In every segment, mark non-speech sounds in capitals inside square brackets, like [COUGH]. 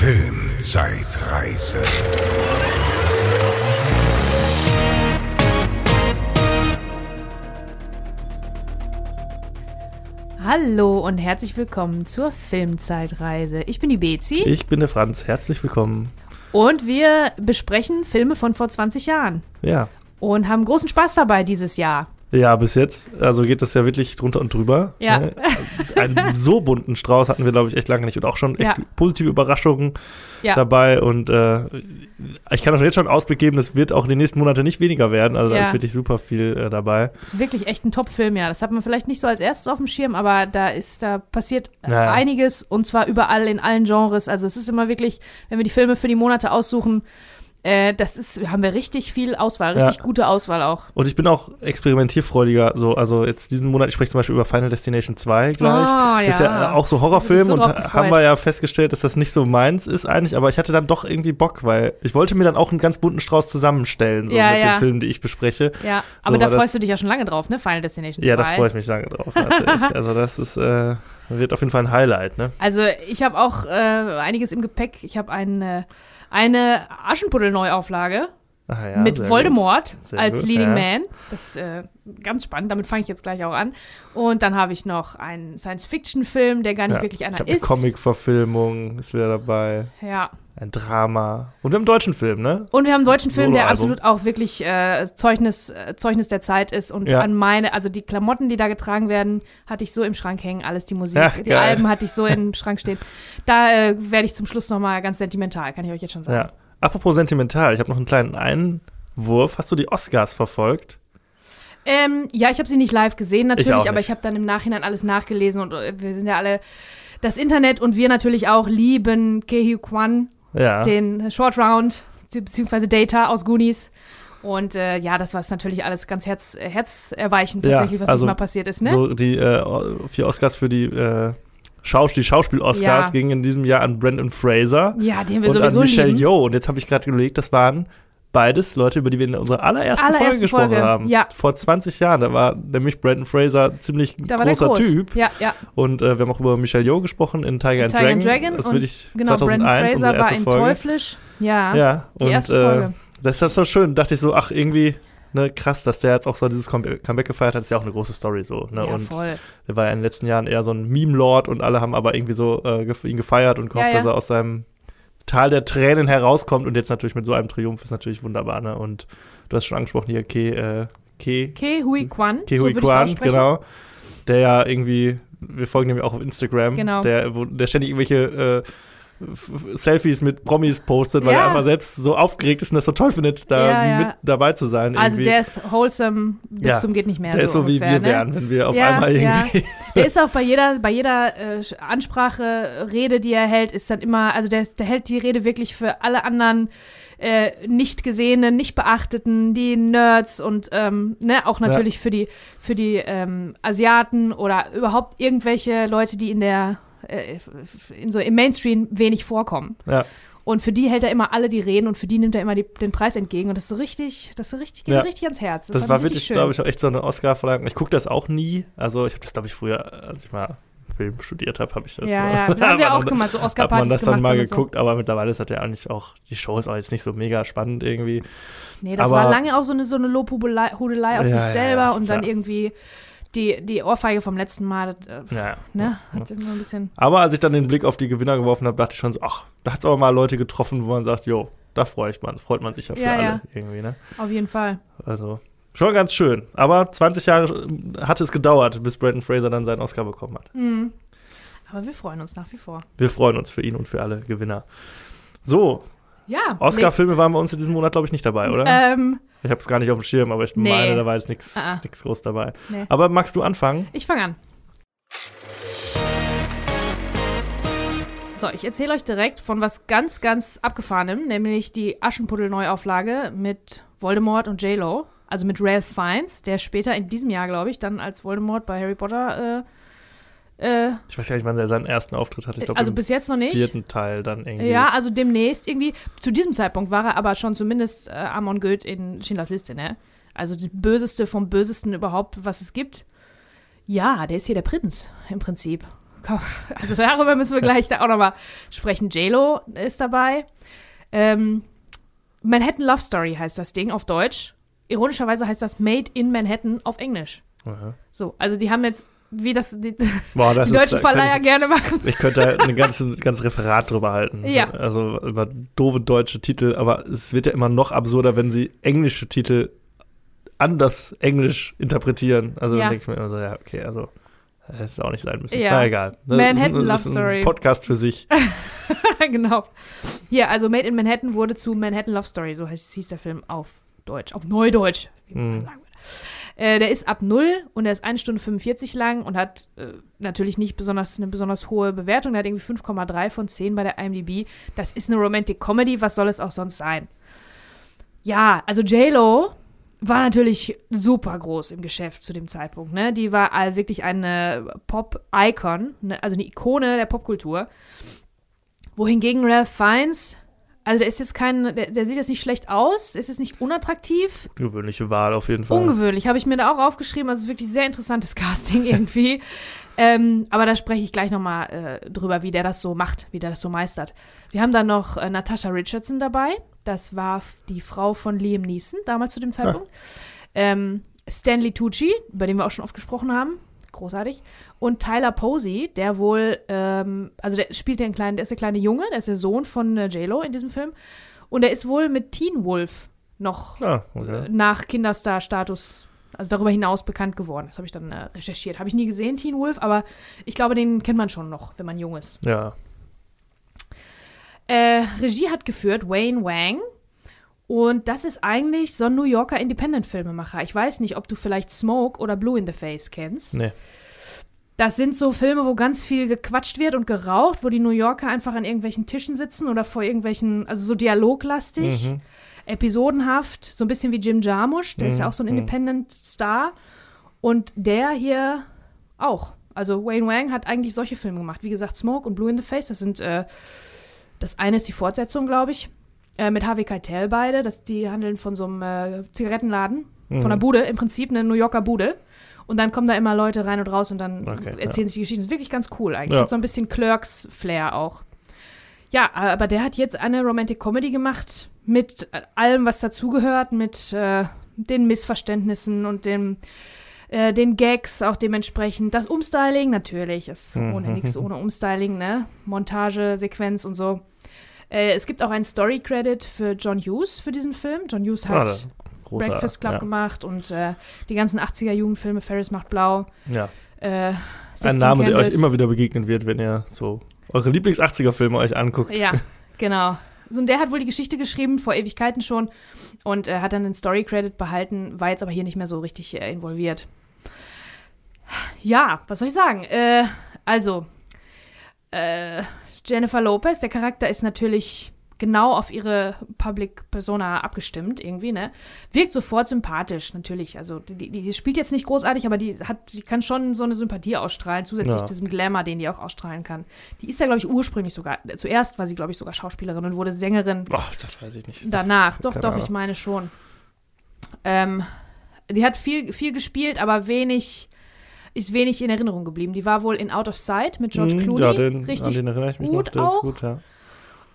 Filmzeitreise. Hallo und herzlich willkommen zur Filmzeitreise. Ich bin die Bezi Ich bin der Franz, herzlich willkommen. und wir besprechen Filme von vor 20 Jahren Ja. und haben großen Spaß dabei dieses Jahr. Ja, bis jetzt, also geht das ja wirklich drunter und drüber. Ja. Ne? Einen so bunten Strauß hatten wir, glaube ich, echt lange nicht. Und auch schon echt Ja. positive Überraschungen Ja. dabei. Und äh, ich kann auch jetzt schon Ausblick geben, das wird auch in den nächsten Monaten nicht weniger werden. Also da Ja. ist wirklich super viel äh, dabei. Das ist wirklich echt ein Top-Film, ja. Das hat man vielleicht nicht so als erstes auf dem Schirm, aber da ist, da passiert äh, Ja. einiges und zwar überall in allen Genres. Also es ist immer wirklich, wenn wir die Filme für die Monate aussuchen, äh, das ist, haben wir richtig viel Auswahl, richtig Ja. gute Auswahl auch. Und ich bin auch experimentierfreudiger. So, also jetzt diesen Monat, ich spreche zum Beispiel über Final Destination 2 gleich. Ah, Ist ja auch so Horrorfilm so und haben wir ja festgestellt, dass das nicht so meins ist eigentlich, aber ich hatte dann doch irgendwie Bock, weil ich wollte mir dann auch einen ganz bunten Strauß zusammenstellen, so Ja, mit den Filmen, die ich bespreche. Ja, aber So da freust du dich ja schon lange drauf, ne? Final Destination 2. Ja, da freue ich mich lange drauf, natürlich. [LAUGHS] also das ist, äh, wird auf jeden Fall ein Highlight, ne? Also ich habe auch äh, einiges im Gepäck. Ich habe ein, äh, eine Aschenputtel-Neuauflage Ah, ja, mit Voldemort als gut, Leading ja. Man. Das ist äh, ganz spannend. Damit fange ich jetzt gleich auch an. Und dann habe ich noch einen Science-Fiction-Film, der gar nicht Ja. wirklich Ich einer eine ist. Comic-Verfilmung, ist wieder dabei. Ja. Ein Drama. Und wir haben einen deutschen Film, ne? Und wir haben einen deutschen Film, der absolut auch wirklich äh, Zeugnis, äh, Zeugnis der Zeit ist. Und Ja. an meine, also die Klamotten, die da getragen werden, hatte ich so im Schrank hängen. Alles die Musik, [LAUGHS] Ja, die. Alben hatte ich so im Schrank stehen. Da äh, werde ich zum Schluss nochmal ganz sentimental, kann ich euch jetzt schon sagen. Ja. Apropos sentimental, ich habe noch einen kleinen Einwurf. Hast du die Oscars verfolgt? Ähm, ja, ich habe sie nicht live gesehen natürlich, auch aber ich habe dann im Nachhinein alles nachgelesen und äh, wir sind ja alle das Internet und wir natürlich auch lieben Kehu Kwan, Ja. den Short Round beziehungsweise Data aus Goonies. Und äh, ja, das war natürlich alles ganz herz, äh, herzerweichend Ja, tatsächlich, was also diesmal passiert ist, ne? So die äh, vier Oscars für die, äh, Schaus die Schauspiel-Oscars Ja. gingen in diesem Jahr an Brandon Fraser ja, den wir und an sowieso Michelle lieben. Yeoh. Und jetzt habe ich gerade überlegt, das waren beides Leute, über die wir in unserer allerersten Folge Allererste gesprochen Folge, haben. ja. Vor 20 Jahren. Da war nämlich Brandon Fraser ziemlich Da großer groß. Typ. Ja, ja. Und äh, wir haben auch über Michelle Yeoh gesprochen in Tiger, and, Tiger Dragon. and Dragon Das würde ich Genau, 2001, Brandon Fraser war in Folge. Teuflisch. Ja, Ja, die und erste äh, Folge. das ist so schön. Dachte ich so, ach, irgendwie, ne, krass, dass der jetzt auch so dieses Come- Comeback gefeiert hat, ist ja auch eine große Story so. Ne? ja, und voll. der war ja in den letzten Jahren eher so ein Meme-Lord und alle haben aber irgendwie so äh, ihn gefeiert und gehofft, Ja, ja. dass er aus seinem Tal der Tränen herauskommt und jetzt natürlich mit so einem Triumph ist natürlich wunderbar, ne? Und du hast schon angesprochen hier, Ke, äh, Ke, Ke Hui Kwan. Ke so Hui ich's Kwan, genau. Der ja irgendwie, wir folgen dem ja auch auf Instagram, Genau. der, wo, der ständig irgendwelche äh, Selfies mit Promis postet, weil Ja. er einfach selbst so aufgeregt ist und das so toll findet, da Ja, ja. mit dabei zu sein. Also irgendwie. der ist wholesome bis Ja, zum geht nicht mehr. der ist so wie ungefähr, wir ne? wären, wenn wir auf Ja, einmal ja. irgendwie. Der ist auch bei jeder, bei jeder äh, Ansprache, Rede, die er hält, ist dann immer, also der, der hält die Rede wirklich für alle anderen äh, nicht gesehenen, nicht beachteten, die Nerds und ähm, ne, auch natürlich für die, für die ähm, Asiaten oder überhaupt irgendwelche Leute, die in der äh, in so im Mainstream wenig vorkommen. Ja. Und für die hält er immer alle die Reden und für die nimmt er immer die, den Preis entgegen. Und das ist so richtig, das ist so richtig, geht Ja. mir richtig ans Herz. Das fand war ich wirklich, glaube ich, auch echt so eine Oscar-Verleihung. Ich gucke das auch nie. Also ich habe das, glaube ich, früher, als ich mal Film studiert habe, habe ich das. Ja, so- ja, [LAUGHS] da haben wir auch gemacht, so Hat man Oscar-Partys das gemacht. dann mal und so. geguckt, aber mittlerweile ist das ja eigentlich auch, die Show ist auch jetzt nicht so mega spannend irgendwie. Nee, das Aber- war lange auch so eine, so eine Lobhudelei Hudelei auf Ja, sich selber ja, und dann irgendwie die, die Ohrfeige vom letzten Mal, das, äh, Ja, ne, ja. hat immer ein bisschen. Aber als ich dann den Blick auf die Gewinner geworfen habe, dachte ich schon so, ach, da hat es aber mal Leute getroffen, wo man sagt, jo, da freue ich man, freut man sich ja für alle irgendwie, ne? Auf jeden Fall. Also schon ganz schön. Aber 20 Jahre hat es gedauert, bis Brandon Fraser dann seinen Oscar bekommen hat. Mhm. Aber wir freuen uns nach wie vor. Wir freuen uns für ihn und für alle Gewinner. So, Ja. Oscar-Filme waren bei uns in diesem Monat, glaube ich, nicht dabei, oder? Nee, ähm, Ich habe es gar nicht auf dem Schirm, aber ich Nee. meine, da war jetzt nichts Ah, ah. groß dabei. Nee. Aber magst du anfangen? ich fange an. So, ich erzähle euch direkt von was ganz, ganz abgefahrenem, nämlich die Aschenputtel-Neuauflage mit Voldemort und J-Lo. Also mit Ralph Fiennes, der später in diesem Jahr, glaube ich, dann als Voldemort bei Harry Potter äh, äh, Ich weiß ja nicht, wann er seinen ersten Auftritt hatte. Ich glaube, Also bis jetzt noch nicht. vierten Teil dann irgendwie. Ja, also demnächst irgendwie. Zu diesem Zeitpunkt war er aber schon zumindest äh, Amon Goeth in Schindlers Liste, ne? Also die böseste vom bösesten überhaupt, was es gibt. Ja, der ist hier der Prinz im Prinzip. [LAUGHS] Also darüber müssen wir gleich auch nochmal sprechen. J-Lo ist dabei. Ähm, Manhattan Love Story heißt das Ding auf Deutsch. Ironischerweise heißt das Made in Manhattan auf Englisch. Aha. So, also die haben jetzt, wie das die, Boah, das die ist- deutschen kann Verleiher ich- gerne machen. Ich könnte da ein ganzes, ganzes Referat drüber halten. Ja. Also über doofe deutsche Titel, aber es wird ja immer noch absurder, wenn sie englische Titel anders englisch interpretieren. Also Ja. dann denke ich mir immer so, ja, okay, also hätte es auch nicht sein müssen. Ja. Na egal. Das Manhattan ist, das ist Love Story. ein Podcast für sich. [LAUGHS] genau. Hier, also Made in Manhattan wurde zu Manhattan Love Story, so heißt, hieß der Film auf Deutsch, auf Neudeutsch, wie man Hm. sagen würde. Äh, der ist ab null und der ist 1 Stunde 45 lang und hat äh, natürlich nicht besonders eine besonders hohe Bewertung. Der hat irgendwie 5,3 von 10 bei der IMDb. Das ist eine Romantic Comedy, was soll es auch sonst sein? Ja, also J-Lo war natürlich super groß im Geschäft zu dem Zeitpunkt. Ne? Die war wirklich eine Pop-Icon, ne? also eine Ikone der Popkultur. Wohingegen Ralph Fiennes, also der ist jetzt kein, der, der sieht jetzt nicht schlecht aus, ist jetzt nicht unattraktiv, Ungewöhnliche Wahl auf jeden Fall. ungewöhnlich, habe ich mir da auch aufgeschrieben, also es ist wirklich sehr interessantes [LAUGHS] Casting irgendwie. ähm, aber da spreche ich gleich nochmal äh, drüber, wie der das so macht, wie der das so meistert. Wir haben dann noch äh, Natasha Richardson dabei, das war die Frau von Liam Neeson, damals zu dem Zeitpunkt. Ähm, Stanley Tucci, über den wir auch schon oft gesprochen haben, großartig. Und Tyler Posey, der wohl, ähm, also der spielt den kleinen, der ist der kleine Junge, der ist der Sohn von äh, J-Lo in diesem Film. Und er ist wohl mit Teen Wolf noch Ah, okay. äh, nach Kinderstar-Status, also darüber hinaus bekannt geworden. Das habe ich dann äh, recherchiert. Habe ich nie gesehen, Teen Wolf, aber ich glaube, den kennt man schon noch, wenn man jung ist. Ja. Äh, Regie hat geführt Wayne Wang. Und das ist eigentlich so ein New Yorker Independent-Filmemacher. Ich weiß nicht, ob du vielleicht Smoke oder Blue in the Face kennst. Nee. Das sind so Filme, wo ganz viel gequatscht wird und geraucht, wo die New Yorker einfach an irgendwelchen Tischen sitzen oder vor irgendwelchen, also so dialoglastig, Mhm. episodenhaft, so ein bisschen wie Jim Jarmusch, der ist ja Mhm, auch so ein mhm. Independent-Star. Und der hier auch. Also Wayne Wang hat eigentlich solche Filme gemacht. Wie gesagt, Smoke und Blue in the Face, das sind, äh, das eine ist die Fortsetzung, glaube ich, äh, mit Harvey Keitel beide. Das, die handeln von so einem äh, Zigarettenladen, Mhm. von einer Bude, im Prinzip eine New Yorker Bude. Und dann kommen da immer Leute rein und raus und dann Okay, erzählen sich die Geschichten. Das ist wirklich ganz cool eigentlich. Ja. Hat so ein bisschen Clerks-Flair auch. Ja, aber der hat jetzt eine Romantic Comedy gemacht mit äh, allem, was dazugehört, mit äh, den Missverständnissen und dem, äh, den Gags auch dementsprechend. Das Umstyling natürlich, ist Mhm. ohne nichts ohne Umstyling, ne? Montage, Sequenz und so. Äh, es gibt auch einen Story-Credit für John Hughes für diesen Film. John Hughes Ah, hat das- großer, Breakfast Club ja. gemacht und äh, die ganzen 80er-Jugendfilme, Ferris macht blau. Ja. Äh, Ein 16 Name, der euch Candles. immer wieder begegnen wird, wenn ihr so eure Lieblings-80er-Filme euch anguckt. Ja, [LAUGHS] genau. So, und der hat wohl die Geschichte geschrieben, vor Ewigkeiten schon, und äh, hat dann den Story-Credit behalten, war jetzt aber hier nicht mehr so richtig äh, involviert. Ja, was soll ich sagen? Äh, also, äh, Jennifer Lopez, der Charakter ist natürlich genau auf ihre Public Persona abgestimmt, irgendwie, ne? Wirkt sofort sympathisch, natürlich. Also, die, die, spielt jetzt nicht großartig, aber die hat, die kann schon so eine Sympathie ausstrahlen, zusätzlich Ja. zu diesem Glamour, den die auch ausstrahlen kann. Die ist ja, glaube ich, ursprünglich sogar, zuerst war sie, glaube ich, sogar Schauspielerin und wurde Sängerin Boah, das weiß ich nicht. danach. Doch, Keine doch, Ahnung. ich meine schon. Ähm, die hat viel, viel gespielt, aber wenig, ist wenig in Erinnerung geblieben. Die war wohl in Out of Sight mit George Mhm, Clooney. Ja, den, an richtig den erinnere ich mich gut noch. Der auch. ist gut, ja.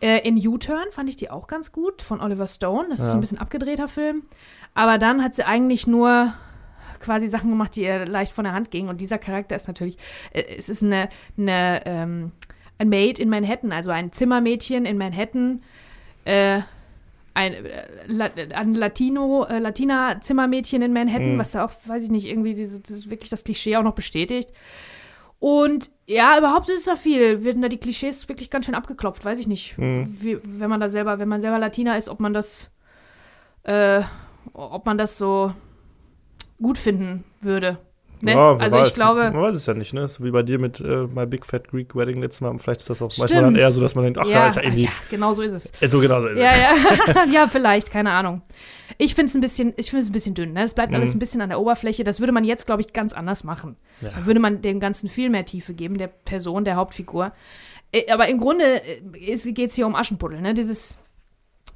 Äh, in U-Turn fand ich die auch ganz gut von Oliver Stone. Das ist Ja. so ein bisschen abgedrehter Film. Aber dann hat sie eigentlich nur quasi Sachen gemacht, die ihr leicht von der Hand gingen. Und dieser Charakter ist natürlich, äh, es ist eine, eine ähm, ein Maid in Manhattan, also ein Zimmermädchen in Manhattan, äh, ein, äh, ein Latino, äh, Latina-Zimmermädchen in Manhattan, Mhm. was ja auch, weiß ich nicht, irgendwie diese, das, wirklich das Klischee auch noch bestätigt. Und ja, überhaupt ist da viel. Werden da die Klischees wirklich ganz schön abgeklopft, weiß ich nicht. Mhm. Wie, wenn man da selber, wenn man selber Latina ist, ob man das, äh, ob man das so gut finden würde. Ne? Ja, also weiß. ich glaube, Man weiß es ja nicht, ne? So wie bei dir mit äh, My Big Fat Greek Wedding letztes Mal. Vielleicht ist das auch manchmal dann eher so, dass man denkt, ach ja, ist ja also irgendwie. ja, genau so ist es. Äh, So genau so ist Ja, es. ja, [LAUGHS] ja, vielleicht, keine Ahnung. Ich finde es ein bisschen, ich finde es ein bisschen dünn. Ne? Es bleibt alles Mhm. ein bisschen an der Oberfläche. Das würde man jetzt, glaube ich, ganz anders machen. Ja. Da würde man dem Ganzen viel mehr Tiefe geben, der Person, der Hauptfigur. Äh, Aber im Grunde geht es hier um Aschenputtel. Ne? Dieses,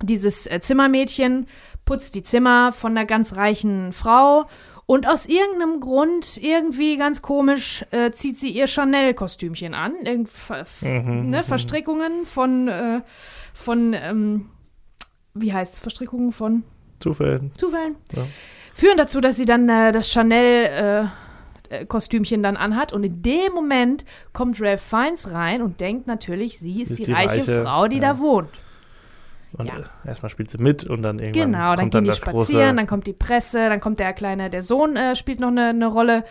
dieses äh, Zimmermädchen putzt die Zimmer von einer ganz reichen Frau Und aus irgendeinem Grund, irgendwie ganz komisch, äh, zieht sie ihr Chanel-Kostümchen an. Irgend, ver, Mhm, ne, mhm. Verstrickungen von, äh, von ähm, wie heißt es, Verstrickungen von Zufällen. Zufällen, Ja. führen dazu, dass sie dann äh, das Chanel-Kostümchen dann anhat. Und in dem Moment kommt Ralph Fiennes rein und denkt natürlich, sie ist, Ist die, die reiche, Reiche, Frau, die ja. da wohnt. Und Ja. äh, erstmal spielt sie mit und dann irgendwann Genau, dann kommt gehen dann die das spazieren, große. dann kommt die Presse, dann kommt der kleine, der Sohn äh, spielt noch eine, eine Rolle.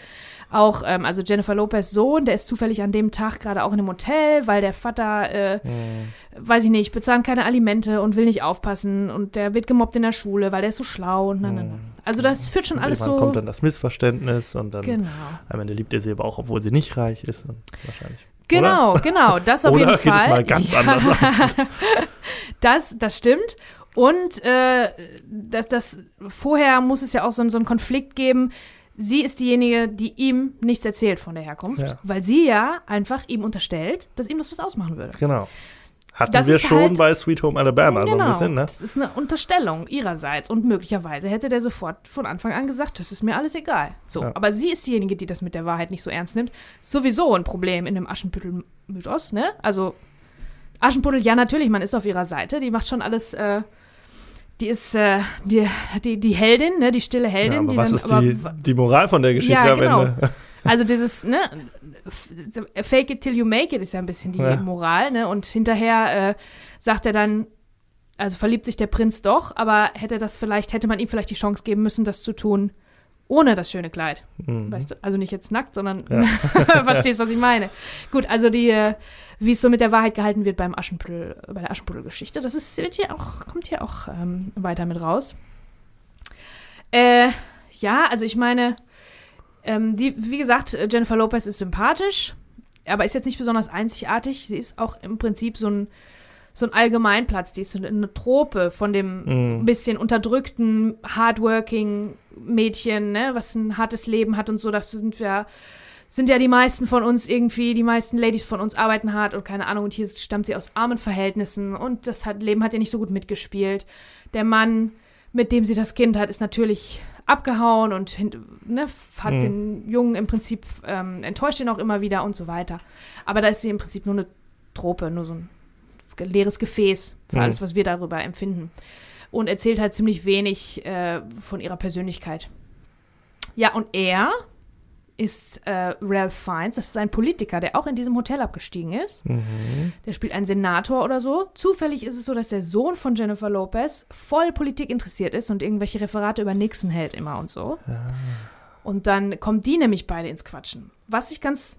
Auch, ähm, also Jennifer Lopez Sohn, der ist zufällig an dem Tag gerade auch in einem Hotel, weil der Vater, äh, Hm, weiß ich nicht, bezahlt keine Alimente und will nicht aufpassen und der wird gemobbt in der Schule, weil der ist so schlau und na, na, na. hm. Also das führt schon Und alles so. kommt dann das Missverständnis und dann genau. am Ende liebt er sie aber auch, obwohl sie nicht reich ist. Wahrscheinlich. Genau, genau, das auf [LAUGHS] Oder jeden geht es Fall. mal ganz anders aus? [LAUGHS] Das, das stimmt. Und äh, das, das, vorher muss es ja auch so, so einen Konflikt geben. Sie ist diejenige, die ihm nichts erzählt von der Herkunft, Ja. weil sie ja einfach ihm unterstellt, dass ihm das was ausmachen würde. Genau. Hatten Das wir schon halt- bei Sweet Home Alabama so ein genau, bisschen, ne? das ist eine Unterstellung ihrerseits und möglicherweise hätte der sofort von Anfang an gesagt, das ist mir alles egal. So, Ja. aber sie ist diejenige, die das mit der Wahrheit nicht so ernst nimmt. Sowieso ein Problem in dem Aschenputtel-Mythos, ne? Also Aschenputtel, ja natürlich, man ist auf ihrer Seite, die macht schon alles. Äh, die ist äh, die, die, die Heldin, ne? Die stille Heldin. Ja, aber was dann, ist aber die, die Moral von der Geschichte Ja, am genau. Ende? Also dieses, ne, fake it till you make it ist ja ein bisschen die Ja. Moral, ne? Und hinterher äh, sagt er dann, also verliebt sich der Prinz doch, aber hätte das vielleicht, hätte man ihm vielleicht die Chance geben müssen, das zu tun, ohne das schöne Kleid. Mhm. Weißt du? Also nicht jetzt nackt, sondern Ja. [LAUGHS] [LAUGHS] verstehst, was ich meine. Gut, also die, äh, wie es so mit der Wahrheit gehalten wird beim Aschenputtel, bei der Aschenputtel-Geschichte, das ist, wird hier auch, kommt hier auch ähm, weiter mit raus. Äh, ja, also ich meine, ähm, die, wie gesagt, äh, Jennifer Lopez ist sympathisch, aber ist jetzt nicht besonders einzigartig. Sie ist auch im Prinzip so ein, so ein Allgemeinplatz. Die ist so eine Trope von dem Mhm. bisschen unterdrückten, hardworking Mädchen, ne, was ein hartes Leben hat und so. Das sind wir, sind ja die meisten von uns irgendwie, die meisten Ladies von uns arbeiten hart und keine Ahnung. Und hier stammt sie aus armen Verhältnissen und das hat, Leben hat ihr nicht so gut mitgespielt. Der Mann, mit dem sie das Kind hat, ist natürlich abgehauen und ne, hat Mhm. den Jungen im Prinzip ähm, enttäuscht ihn auch immer wieder und so weiter. Aber da ist sie im Prinzip nur eine Trope, nur so ein leeres Gefäß für Mhm. alles, was wir darüber empfinden. Und erzählt halt ziemlich wenig äh, von ihrer Persönlichkeit. Ja, und er ist äh, Ralph Fiennes, das ist ein Politiker, der auch in diesem Hotel abgestiegen ist. Mhm. Der spielt einen Senator oder so. Zufällig ist es so, dass der Sohn von Jennifer Lopez voll Politik interessiert ist und irgendwelche Referate über Nixon hält immer und so. Und dann kommen die nämlich beide ins Quatschen. Was ich ganz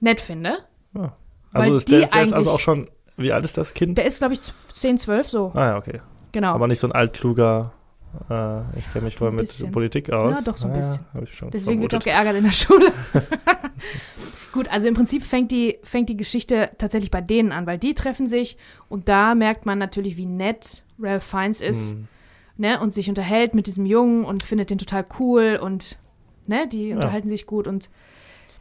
nett finde. Ja. Also Weil ist der, der ist also auch schon, wie alt ist das Kind? Der ist, glaube ich, 10, 12 so. ah ja, okay. Genau. Aber nicht so ein altkluger, äh, ich kenne mich voll Ein mit. Politik aus. Ja, doch, so ein Ah, bisschen. ich schon Deswegen wird auch geärgert in der Schule. [LAUGHS] Gut, also im Prinzip fängt die, fängt die Geschichte tatsächlich bei denen an, weil die treffen sich und da merkt man natürlich, wie nett Ralph Fiennes ist. Mhm. ne, und sich unterhält mit diesem Jungen und findet den total cool und ne, die Ja. unterhalten sich gut und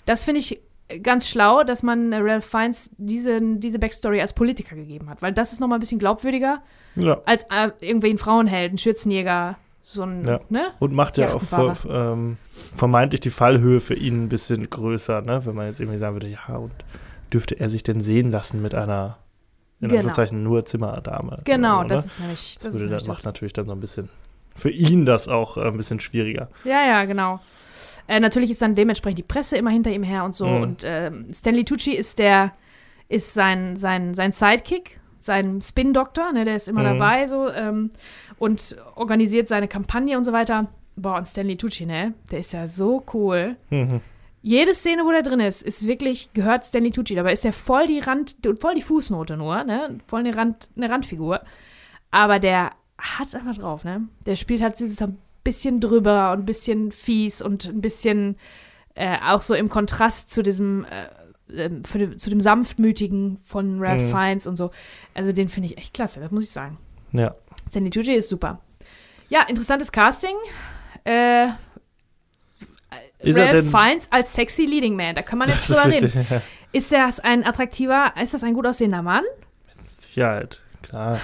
das finde ich ganz schlau, dass man Ralph Fiennes diese, diese Backstory als Politiker gegeben hat, weil das ist nochmal ein bisschen glaubwürdiger Ja. als äh, irgendwie ein Frauenheld, ein Schürzenjäger, so ein, Ja. ne? Und macht ja auch ver, ähm, vermeintlich die Fallhöhe für ihn ein bisschen größer, ne? Wenn man jetzt irgendwie sagen würde, ja, und dürfte er sich denn sehen lassen mit einer, in Genau. Anführungszeichen, nur Zimmerdame? Genau, oder das ist nämlich, Das, das würde, das. macht natürlich dann so ein bisschen für ihn das auch äh, ein bisschen schwieriger. Ja, ja, genau. Äh, natürlich ist dann dementsprechend die Presse immer hinter ihm her und so. Mhm. Und ähm, Stanley Tucci ist der, ist sein, sein, sein Sidekick, sein Spin-Doktor, ne, der ist immer Mhm. dabei so ähm, und organisiert seine Kampagne und so weiter. Boah, und Stanley Tucci, ne, der ist ja so cool. Mhm. Jede Szene, wo der drin ist, ist wirklich, gehört Stanley Tucci. Dabei ist er voll die Rand, voll die Fußnote nur, ne? Voll eine, Rand, eine Randfigur. Aber der hat's einfach drauf, ne? Der spielt halt dieses bisschen drüber und ein bisschen fies und ein bisschen äh, auch so im Kontrast zu diesem, äh, ähm, den, zu dem sanftmütigen von Ralph Mhm. Fiennes und so. Also den finde ich echt klasse, das muss ich sagen. Ja. Stanley Tucci ist super. Ja, interessantes Casting. Äh, Ist Ralph Fiennes als sexy Leading Man, da kann man [LAUGHS] jetzt drüber reden. [LAUGHS] ja, Ist das ein attraktiver, ist das ein gut aussehender Mann? mit Sicherheit, klar.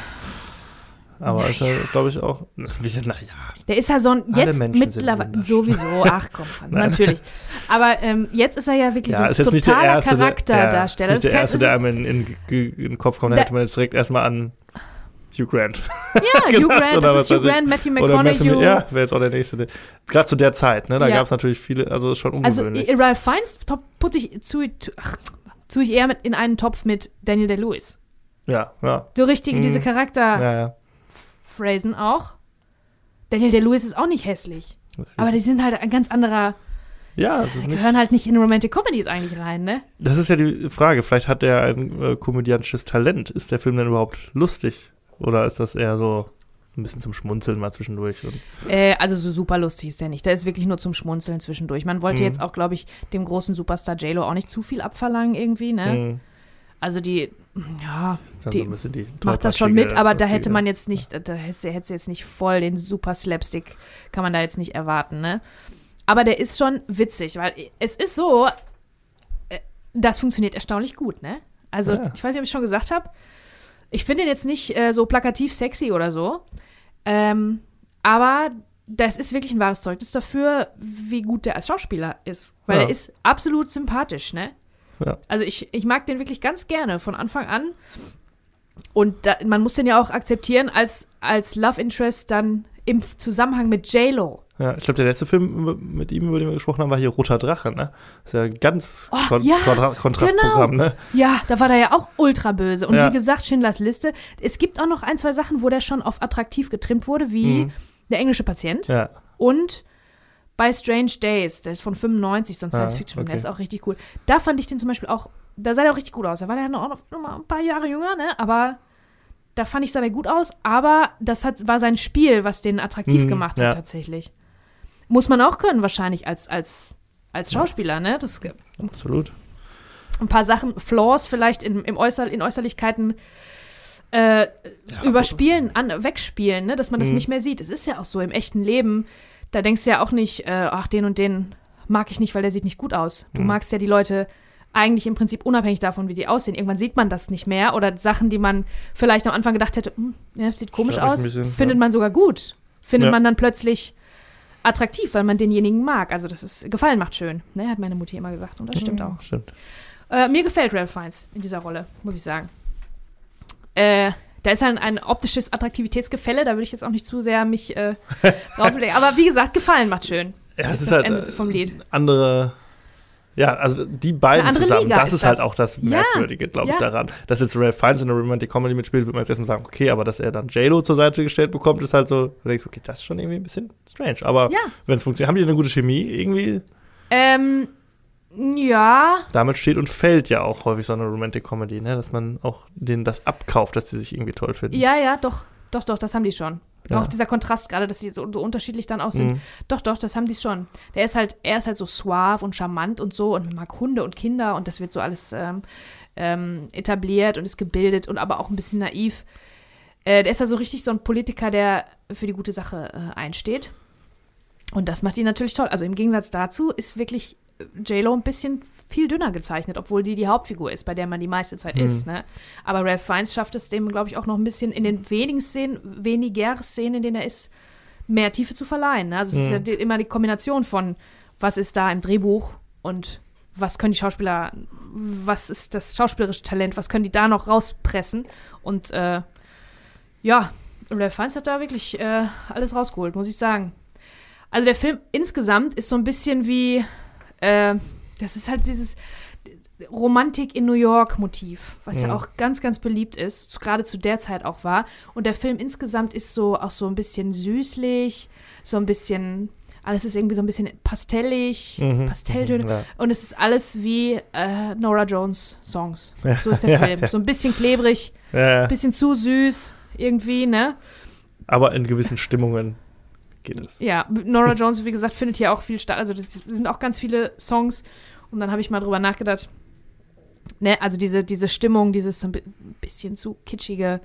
Aber Ja, ist ja, glaube ich, auch. Wie, naja. Der ist ja so ein, Alle jetzt mittlerweile, sowieso, [LAUGHS] ach komm, Nein. natürlich. Aber ähm, jetzt ist er ja wirklich Ja, ist so jetzt ein nicht der totaler erste. der- Charakterdarsteller. Ja, ist nicht der erste, der einem in, in, in den Kopf kommt. Da hätte man jetzt direkt erstmal an Hugh Grant. Ja, [LAUGHS] Hugh gedacht, Grant, oder das ist Hugh. Grant, Matthew Oder Matthew, McConaughey. ja, wäre jetzt auch der nächste. Gerade zu der Zeit, ne? Da Ja. gab es natürlich viele, also ist schon Also ungewöhnlich. äh, Ralph Fiennes top, put ich zu, zu, ach, tue ich eher mit in einen Topf mit Daniel Day-Lewis. ja, ja, So richtig Mhm. diese Charakterphrasen ja, ja. Auch. Daniel Day-Lewis ist auch nicht hässlich. Aber die sind halt ein ganz anderer, ja, ist die gehören halt nicht in Romantic Comedies eigentlich rein, ne? das ist ja die Frage. Vielleicht hat der ein äh, komödiantisches Talent. Ist der Film denn überhaupt lustig? Oder ist das eher so ein bisschen zum Schmunzeln mal zwischendurch? Äh, also so super lustig ist der nicht. Der ist wirklich nur zum Schmunzeln zwischendurch. Man wollte Mhm. jetzt auch, glaube ich, dem großen Superstar J-Lo auch nicht zu viel abverlangen irgendwie, ne? mh, Also die, ja, Die so ein bisschen die macht das schon mit, aber da hätte man jetzt nicht, da hätte hätte jetzt nicht voll den super Slapstick, kann man da jetzt nicht erwarten, ne? Aber der ist schon witzig, weil es ist so, äh, das funktioniert erstaunlich gut, ne? Also, Ja. ich weiß nicht, ob ich schon gesagt habe, ich finde ihn jetzt nicht äh, so plakativ sexy oder so, ähm, aber das ist wirklich ein wahres Zeugnis dafür, wie gut der als Schauspieler ist. Weil Ja. er ist absolut sympathisch, ne? Ja. Also ich, ich mag den wirklich ganz gerne von Anfang an. Und da, man muss den ja auch akzeptieren als, als Love Interest dann im Zusammenhang mit J-Lo. Ja, ich glaube, der letzte Film mit ihm, über den wir gesprochen haben, war hier Roter Drache, ne? Das ist ja ein ganz Oh, kon ja, Kontra Kontrastprogramm, ne? Ja, da war der ja auch ultra böse. Und Ja. wie gesagt, Schindlers Liste. Es gibt auch noch ein, zwei Sachen, wo der schon auf attraktiv getrimmt wurde, wie Mhm. der englische Patient Ja, und bei Strange Days, der ist von 95, so ein Ah, Science-Fiction-Film, der okay. ist auch richtig cool. Da fand ich den zum Beispiel auch, da sah der auch richtig gut aus. Da war der noch, noch mal ein paar Jahre jünger, ne? Aber da fand ich, sah der gut aus. Aber das hat, war sein Spiel, was den attraktiv Mhm, gemacht hat, ja. tatsächlich. Muss man auch können, wahrscheinlich, als, als, als Schauspieler, ne? Das, absolut. ein paar Sachen, Flaws vielleicht in, im Äußer, in Äußerlichkeiten äh, überspielen, an, wegspielen, ne? dass man das Mhm. nicht mehr sieht. Es ist ja auch so im echten Leben. Da denkst du ja auch nicht, äh, ach, den und den mag ich nicht, weil der sieht nicht gut aus. Du Mhm. magst ja die Leute eigentlich im Prinzip unabhängig davon, wie die aussehen. Irgendwann sieht man das nicht mehr oder Sachen, die man vielleicht am Anfang gedacht hätte, hm, ja, sieht komisch Stört aus, bisschen, findet ja. man sogar gut. Findet Ja. man dann plötzlich attraktiv, weil man denjenigen mag. Also das ist, Gefallen macht schön, ne? hat meine Mutti immer gesagt und das stimmt auch. Stimmt. Äh, mir gefällt Ralph Fiennes in dieser Rolle, muss ich sagen. Äh, da ist halt ein optisches Attraktivitätsgefälle, da würde ich jetzt auch nicht zu sehr mich äh, drauflegen. [LAUGHS] Aber wie gesagt, Gefallen macht schön. Ja, Das es ist halt Ende äh, vom Lied. andere. Ja, also die beiden zusammen, Liga das ist halt das. auch das Ja, Merkwürdige, glaube ich, ja. daran. Dass jetzt Ralph Fiennes in der Romantic Comedy mitspielt, würde man jetzt erstmal sagen, okay, aber dass er dann J-Lo zur Seite gestellt bekommt, ist halt so, du denkst, okay, das ist schon irgendwie ein bisschen strange. Aber Ja. wenn es funktioniert, haben die eine gute Chemie irgendwie? Ähm, ja, Damit steht und fällt ja auch häufig so eine Romantic Comedy, ne? dass man auch denen das abkauft, dass sie sich irgendwie toll finden. ja, ja, doch, doch, doch, das haben die schon. Ja. Auch dieser Kontrast gerade, dass sie so, so unterschiedlich dann auch sind. Mhm. Doch, doch, das haben die schon. Der ist halt, er ist halt so suave und charmant und so und man mag Hunde und Kinder und das wird so alles ähm, ähm, etabliert und ist gebildet und aber auch ein bisschen naiv. Äh, der ist ja so richtig so ein Politiker, der für die gute Sache äh, einsteht. Und das macht ihn natürlich toll. Also im Gegensatz dazu ist wirklich J-Lo ein bisschen viel dünner gezeichnet, obwohl die die Hauptfigur ist, bei der man die meiste Zeit Hm. ist. Ne? Aber Ralph Fiennes schafft es dem, glaube ich, auch noch ein bisschen in den wenigen Szenen, weniger Szenen, in denen er ist, mehr Tiefe zu verleihen. Ne? Also es ist Hm. ja immer die Kombination von, was ist da im Drehbuch und was können die Schauspieler, was ist das schauspielerische Talent, was können die da noch rauspressen? Und äh, ja, Ralph Fiennes hat da wirklich äh, alles rausgeholt, muss ich sagen. Also der Film insgesamt ist so ein bisschen wie, äh, das ist halt dieses Romantik in New York Motiv, was ja Mhm. auch ganz, ganz beliebt ist, gerade zu der Zeit auch war. Und der Film insgesamt ist so auch so ein bisschen süßlich, so ein bisschen, alles ist irgendwie so ein bisschen pastellig, Mhm. Pastelltöne. Ja. Und es ist alles wie äh, Nora Jones Songs. [LAUGHS] Ja. So ist der Ja, Film. ja. So ein bisschen klebrig, Ja, ja. bisschen zu süß irgendwie, ne? Aber in gewissen Stimmungen geht es. Ja, Nora Jones, wie gesagt, findet hier auch viel statt. Also das sind auch ganz viele Songs. Und dann habe ich mal drüber nachgedacht. Ne, also diese, diese Stimmung, dieses so ein bi- bisschen zu kitschige,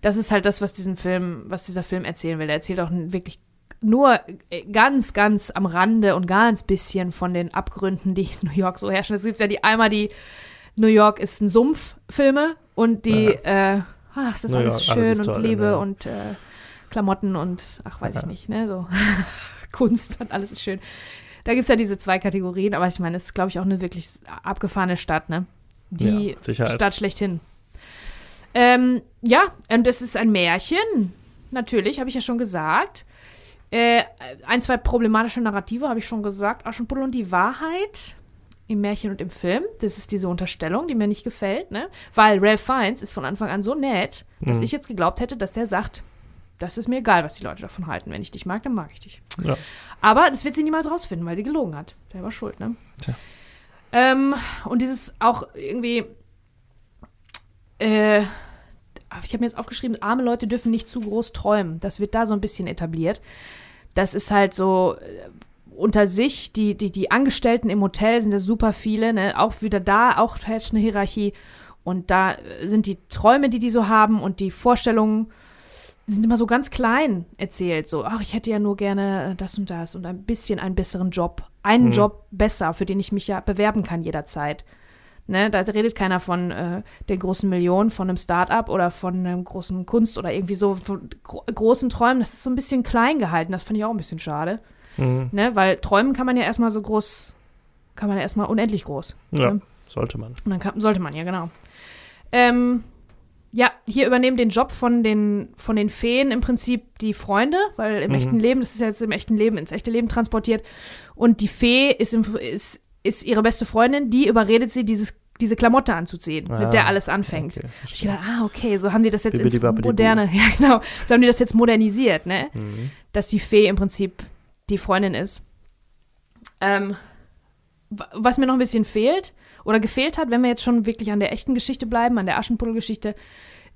das ist halt das, was diesen Film, was dieser Film erzählen will. Er erzählt auch wirklich nur äh, ganz, ganz am Rande und ganz bisschen von den Abgründen, die in New York so herrschen. Es gibt ja die einmal die New York ist ein Sumpf-Filme und die äh, ach, es ist Naja, alles alles schön ist und toll, Liebe ja. und äh, Klamotten und ach, weiß ich Ja. nicht, ne, so [LAUGHS] Kunst und alles ist schön. Da gibt es ja diese zwei Kategorien, aber ich meine, es ist, glaube ich, auch eine wirklich abgefahrene Stadt, ne? Die Ja. Stadt schlechthin. Ähm, ja, und es ist ein Märchen. Natürlich, habe ich ja schon gesagt. Äh, ein, zwei problematische Narrative habe ich schon gesagt. Aschenputtel und die Wahrheit im Märchen und im Film. Das ist diese Unterstellung, die mir nicht gefällt, ne? Weil Ralph Fiennes ist von Anfang an so nett, dass Mhm. ich jetzt geglaubt hätte, dass der sagt, das ist mir egal, was die Leute davon halten. Wenn ich dich mag, dann mag ich dich. Ja. Aber das wird sie niemals rausfinden, weil sie gelogen hat. Selber schuld, ne? Tja. Ähm, und dieses auch irgendwie, äh, ich habe mir jetzt aufgeschrieben, arme Leute dürfen nicht zu groß träumen. Das wird da so ein bisschen etabliert. Das ist halt so äh, unter sich, die, die, die Angestellten im Hotel sind ja super viele, ne? Auch wieder da, auch herrscht eine Hierarchie. Und da äh, sind die Träume, die die so haben und die Vorstellungen sind immer so ganz klein erzählt. So, ach, ich hätte ja nur gerne das und das und ein bisschen einen besseren Job. Einen Mhm. Job besser, für den ich mich ja bewerben kann jederzeit. Ne, da redet keiner von äh, der großen Million, von einem Start-up oder von einem großen Kunst oder irgendwie so von gro großen Träumen. Das ist so ein bisschen klein gehalten. Das finde ich auch ein bisschen schade. Mhm. Ne? Weil träumen kann man ja erstmal so groß, kann man ja erstmal unendlich groß. Ja, Ne? sollte man. Und dann kann, sollte man ja, genau. Ähm, ja, hier übernehmen den Job von den, von den Feen im Prinzip die Freunde, weil im Mhm. echten Leben, das ist ja jetzt im echten Leben, ins echte Leben transportiert. Und die Fee ist, im, ist, ist ihre beste Freundin, die überredet sie, dieses, diese Klamotte anzuziehen, Ah, mit der alles anfängt. Okay, ich gedacht, ah, okay, so haben die das jetzt ins moderne, [LAUGHS] ja genau, so haben die das jetzt modernisiert, ne? Mhm. dass die Fee im Prinzip die Freundin ist. Ähm, wa- was mir noch ein bisschen fehlt oder gefehlt hat, wenn wir jetzt schon wirklich an der echten Geschichte bleiben, an der Aschenputtel-Geschichte,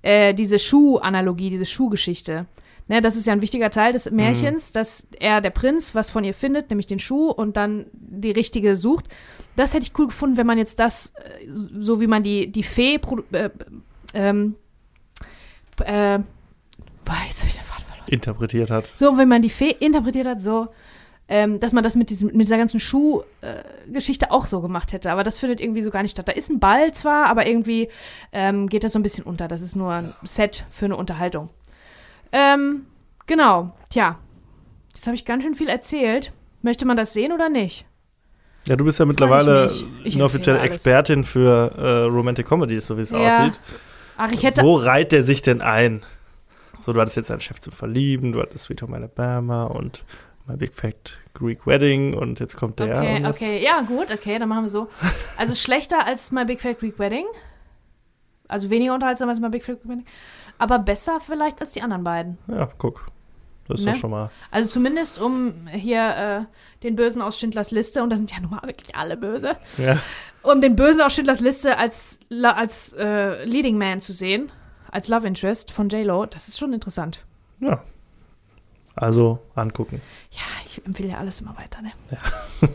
äh, diese Schuh-Analogie, diese Schuhgeschichte. Ne, das ist ja ein wichtiger Teil des Märchens, dass er, der Prinz, was von ihr findet, nämlich den Schuh und dann die richtige sucht. Das hätte ich cool gefunden, wenn man jetzt das, äh, so wie man die, die Fee, äh, ähm, äh, boah, jetzt habe ich den Faden verloren Interpretiert hat. so, wenn man die Fee interpretiert hat, so, ähm, dass man das mit, diesem, mit dieser ganzen Schuhgeschichte auch so gemacht hätte. Aber das findet irgendwie so gar nicht statt. Da ist ein Ball zwar, aber irgendwie ähm, geht das so ein bisschen unter. Das ist nur ein Set für eine Unterhaltung. Ähm, genau, tja. Jetzt habe ich ganz schön viel erzählt. Möchte man das sehen oder nicht? Ja, du bist ja mittlerweile mich. Ich eine offizielle alles. Expertin für äh, Romantic Comedies, so wie es Ja. aussieht. Ach, ich hätte. Wo reiht der sich denn ein? So, du hattest jetzt einen Chef zu verlieben, du hattest Sweet Home Alabama und My Big Fat Greek Wedding und jetzt kommt der. Okay, okay, ja, gut, okay, dann machen wir so. Also schlechter als My Big Fat Greek Wedding. Also weniger unterhaltsam als My Big Fat Greek Wedding. Aber besser vielleicht als die anderen beiden. Ja, guck. Das ist Ne? doch schon mal. Also zumindest um hier äh, den Bösen aus Schindlers Liste, und da sind ja nun mal wirklich alle böse, Ja. um den Bösen aus Schindlers Liste als, als äh, Leading Man zu sehen, als Love Interest von J-Lo, das ist schon interessant. ja. Also angucken. Ja, ich empfehle ja alles immer weiter, ne? [LAUGHS]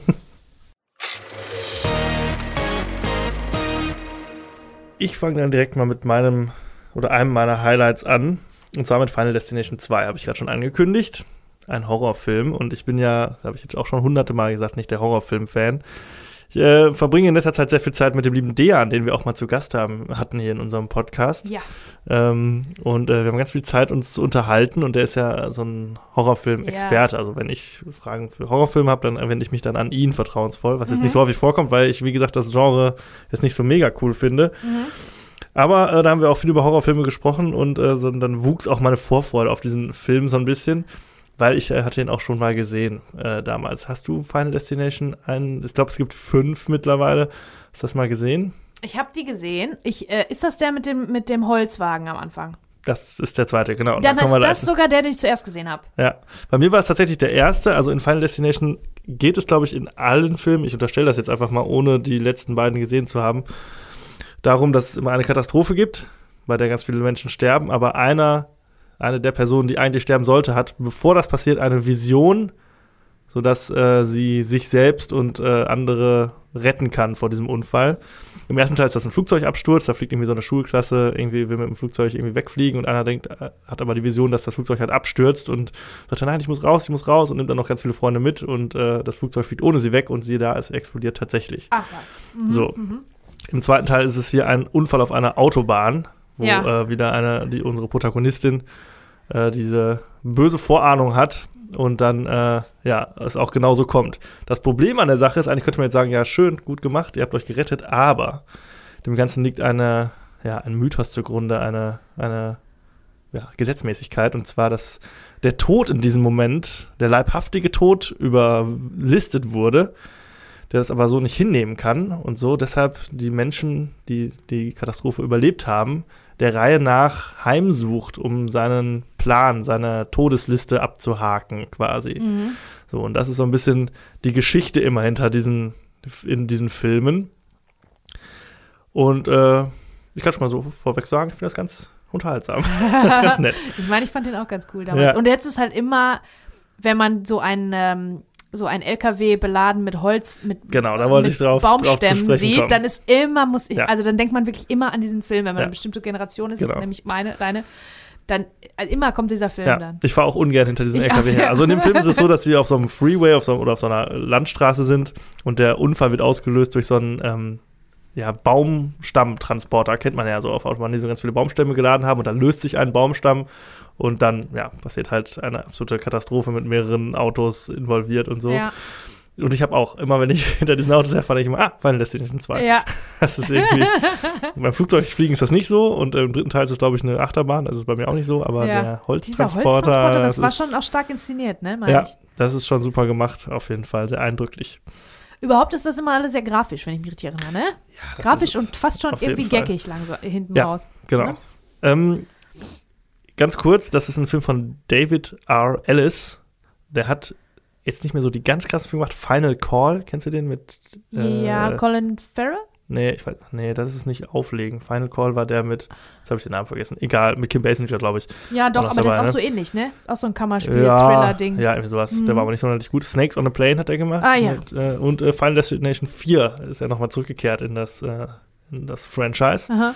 Ich fange dann direkt mal mit meinem oder einem meiner Highlights an. Und zwar mit Final Destination 2, habe ich gerade schon angekündigt. Ein Horrorfilm. Und ich bin ja, habe ich jetzt auch schon hunderte Mal gesagt, nicht der Horrorfilm-Fan. Ich äh, verbringe in letzter Zeit sehr viel Zeit mit dem lieben Dejan, den wir auch mal zu Gast haben, hatten hier in unserem Podcast. Ja. Ähm, und äh, wir haben ganz viel Zeit, uns zu unterhalten. Und der ist ja so ein Horrorfilm-Experte. Also wenn ich Fragen für Horrorfilme habe, dann wende ich mich dann an ihn vertrauensvoll, was jetzt Mhm. nicht so häufig vorkommt, weil ich, wie gesagt, das Genre jetzt nicht so mega cool finde. Mhm. Aber äh, da haben wir auch viel über Horrorfilme gesprochen und äh, so, dann wuchs auch meine Vorfreude auf diesen Film so ein bisschen, weil ich äh, hatte ihn auch schon mal gesehen äh, damals. Hast du Final Destination einen? Ich glaube, es gibt fünf mittlerweile. Hast du das mal gesehen? Ich habe die gesehen. Ich, äh, ist das der mit dem, mit dem Holzwagen am Anfang? Das ist der zweite, genau. Und Dann kommen ist da das sogar der, den ich zuerst gesehen habe. Ja, bei mir war es tatsächlich der erste. Also in Final Destination geht es, glaube ich, in allen Filmen, ich unterstelle das jetzt einfach mal, ohne die letzten beiden gesehen zu haben, darum, dass es immer eine Katastrophe gibt, bei der ganz viele Menschen sterben, aber einer, eine der Personen, die eigentlich sterben sollte, hat, bevor das passiert, eine Vision, sodass äh, sie sich selbst und äh, andere retten kann vor diesem Unfall. Im ersten Teil ist das ein Flugzeugabsturz, da fliegt irgendwie so eine Schulklasse, irgendwie will mit dem Flugzeug irgendwie wegfliegen und einer denkt, äh, hat aber die Vision, dass das Flugzeug halt abstürzt und sagt, nein, ich muss raus, ich muss raus und nimmt dann noch ganz viele Freunde mit und äh, das Flugzeug fliegt ohne sie weg und siehe da, es explodiert tatsächlich. Ach was. Mhm, So. Mhm. Im zweiten Teil ist es hier ein Unfall auf einer Autobahn, wo Ja. äh, wieder eine, die unsere Protagonistin äh, diese böse Vorahnung hat und dann äh, ja es auch genauso kommt. Das Problem an der Sache ist, eigentlich könnte man jetzt sagen, ja schön, gut gemacht, ihr habt euch gerettet, aber dem Ganzen liegt eine ja ein Mythos zugrunde, eine eine ja, Gesetzmäßigkeit und zwar, dass der Tod in diesem Moment, der leibhaftige Tod überlistet wurde, der das aber so nicht hinnehmen kann und so deshalb die Menschen, die die Katastrophe überlebt haben, der Reihe nach heimsucht, um seinen Plan, seine Todesliste abzuhaken quasi. Mhm. So, und das ist so ein bisschen die Geschichte immer hinter diesen, in diesen Filmen. Und äh, ich kann schon mal so vorweg sagen, ich finde das ganz unterhaltsam. [LAUGHS] das ist ganz nett. Ich meine, ich fand den auch ganz cool damals. Ja. Und jetzt ist halt immer, wenn man so ein ähm, so ein LKW beladen mit Holz, mit, Genau, da wollte mit ich drauf- drauf Baumstämmen sprechen sieht, kommen. dann ist immer, muss ich, Ja. also dann denkt man wirklich immer an diesen Film, wenn man Ja. eine bestimmte Generation ist, Genau. nämlich meine, deine, dann also immer kommt dieser Film Ja, dann. ich fahre auch ungern hinter diesen Ich LKW her. Also in dem Film ist es so, dass sie auf so einem Freeway auf so, oder auf so einer Landstraße sind und der Unfall wird ausgelöst durch so einen ähm, ja, Baumstammtransporter. Kennt man ja so auf Autobahnen, die so ganz viele Baumstämme geladen haben und dann löst sich ein Baumstamm und dann ja, passiert halt eine absolute Katastrophe mit mehreren Autos involviert und so. Ja, Und ich habe auch, immer wenn ich [LAUGHS] hinter diesen Autos herfahre, ich immer, ah, Final Destination 2. ja, [LAUGHS] Das ist irgendwie. [LAUGHS] beim Flugzeugfliegen ist das nicht so und im dritten Teil ist es, glaube ich, eine Achterbahn. Das ist bei mir auch nicht so, aber Ja. der dieser Holztransporter. Holztransporter, das, war ist- schon auch stark inszeniert, ne, meine Ja, ich. das ist schon super gemacht, auf jeden Fall. Sehr eindrücklich. Überhaupt ist das immer alles sehr grafisch, wenn ich mich richtig erinnere, ne? das Grafisch und fast schon irgendwie geckig langsam hinten Ja. raus. Genau. ne? Ähm, ganz kurz, das ist ein Film von David R. Ellis. Der hat jetzt nicht mehr so die ganz krassen Filme gemacht. Final Call, kennst du den mit? äh, ja, Colin Farrell? Nee, ich weiß, nee, das ist nicht Auflegen. Final Call war der mit, jetzt habe ich den Namen vergessen. Egal, mit Kim Basinger, glaube ich. Ja, doch, aber der ist dabei, auch ne? so ähnlich, ne? Ist auch so ein Kammerspiel-Thriller-Ding. Ja, irgendwie sowas. Der Mhm. war aber nicht sonderlich gut. Snakes on a Plane hat er gemacht. Ah, ja. Mit, äh, und äh, Final Destination 4 ist er nochmal zurückgekehrt in das, äh, in das Franchise. Aha.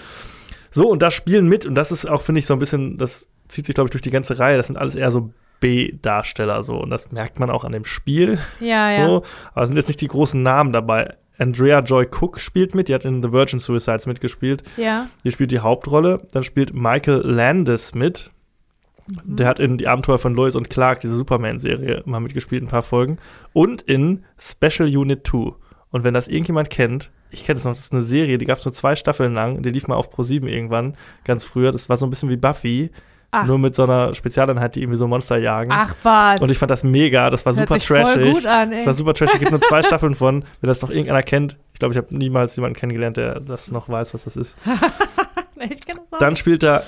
So, und da spielen mit, und das ist auch, finde ich, so ein bisschen, das zieht sich, glaube ich, durch die ganze Reihe. Das sind alles eher so B-Darsteller, so. Und das merkt man auch an dem Spiel. Ja, ja. So. Aber es sind jetzt nicht die großen Namen dabei. Andrea Joy Cook spielt mit, die hat in The Virgin Suicides mitgespielt. Ja. Die spielt die Hauptrolle. Dann spielt Michael Landis mit. Mhm. Der hat in Die Abenteuer von Lois und Clark, diese Superman-Serie, mal mitgespielt, ein paar Folgen. Und in Special Unit 2. Und wenn das irgendjemand kennt, ich kenne es noch, das ist eine Serie, die gab es nur zwei Staffeln lang, die lief mal auf Pro7 irgendwann, ganz früher. Das war so ein bisschen wie Buffy, Ach. nur mit so einer Spezialeinheit, die irgendwie so Monster jagen. Ach was. Und ich fand das mega, das war Hört super sich voll trashig. gut an, ey. Das war super trashig, gibt nur zwei [LAUGHS] Staffeln von. Wenn das noch irgendeiner kennt, ich glaube, ich habe niemals jemanden kennengelernt, der das noch weiß, was das ist. [LAUGHS] ich kenn das auch. Dann spielt da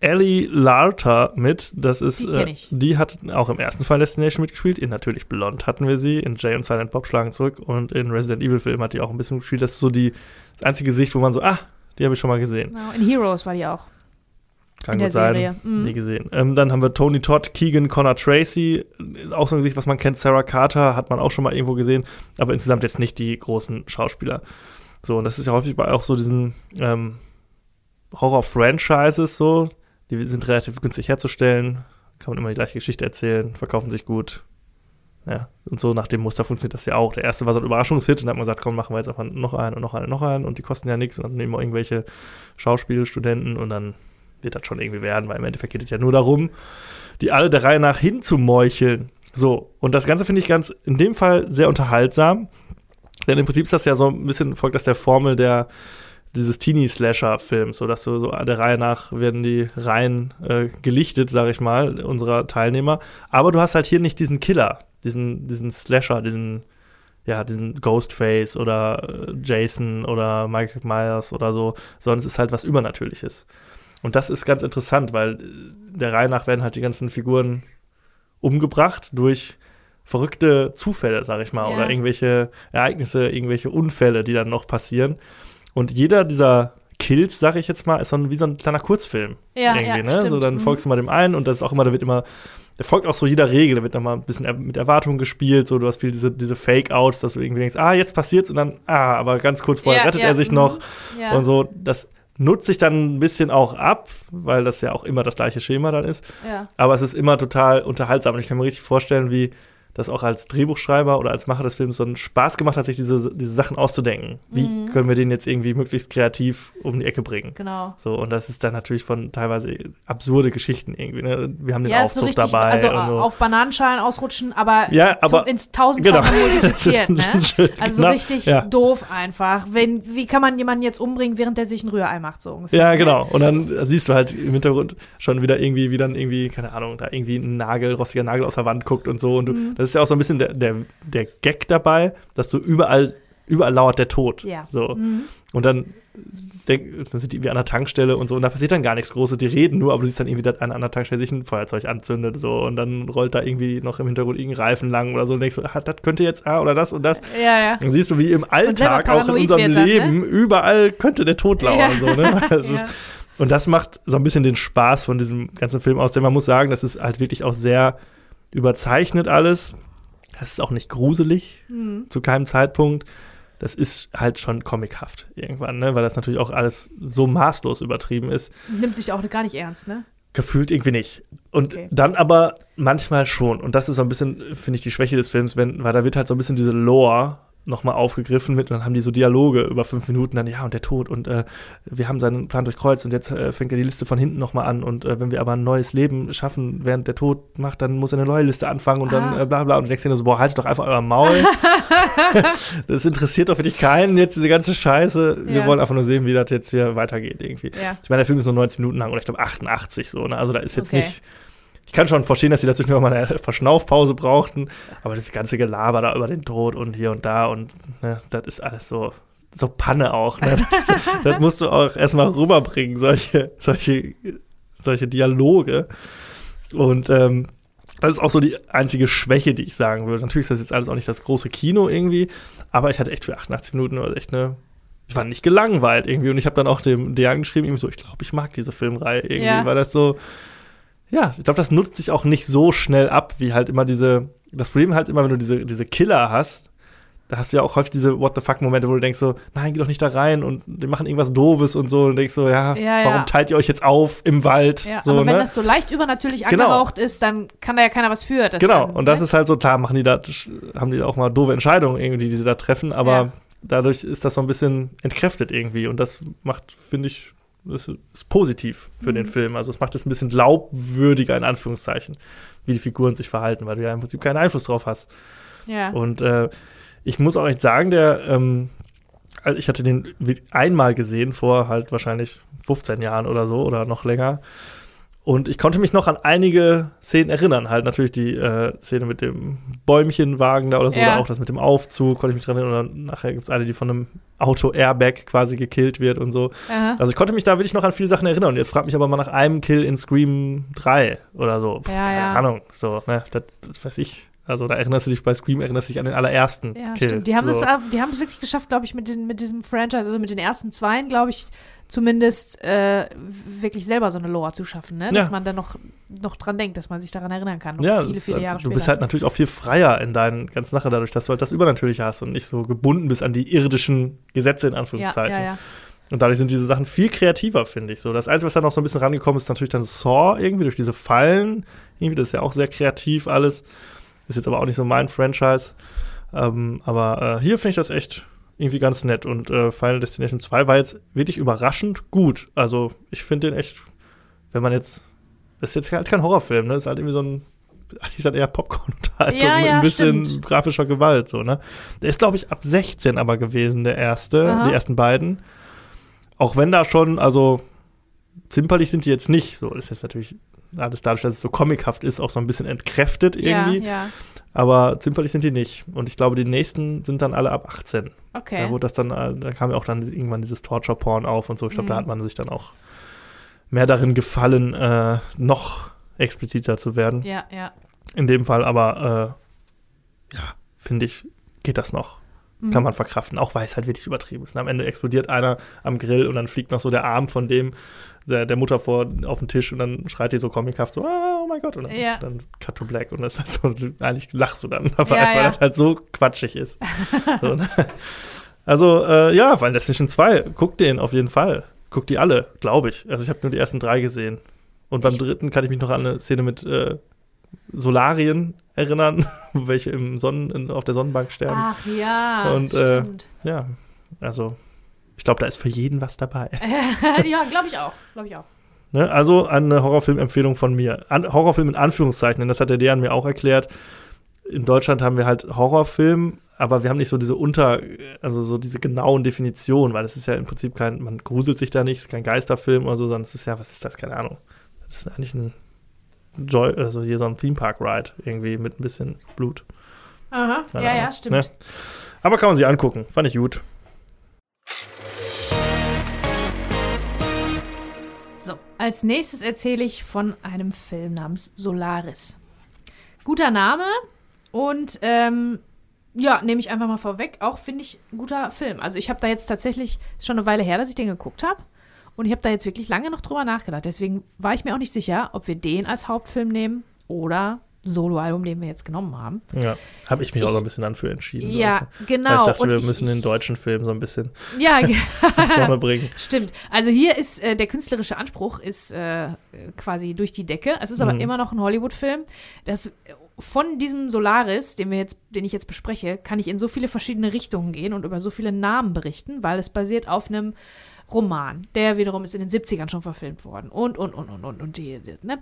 Ellie Larter mit. Das ist, Die äh, die hat auch im ersten Fall Destination mitgespielt. In Natürlich Blond hatten wir sie. In Jay und Silent Bob schlagen zurück. Und in Resident Evil Film hat die auch ein bisschen gespielt. Das ist so die, das einzige Gesicht, wo man so, ah, die habe ich schon mal gesehen. Genau. In Heroes war die auch. Kann gut sein. Mhm. Nie gesehen. Ähm, dann haben wir Tony Todd, Keegan, Connor Tracy. Auch so ein Gesicht, was man kennt. Sarah Carter hat man auch schon mal irgendwo gesehen. Aber insgesamt jetzt nicht die großen Schauspieler. So, und das ist ja häufig bei auch so diesen ähm, Horror-Franchises so. Die sind relativ günstig herzustellen. Kann man immer die gleiche Geschichte erzählen. Verkaufen sich gut. Ja, und so nach dem Muster funktioniert das ja auch. Der erste war so ein Überraschungshit und dann hat man gesagt, komm, machen wir jetzt einfach noch einen und noch einen und noch einen und die kosten ja nichts und dann nehmen wir irgendwelche Schauspielstudenten und dann wird das schon irgendwie werden, weil im Endeffekt geht es ja nur darum, die alle der Reihe nach hinzumeucheln. So, und das Ganze finde ich ganz, in dem Fall sehr unterhaltsam, denn im Prinzip ist das ja so ein bisschen, folgt das der Formel der, dieses Teenie-Slasher-Films, so dass du so der Reihe nach werden die Reihen äh, gelichtet, sag ich mal, unserer Teilnehmer. Aber du hast halt hier nicht diesen Killer, diesen, diesen Slasher, diesen, ja, diesen Ghostface oder äh, Jason oder Michael Myers oder so, sondern es ist halt was Übernatürliches. Und das ist ganz interessant, weil äh, der Reihe nach werden halt die ganzen Figuren umgebracht durch verrückte Zufälle, sag ich mal, Ja. oder irgendwelche Ereignisse, irgendwelche Unfälle, die dann noch passieren. Und jeder dieser Kills, sag ich jetzt mal, ist so ein, wie so ein kleiner Kurzfilm. Ja, irgendwie, ja, ne? So, dann Mhm. folgst du mal dem einen und das ist auch immer, da wird immer, der folgt auch so jeder Regel, da wird nochmal ein bisschen mit Erwartungen gespielt, so du hast viel diese, diese Fake-Outs, dass du irgendwie denkst, ah, jetzt passiert's und dann, ah, aber ganz kurz vorher Ja, rettet ja, er sich mhm. noch Ja. und so. Das nutzt sich dann ein bisschen auch ab, weil das ja auch immer das gleiche Schema dann ist. ja. Aber es ist immer total unterhaltsam und ich kann mir richtig vorstellen, wie das auch als Drehbuchschreiber oder als Macher des Films so einen Spaß gemacht hat, sich diese, diese Sachen auszudenken. Wie Mhm. können wir den jetzt irgendwie möglichst kreativ um die Ecke bringen? Genau. So, und das ist dann natürlich von teilweise absurde Geschichten irgendwie. Ne? Wir haben den Ja, ist so Aufzug richtig, dabei. also so. auf Bananenschalen ausrutschen, aber, Ja, aber- ins tausendfache Genau. [LAUGHS] multipliziert, ne? Also so genau, richtig ja. doof einfach. Wenn, wie kann man jemanden jetzt umbringen, während der sich ein Rührei macht, so ungefähr? Ja, ne? genau. Und dann siehst du halt im Hintergrund schon wieder irgendwie, wie dann irgendwie, keine Ahnung, da irgendwie ein Nagel, rostiger Nagel aus der Wand guckt und so. Und du, Mhm. Das ist ja auch so ein bisschen der, der, der Gag dabei, dass du überall, überall lauert der Tod. Ja. So. Mhm. Und dann, denk, dann sind die irgendwie an der Tankstelle und so, und da passiert dann gar nichts Großes. Die reden nur, aber du siehst dann irgendwie, dass einer an der Tankstelle sich ein Feuerzeug anzündet, so, und dann rollt da irgendwie noch im Hintergrund irgendein Reifen lang oder so, und denkst du, ah, das könnte jetzt, ah, oder das und das. Ja, ja. Dann siehst du, wie im Alltag, auch in unserem ne? Leben, überall könnte der Tod lauern. Ja. So, ne? [LAUGHS] Das Ja. ist, und das macht so ein bisschen den Spaß von diesem ganzen Film aus, denn man muss sagen, das ist halt wirklich auch sehr überzeichnet alles. Das ist auch nicht gruselig Mhm. zu keinem Zeitpunkt. Das ist halt schon comichaft irgendwann, ne? weil das natürlich auch alles so maßlos übertrieben ist. Nimmt sich auch gar nicht ernst, ne? Gefühlt irgendwie nicht. Und Okay. dann aber manchmal schon. Und das ist so ein bisschen, finde ich, die Schwäche des Films, wenn, weil da wird halt so ein bisschen diese Lore nochmal aufgegriffen mit, und dann haben die so Dialoge über fünf Minuten, dann ja und der Tod und äh, wir haben seinen Plan durchkreuzt und jetzt äh, fängt er die Liste von hinten nochmal an und äh, wenn wir aber ein neues Leben schaffen, während der Tod macht, dann muss er eine neue Liste anfangen und dann Ah. äh, bla bla und du denkst dir nur so, boah, haltet doch einfach euer Maul. [LAUGHS] das interessiert doch wirklich keinen, jetzt diese ganze Scheiße. Wir Ja. wollen einfach nur sehen, wie das jetzt hier weitergeht irgendwie. Ja. Ich meine, der Film ist nur 90 Minuten lang oder ich glaube 88 so, ne? Also da ist jetzt Okay. nicht. Ich kann schon verstehen, dass sie dazwischen mal eine [LAUGHS] Verschnaufpause brauchten, aber das ganze Gelaber da über den Tod und hier und da und ne, das ist alles so, so Panne auch. Ne? [LAUGHS] das, das musst du auch erstmal rüberbringen, solche, solche, solche Dialoge. Und ähm, das ist auch so die einzige Schwäche, die ich sagen würde. Natürlich ist das jetzt alles auch nicht das große Kino irgendwie, aber ich hatte echt für 88 Minuten oder echt eine. Ich war nicht gelangweilt irgendwie und ich habe dann auch dem Dejan geschrieben, irgendwie so, ich glaube, ich mag diese Filmreihe irgendwie, Ja. weil das so, ja, ich glaube, das nutzt sich auch nicht so schnell ab, wie halt immer diese, das Problem halt immer, wenn du diese, diese Killer hast, da hast du ja auch häufig diese What the fuck-Momente, wo du denkst so, nein, geh doch nicht da rein und die machen irgendwas Doofes und so und denkst so, ja, Ja, warum ja. teilt ihr euch jetzt auf im Wald? Ja, so, aber wenn ne? das so leicht übernatürlich Genau. angehaucht ist, dann kann da ja keiner was für. Genau, dann, und das ne? ist halt so, klar, machen die da, haben die da auch mal doofe Entscheidungen irgendwie, die sie da treffen, aber dadurch ist das so ein bisschen entkräftet irgendwie und das macht, finde ich, ist, ist positiv für Mhm. den Film. Also es macht es ein bisschen glaubwürdiger, in Anführungszeichen, wie die Figuren sich verhalten, weil du ja im Prinzip keinen Einfluss drauf hast. Ja. Und äh, ich muss auch echt sagen, der, ähm, also ich hatte den einmal gesehen vor halt wahrscheinlich 15 Jahren oder so oder noch länger. Und ich konnte mich noch an einige Szenen erinnern. Halt natürlich die äh, Szene mit dem Bäumchenwagen da oder so, Ja. oder auch das mit dem Aufzug, konnte ich mich dran erinnern. Und nachher gibt es eine, die von einem Auto-Airbag quasi gekillt wird und so. Aha. Also ich konnte mich da wirklich noch an viele Sachen erinnern. Und jetzt fragt mich aber mal nach einem Kill in Scream 3 oder so. Pff, Ja, keine ja. Ahnung. So, ne, das, das weiß ich. Also da erinnerst du dich bei Scream, erinnerst du dich an den allerersten Ja, Kill. stimmt. Die haben, so. es, ab- die haben es wirklich geschafft, glaube ich, mit, den, mit diesem Franchise, also mit den ersten Zweien, glaube ich, zumindest äh, wirklich selber so eine Lore zu schaffen, ne? Dass Ja. man dann noch, noch dran denkt, dass man sich daran erinnern kann. ja, viele, viele halt, Jahre du bist halt natürlich auch viel freier in deinen ganzen Sachen dadurch, dass du halt das Übernatürliche hast und nicht so gebunden bist an die irdischen Gesetze in Anführungszeichen. ja, ja. Und dadurch sind diese Sachen viel kreativer, finde ich. So, das Einzige, was da noch so ein bisschen rangekommen ist, ist natürlich dann Saw irgendwie durch diese Fallen. Irgendwie, das ist ja auch sehr kreativ alles. Ist jetzt aber auch nicht so mein Franchise. Ähm, aber äh, hier finde ich das echt irgendwie ganz nett. Und äh, Final Destination 2 war jetzt wirklich überraschend gut. Also, ich finde den echt, wenn man jetzt, das ist jetzt halt kein Horrorfilm, ne? Das ist halt irgendwie so ein, ist halt eher Popcorn-Unterhaltung Ja, mit ja, ein bisschen stimmt. grafischer Gewalt, so, ne? Der ist, glaube ich, ab 16 aber gewesen, der erste, Aha. die ersten beiden. Auch wenn da schon, also zimperlich sind die jetzt nicht. So, das ist jetzt natürlich alles dadurch, dass es so comichaft ist, auch so ein bisschen entkräftet irgendwie. Ja, ja. Aber zimperlich sind die nicht. Und ich glaube, die nächsten sind dann alle ab 18. Okay. Da wurde das dann, äh, da kam ja auch dann irgendwann dieses Torture-Porn auf und so. Ich glaube, da Mhm. hat man sich dann auch mehr darin gefallen, äh, noch expliziter zu werden. ja, ja. In dem Fall aber, äh, ja, finde ich, geht das noch. Mhm. Kann man verkraften, auch weil es halt wirklich übertrieben ist. Und am Ende explodiert einer am Grill und dann fliegt noch so der Arm von dem, der, der Mutter vor auf den Tisch und dann schreit die so comichaft so, ah, oh mein Gott, und dann, Ja. dann cut to black und das ist halt so, eigentlich lachst du dann Ja, weil ja. das halt so quatschig ist. [LAUGHS] so, ne? Also, äh, ja, Final Destination 2, guck den auf jeden Fall. Guck die alle, glaube ich. Also ich habe nur die ersten drei gesehen. Und beim Ich- dritten kann ich mich noch an eine Szene mit äh, Solarien erinnern, [LAUGHS] welche im Sonnen, auf der Sonnenbank sterben. Ach ja. Und, äh, ja, also ich glaube, da ist für jeden was dabei. [LAUGHS] [LAUGHS] ja, glaube ich auch. Glaube ich auch. Ne? Also eine Horrorfilm-Empfehlung von mir. An, Horrorfilm in Anführungszeichen, denn das hat der Dejan mir auch erklärt. In Deutschland haben wir halt Horrorfilm, aber wir haben nicht so diese unter, also so diese genauen Definitionen, weil es ist ja im Prinzip kein, man gruselt sich da nicht, es ist kein Geisterfilm oder so, sondern es ist ja, was ist das, keine Ahnung. Das ist eigentlich ein Joy, also hier so ein Theme Park Ride irgendwie mit ein bisschen Blut. Aha, keine ja, Ahnung. ja, stimmt. Ne? Aber kann man sich angucken, fand ich gut. Als nächstes erzähle ich von einem Film namens Solaris. Guter Name und ähm, ja, nehme ich einfach mal vorweg. Auch finde ich ein guter Film. Also ich habe da jetzt tatsächlich, ist schon eine Weile her, dass ich den geguckt habe. Und ich habe da jetzt wirklich lange noch drüber nachgedacht. Deswegen war ich mir auch nicht sicher, ob wir den als Hauptfilm nehmen oder Soloalbum, den wir jetzt genommen haben. Ja, habe ich mich ich, auch so ein bisschen dann für entschieden. Ja, ich. genau. Weil ich dachte, und wir ich, müssen den deutschen Film so ein bisschen ja, [LAUGHS] vorne bringen. [LAUGHS] Stimmt. Also hier ist äh, der künstlerische Anspruch ist äh, quasi durch die Decke. Es ist aber mhm. immer noch ein Hollywood-Film. Das von diesem Solaris, den wir jetzt, den ich jetzt bespreche, kann ich in so viele verschiedene Richtungen gehen und über so viele Namen berichten, weil es basiert auf einem Roman. Der wiederum ist in den 70ern schon verfilmt worden. Und, und, und, und, und, und die, ne?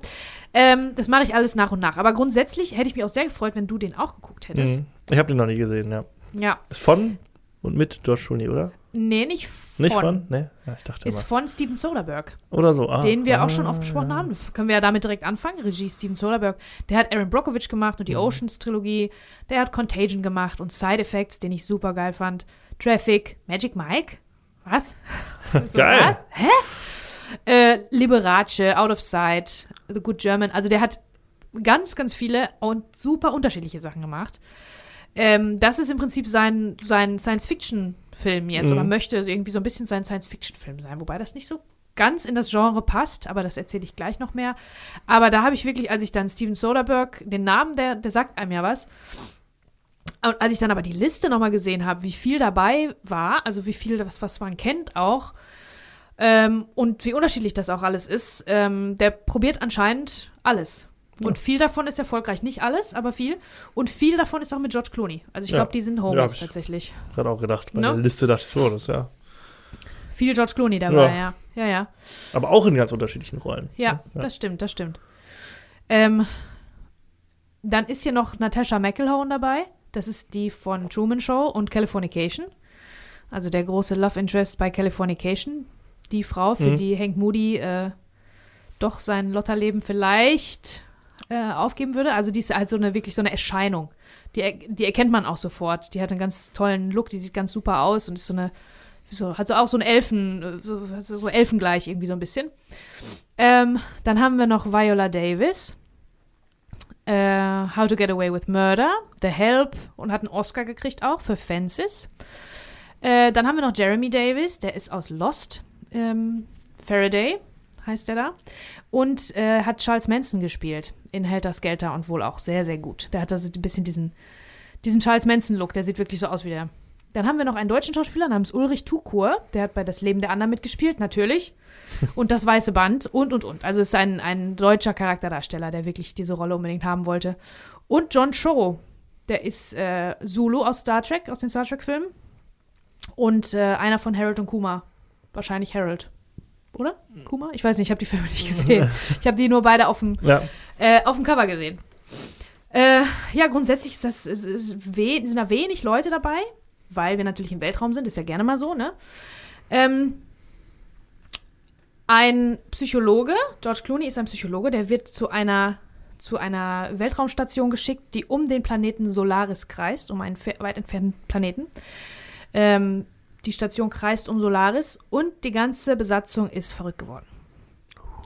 Ähm, das mache ich alles nach und nach. Aber grundsätzlich hätte ich mich auch sehr gefreut, wenn du den auch geguckt hättest. Mhm. Ich habe den noch nie gesehen, ja. Ja. Ist von und mit George Clooney, oder? Nee, nicht von. Nicht von? Nee, ja, ich dachte Ist mal. von Steven Soderbergh. Oder so, ah. Den wir ah, auch schon oft besprochen haben. Können wir ja damit direkt anfangen. Regie Steven Soderbergh. Der hat Aaron Brockovich gemacht und die mhm. Oceans-Trilogie. Der hat Contagion gemacht und Side Effects, den ich super geil fand. Traffic, Magic Mike. Was? so, [LAUGHS] Geil. Was? Hä? Äh, Liberace, Out of Sight, The Good German. Also der hat ganz, ganz viele und super unterschiedliche Sachen gemacht. Ähm, das ist im Prinzip sein, sein Science-Fiction-Film jetzt mhm. oder möchte irgendwie so ein bisschen sein Science-Fiction-Film sein, wobei das nicht so ganz in das Genre passt, aber das erzähle ich gleich noch mehr. Aber da habe ich wirklich, als ich dann Steven Soderbergh, den Namen, der, der sagt einem ja was, und als ich dann aber die Liste nochmal gesehen habe, wie viel dabei war, also wie viel das, was man kennt auch, ähm, und wie unterschiedlich das auch alles ist, ähm, der probiert anscheinend alles. Ja. Und viel davon ist erfolgreich. Nicht alles, aber viel. Und viel davon ist auch mit George Clooney. Also ich glaube, die sind Homies ja, tatsächlich. Gerade auch gedacht. Bei no? der Liste dachte ich so, das ja. Viel George Clooney dabei, ja. ja. Ja, ja. Aber auch in ganz unterschiedlichen Rollen. Ja, ja. das stimmt, das stimmt. Ähm, dann ist hier noch Natasha McElhone dabei. Das ist die von Truman Show und Californication. Also der große Love Interest bei Californication. Die Frau, für mhm. die Hank Moody äh, doch sein Lotterleben vielleicht äh, aufgeben würde. Also die ist halt so eine wirklich so eine Erscheinung. Die, die erkennt man auch sofort. Die hat einen ganz tollen Look, die sieht ganz super aus und ist so eine, so, hat so auch so ein Elfen, so, so Elfengleich irgendwie so ein bisschen. Ähm, dann haben wir noch Viola Davis äh, How to Get Away with Murder, The Help und hat einen Oscar gekriegt auch für Fences. Äh, dann haben wir noch Jeremy Davis, der ist aus Lost. Ähm, Faraday heißt der da. Und äh, hat Charles Manson gespielt in Helter Skelter und wohl auch sehr, sehr gut. Der hat also ein bisschen diesen, diesen Charles Manson-Look, der sieht wirklich so aus wie der. Dann haben wir noch einen deutschen Schauspieler namens Ulrich Tukur, der hat bei Das Leben der anderen mitgespielt, natürlich und das weiße Band und, und, und. Also es ist ein, ein deutscher Charakterdarsteller, der wirklich diese Rolle unbedingt haben wollte. Und John Cho, der ist äh, Zulu aus Star Trek, aus den Star Trek-Filmen. Und äh, einer von Harold und Kuma. Wahrscheinlich Harold. Oder? Kuma? Ich weiß nicht, ich habe die Filme nicht gesehen. [LAUGHS] Ich habe die nur beide auf dem, ja. äh, auf dem Cover gesehen. Äh, ja, grundsätzlich ist das, ist, ist sind da wenig Leute dabei, weil wir natürlich im Weltraum sind, ist ja gerne mal so, ne? Ähm, ein Psychologe, George Clooney ist ein Psychologe, der wird zu einer, zu einer Weltraumstation geschickt, die um den Planeten Solaris kreist, um einen weit entfernten Planeten. Ähm, die Station kreist um Solaris und die ganze Besatzung ist verrückt geworden.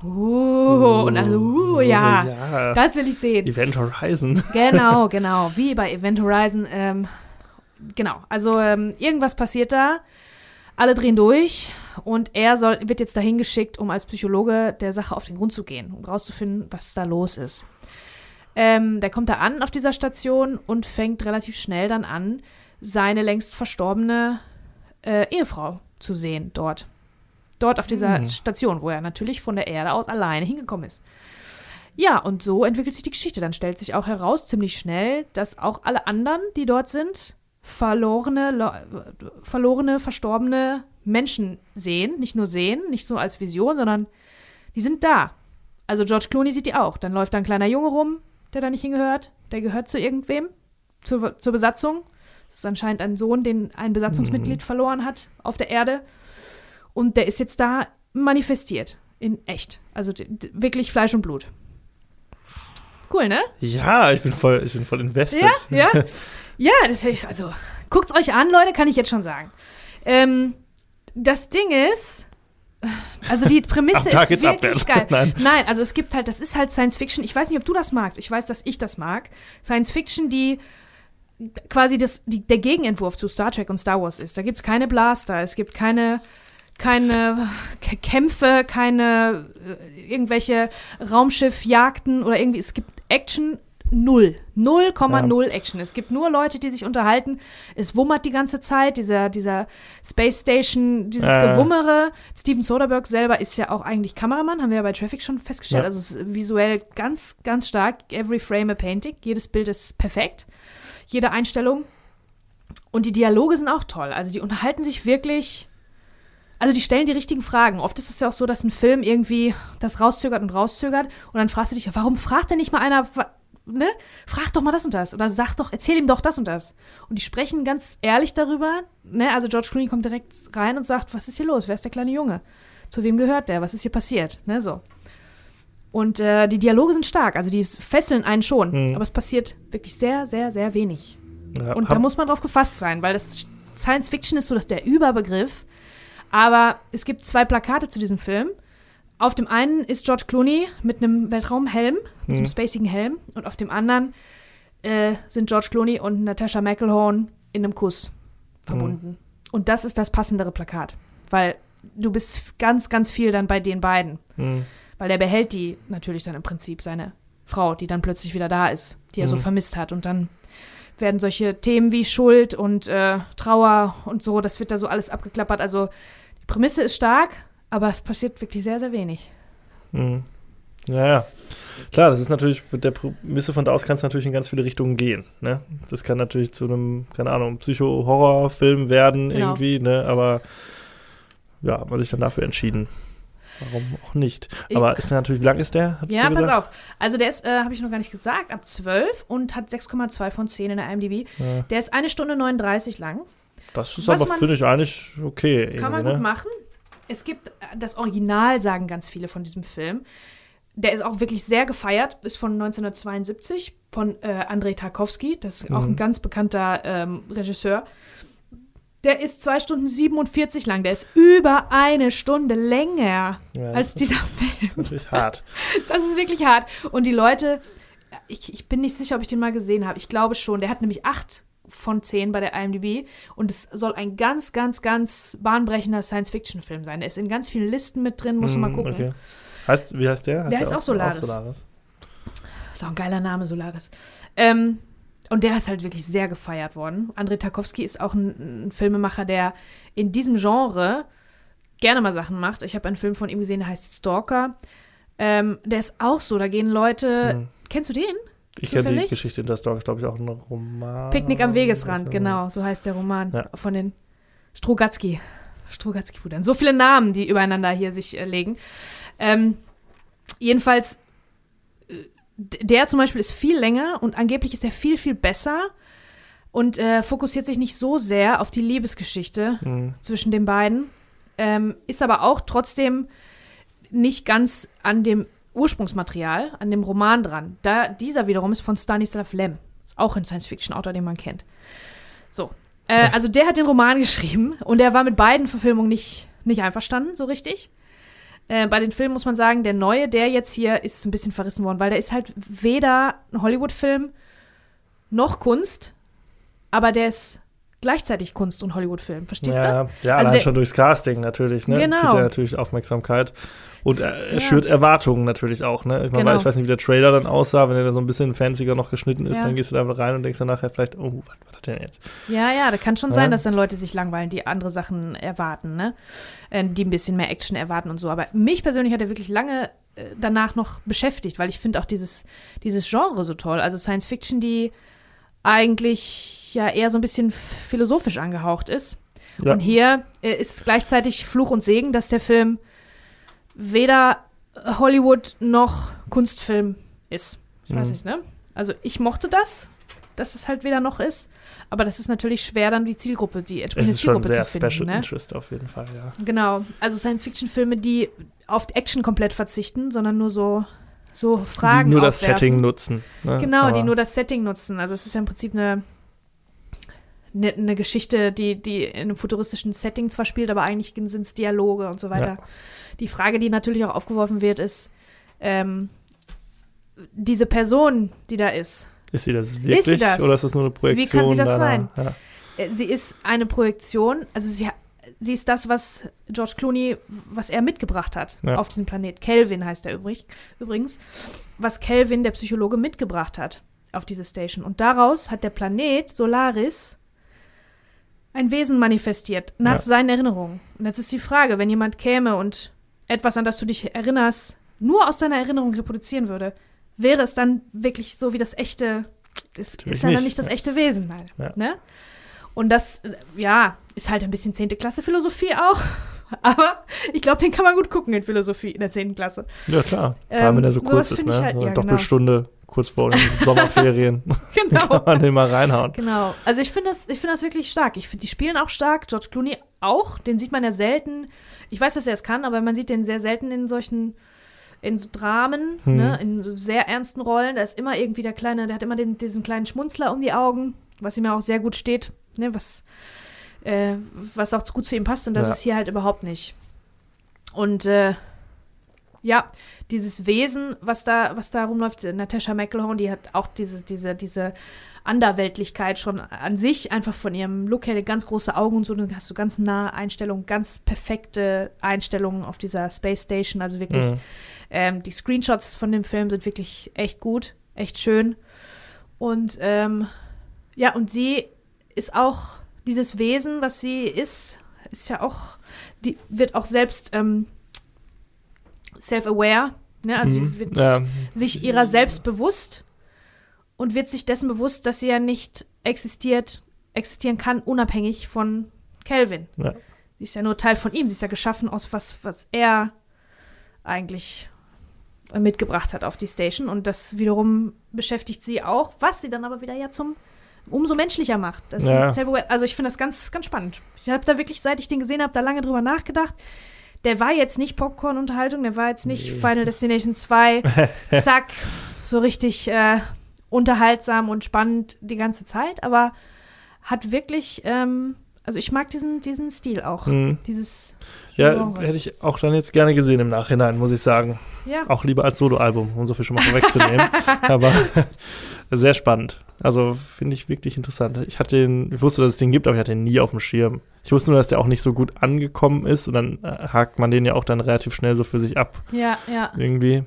Uh, und also, uh, ja, ja, das will ich sehen. Event Horizon. [LAUGHS] Genau, genau, wie bei Event Horizon. Ähm, genau, also ähm, irgendwas passiert da. Alle drehen durch und er soll, wird jetzt dahin geschickt, um als Psychologe der Sache auf den Grund zu gehen, um rauszufinden, was da los ist. Ähm, der kommt da an auf dieser Station und fängt relativ schnell dann an, seine längst verstorbene äh, Ehefrau zu sehen dort. Dort auf dieser mhm. Station, wo er natürlich von der Erde aus alleine hingekommen ist. Ja, und so entwickelt sich die Geschichte. Dann stellt sich auch heraus, ziemlich schnell, dass auch alle anderen, die dort sind, verlorene, lo- verlorene, verstorbene Menschen sehen. Nicht nur sehen, nicht so als Vision, sondern die sind da. Also George Clooney sieht die auch. Dann läuft da ein kleiner Junge rum, der da nicht hingehört. Der gehört zu irgendwem, zur, zur Besatzung. Das ist anscheinend ein Sohn, den ein Besatzungsmitglied verloren hat auf der Erde. Und der ist jetzt da manifestiert. In echt. Also wirklich Fleisch und Blut. Cool, ne? Ja, ich bin voll, ich bin voll invested. Ja, ja. [LAUGHS] Ja, das ist also. Guckt's euch an, Leute, kann ich jetzt schon sagen. Ähm, das Ding ist, also die Prämisse [LAUGHS] ist wirklich abwärts. geil. [LAUGHS] Nein. Nein, also es gibt halt, das ist halt Science Fiction. Ich weiß nicht, ob du das magst. Ich weiß, dass ich das mag. Science Fiction, die quasi das, die, der Gegenentwurf zu Star Trek und Star Wars ist. Da gibt's keine Blaster, es gibt keine keine Kämpfe, keine äh, irgendwelche Raumschiffjagden oder irgendwie. Es gibt Action null. 0,0 Action. Es gibt nur Leute, die sich unterhalten. Es wummert die ganze Zeit. Dieser, dieser Space Station, dieses Äh. Gewummere. Steven Soderbergh selber ist ja auch eigentlich Kameramann, haben wir ja bei Traffic schon festgestellt. Ja. Also es ist visuell ganz, ganz stark. Every frame a painting. Jedes Bild ist perfekt. Jede Einstellung. Und die Dialoge sind auch toll. Also die unterhalten sich wirklich. Also die stellen die richtigen Fragen. Oft ist es ja auch so, dass ein Film irgendwie das rauszögert und rauszögert und dann fragst du dich, warum fragt denn nicht mal einer, ne? Frag doch mal das und das oder sag doch, erzähl ihm doch das und das. Und die sprechen ganz ehrlich darüber, ne? Also George Clooney kommt direkt rein und sagt, was ist hier los? Wer ist der kleine Junge? Zu wem gehört der? Was ist hier passiert? Ne, so. Und äh, die Dialoge sind stark, also die fesseln einen schon, Mhm. aber es passiert wirklich sehr, sehr, sehr wenig. Ja, Und da muss man drauf gefasst sein, weil das Science Fiction ist so dass der Überbegriff. Aber es gibt zwei Plakate zu diesem Film. Auf dem einen ist George Clooney mit einem Weltraumhelm, mit einem Mhm. spacigen Helm. Und auf dem anderen äh, sind George Clooney und Natasha McElhone in einem Kuss verbunden. Und das ist das passendere Plakat. Weil du bist ganz, ganz viel dann bei den beiden. Hm. Weil der behält die natürlich dann im Prinzip, seine Frau, die dann plötzlich wieder da ist, die er so Mhm. vermisst hat. Und dann werden solche Themen wie Schuld und äh, Trauer und so, das wird da so alles abgeklappert. Also die Prämisse ist stark, aber es passiert wirklich sehr, sehr wenig. Hm. Ja, ja. Klar, das ist natürlich, mit der Prämisse von da aus kann es natürlich in ganz viele Richtungen gehen. Ne? Das kann natürlich zu einem, keine Ahnung, Psycho-Horror-Film werden Genau. irgendwie, ne? aber ja, hat man sich dann dafür entschieden. Warum auch nicht? Ich- Aber ist natürlich, wie lang ist der? Hattest Ja, pass gesagt? auf. Also der ist, äh, habe ich noch gar nicht gesagt, ab 12 und hat 6,2 von 10 in der IMDb. Ja, Der ist eine Stunde 39 lang. das ist Was aber, finde ich, eigentlich okay. Kann man irgendwie, gut ne? machen. Es gibt, äh, das Original sagen ganz viele von diesem Film. Der ist auch wirklich sehr gefeiert, ist von 1972 von äh, Andrei Tarkovsky. Das ist auch Mhm. ein ganz bekannter ähm, Regisseur. Der ist 2 Stunden 47 lang. Der ist über eine Stunde länger Ja, als das dieser Film. ist [LAUGHS] natürlich hart. Das ist wirklich hart. Und die Leute, ich, ich bin nicht sicher, ob ich den mal gesehen habe. Ich glaube schon. Der hat nämlich 8 von 10 bei der IMDb. Und es soll ein ganz, ganz, ganz bahnbrechender Science-Fiction-Film sein. Der ist in ganz vielen Listen mit drin. Musst du mal Hm, gucken. Okay. Heißt, wie heißt der? Der heißt auch Solaris. Solaris. Ist auch ein geiler Name, Solaris. Ähm, und der ist halt wirklich sehr gefeiert worden. Andrei Tarkovsky ist auch ein, ein Filmemacher, der in diesem Genre gerne mal Sachen macht. Ich habe einen Film von ihm gesehen, der heißt Stalker. Ähm, der ist auch so, da gehen Leute. Hm. Kennst du den? Ich kenne die? Geschichte in der Story, ist glaube ich auch ein Roman. Picknick am Wegesrand, genau, so heißt der Roman Ja. von den Strugatsky. Strugatsky-Brüdern. So viele Namen, die übereinander hier sich äh, legen. Ähm, jedenfalls, äh, der zum Beispiel ist viel länger und angeblich ist er viel, viel besser und äh, fokussiert sich nicht so sehr auf die Liebesgeschichte Hm. zwischen den beiden, ähm, ist aber auch trotzdem nicht ganz an dem Ursprungsmaterial, an dem Roman dran. Da, dieser wiederum ist von Stanislav Lem. Ist auch ein Science-Fiction-Autor, den man kennt. So. Äh, also der hat den Roman [LAUGHS] geschrieben und er war mit beiden Verfilmungen nicht, nicht einverstanden, so richtig. Äh, bei den Filmen muss man sagen, der neue, der jetzt hier, ist ein bisschen verrissen worden, weil der ist halt weder ein Hollywood-Film noch Kunst, aber der ist gleichzeitig Kunst und Hollywood-Film. Verstehst ja, du? ja, Also allein schon durchs Casting natürlich, ne? Genau. Zieht er natürlich Aufmerksamkeit. Und er, er Ja. schürt Erwartungen natürlich auch, ne? Ich, meine, Genau. ich weiß nicht, wie der Trailer dann aussah, wenn er dann so ein bisschen fancier noch geschnitten ist, Ja. dann gehst du da rein und denkst dann nachher vielleicht, oh, was war das denn jetzt? Ja, ja, da kann schon Ja. sein, dass dann Leute sich langweilen, die andere Sachen erwarten, ne? Äh, Die ein bisschen mehr Action erwarten und so. Aber mich persönlich hat er wirklich lange äh, danach noch beschäftigt, weil ich finde auch dieses, dieses Genre so toll. Also Science Fiction, die eigentlich ja eher so ein bisschen philosophisch angehaucht ist. Ja. Und hier äh, ist es gleichzeitig Fluch und Segen, dass der Film weder Hollywood noch Kunstfilm ist. Ich weiß Mhm. nicht, ne? Also ich mochte das, dass es halt weder noch ist. Aber das ist natürlich schwer, dann die Zielgruppe, die Es entsprechende ist schon Zielgruppe sehr zu finden. Special Ne? Interest auf jeden Fall, ja. Genau. Also Science-Fiction-Filme, die auf Action komplett verzichten, sondern nur so, so Fragen die nur das aufwerfen. Setting nutzen. Ne? Genau, die Aber- nur das Setting nutzen. Also es ist ja im Prinzip eine, eine, eine Geschichte, die, die in einem futuristischen Setting zwar spielt, aber eigentlich sind es Dialoge und so weiter. Die Frage, die natürlich auch aufgeworfen wird, ist, ähm, diese Person, die da ist, Ist sie das wirklich das? oder ist das nur eine Projektion? kann sie das deiner- sein? Ja. äh, sie ist eine Projektion, also sie, sie ist das, was George Clooney, was er mitgebracht hat Ja. auf diesem Planet. Kelvin heißt er übrig, übrigens. Was Kelvin, der Psychologe, mitgebracht hat auf diese Station. Und daraus hat der Planet Solaris ein Wesen manifestiert, nach Ja. seinen Erinnerungen. Und jetzt ist die Frage, wenn jemand käme und etwas, an das du dich erinnerst, nur aus deiner Erinnerung reproduzieren würde, wäre es dann wirklich so wie das echte, Natürlich ist ja dann nicht, das ja. echte Wesen, halt, Ja. ne? Und das, ja, ist halt ein bisschen 10. Klasse Philosophie auch. [LAUGHS] Aber ich glaube, den kann man gut gucken in Philosophie in der 10. Klasse. ja, klar. Vor allem, wenn er so Ähm, kurz ist, ne? halt- ja, genau. Kurz vor den Sommerferien. [LAUGHS] Genau. kann man den mal reinhauen. Genau. Also ich finde das, ich finde das wirklich stark. Ich finde, die spielen auch stark. George Clooney auch. Den sieht man ja selten. Ich weiß, dass er es kann, aber man sieht den sehr selten in solchen, in so Dramen, Hm. ne, in so sehr ernsten Rollen. Da ist immer irgendwie der kleine, der hat immer den, diesen kleinen Schmunzler um die Augen, was ihm ja auch sehr gut steht, ne, was, äh, was auch gut zu ihm passt. Und das Ja. ist hier halt überhaupt nicht. Und äh, ja, dieses Wesen, was da, was da rumläuft, Natasha McElhone, die hat auch diese, diese, diese Anderweltlichkeit schon an sich, einfach von ihrem Look her, ganz große Augen und so, dann hast du ganz nahe Einstellungen, ganz perfekte Einstellungen auf dieser Space Station, also wirklich, Mhm. ähm, die Screenshots von dem Film sind wirklich echt gut, echt schön. Und ähm, ja, und sie ist auch dieses Wesen, was sie ist, ist ja auch, die wird auch selbst ähm, self-aware, ne? Also Mhm. die wird ja. sich ihrer selbst bewusst und wird sich dessen bewusst, dass sie ja nicht existiert, existieren kann, unabhängig von Calvin. Ja. Sie ist ja nur Teil von ihm. Sie ist ja geschaffen aus was, was er eigentlich mitgebracht hat auf die Station. Und das wiederum beschäftigt sie auch, was sie dann aber wieder ja zum umso menschlicher macht. Ja. also ich finde das ganz, ganz spannend. Ich habe da wirklich, seit ich den gesehen habe, da lange drüber nachgedacht. Der war jetzt nicht Popcorn-Unterhaltung, der war jetzt nicht Nee. Final Destination 2, [LAUGHS] zack, so richtig äh, unterhaltsam und spannend die ganze Zeit, aber hat wirklich, ähm, also ich mag diesen, diesen Stil auch. Mhm. Dieses Ja, Genre. hätte ich auch dann jetzt gerne gesehen im Nachhinein, muss ich sagen. Ja. Auch lieber als Soloalbum, um so viel schon mal vorwegzunehmen. [LAUGHS] Aber [LAUGHS] sehr spannend. Also finde ich wirklich interessant. Ich hatte den, ich wusste, dass es den gibt, aber ich hatte ihn nie auf dem Schirm. Ich wusste nur, dass der auch nicht so gut angekommen ist und dann äh, hakt man den ja auch dann relativ schnell so für sich ab. Ja, ja, Irgendwie.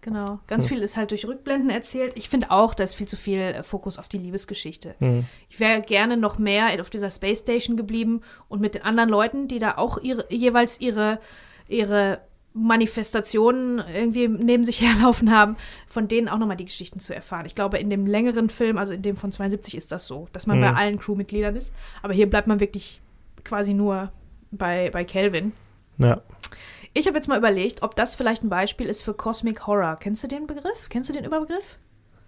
genau. Ganz viel ist halt durch Rückblenden erzählt. Ich finde auch, da ist viel zu viel äh, Fokus auf die Liebesgeschichte. Hm. Ich wäre gerne noch mehr auf dieser Space Station geblieben und mit den anderen Leuten, die da auch ihre, jeweils ihre, ihre Manifestationen irgendwie neben sich [LAUGHS] herlaufen haben, von denen auch nochmal die Geschichten zu erfahren. Ich glaube, in dem längeren Film, also in dem von 72, ist das so, dass man Mhm. bei allen Crewmitgliedern ist. Aber hier bleibt man wirklich quasi nur bei, bei Calvin. Ja. Ich habe jetzt mal überlegt, ob das vielleicht ein Beispiel ist für Cosmic Horror. Kennst du den Begriff? Kennst du den Überbegriff?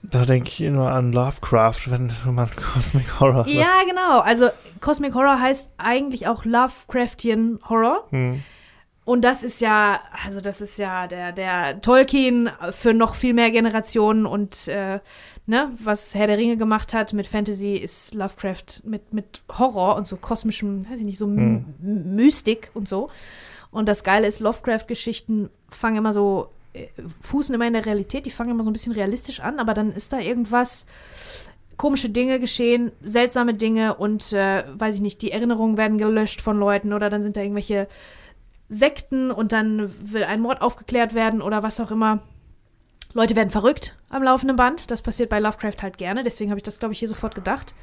Da denke ich immer an Lovecraft, wenn man [LAUGHS] Cosmic Horror sagt. Ja, genau. Also Cosmic Horror heißt eigentlich auch Lovecraftian Horror. Hm. Und das ist ja, also das ist ja der, der Tolkien für noch viel mehr Generationen und äh, ne, was Herr der Ringe gemacht hat mit Fantasy, ist Lovecraft mit, mit Horror und so kosmischem, weiß ich nicht, so Hm. Mystik und so. Und das Geile ist, Lovecraft-Geschichten fangen immer so, äh, fußen immer in der Realität, die fangen immer so ein bisschen realistisch an, aber dann ist da irgendwas komische Dinge geschehen, seltsame Dinge und, äh, weiß ich nicht, die Erinnerungen werden gelöscht von Leuten oder dann sind da irgendwelche Sekten und dann will ein Mord aufgeklärt werden oder was auch immer. Leute werden verrückt am laufenden Band. Das passiert bei Lovecraft halt gerne. Deswegen habe ich das, glaube ich, hier sofort gedacht.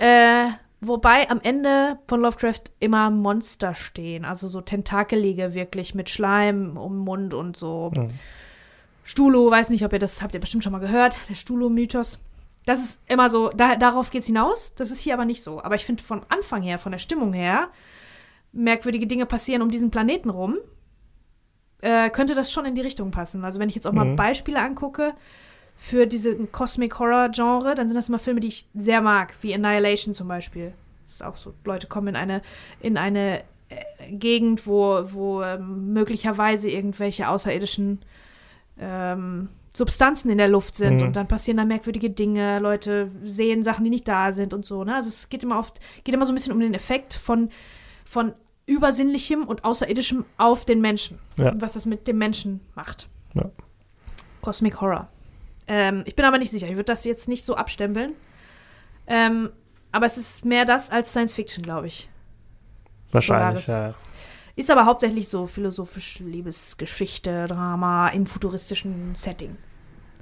Äh, wobei am Ende von Lovecraft immer Monster stehen. Also so tentakelige wirklich mit Schleim um den Mund und so. Mhm. Stulo, weiß nicht, ob ihr das habt ihr bestimmt schon mal gehört. Der Stulo-Mythos. Das ist immer so, da, darauf geht's hinaus. Das ist hier aber nicht so. Aber ich finde von Anfang her, von der Stimmung her, merkwürdige Dinge passieren um diesen Planeten rum äh, könnte das schon in die Richtung passen. Also wenn ich jetzt auch mal Mhm. Beispiele angucke für diesen Cosmic Horror Genre, dann sind das immer Filme, die ich sehr mag, wie Annihilation zum Beispiel. Das ist auch so, Leute kommen in eine, in eine äh, Gegend, wo, wo ähm, möglicherweise irgendwelche außerirdischen ähm, Substanzen in der Luft sind Mhm. und dann passieren da merkwürdige Dinge, Leute sehen Sachen, die nicht da sind und so. Ne? Also es geht immer oft, geht immer so ein bisschen um den Effekt von, von Übersinnlichem und Außerirdischem auf den Menschen. Ja. Und was das mit dem Menschen macht. Ja. Cosmic Horror. Ähm, ich bin aber nicht sicher. Ich würde das jetzt nicht so abstempeln. Ähm, aber es ist mehr das als Science Fiction, glaube ich. Wahrscheinlich, Solaris. ja. Ist aber hauptsächlich so philosophisch Liebesgeschichte, Drama im futuristischen Setting.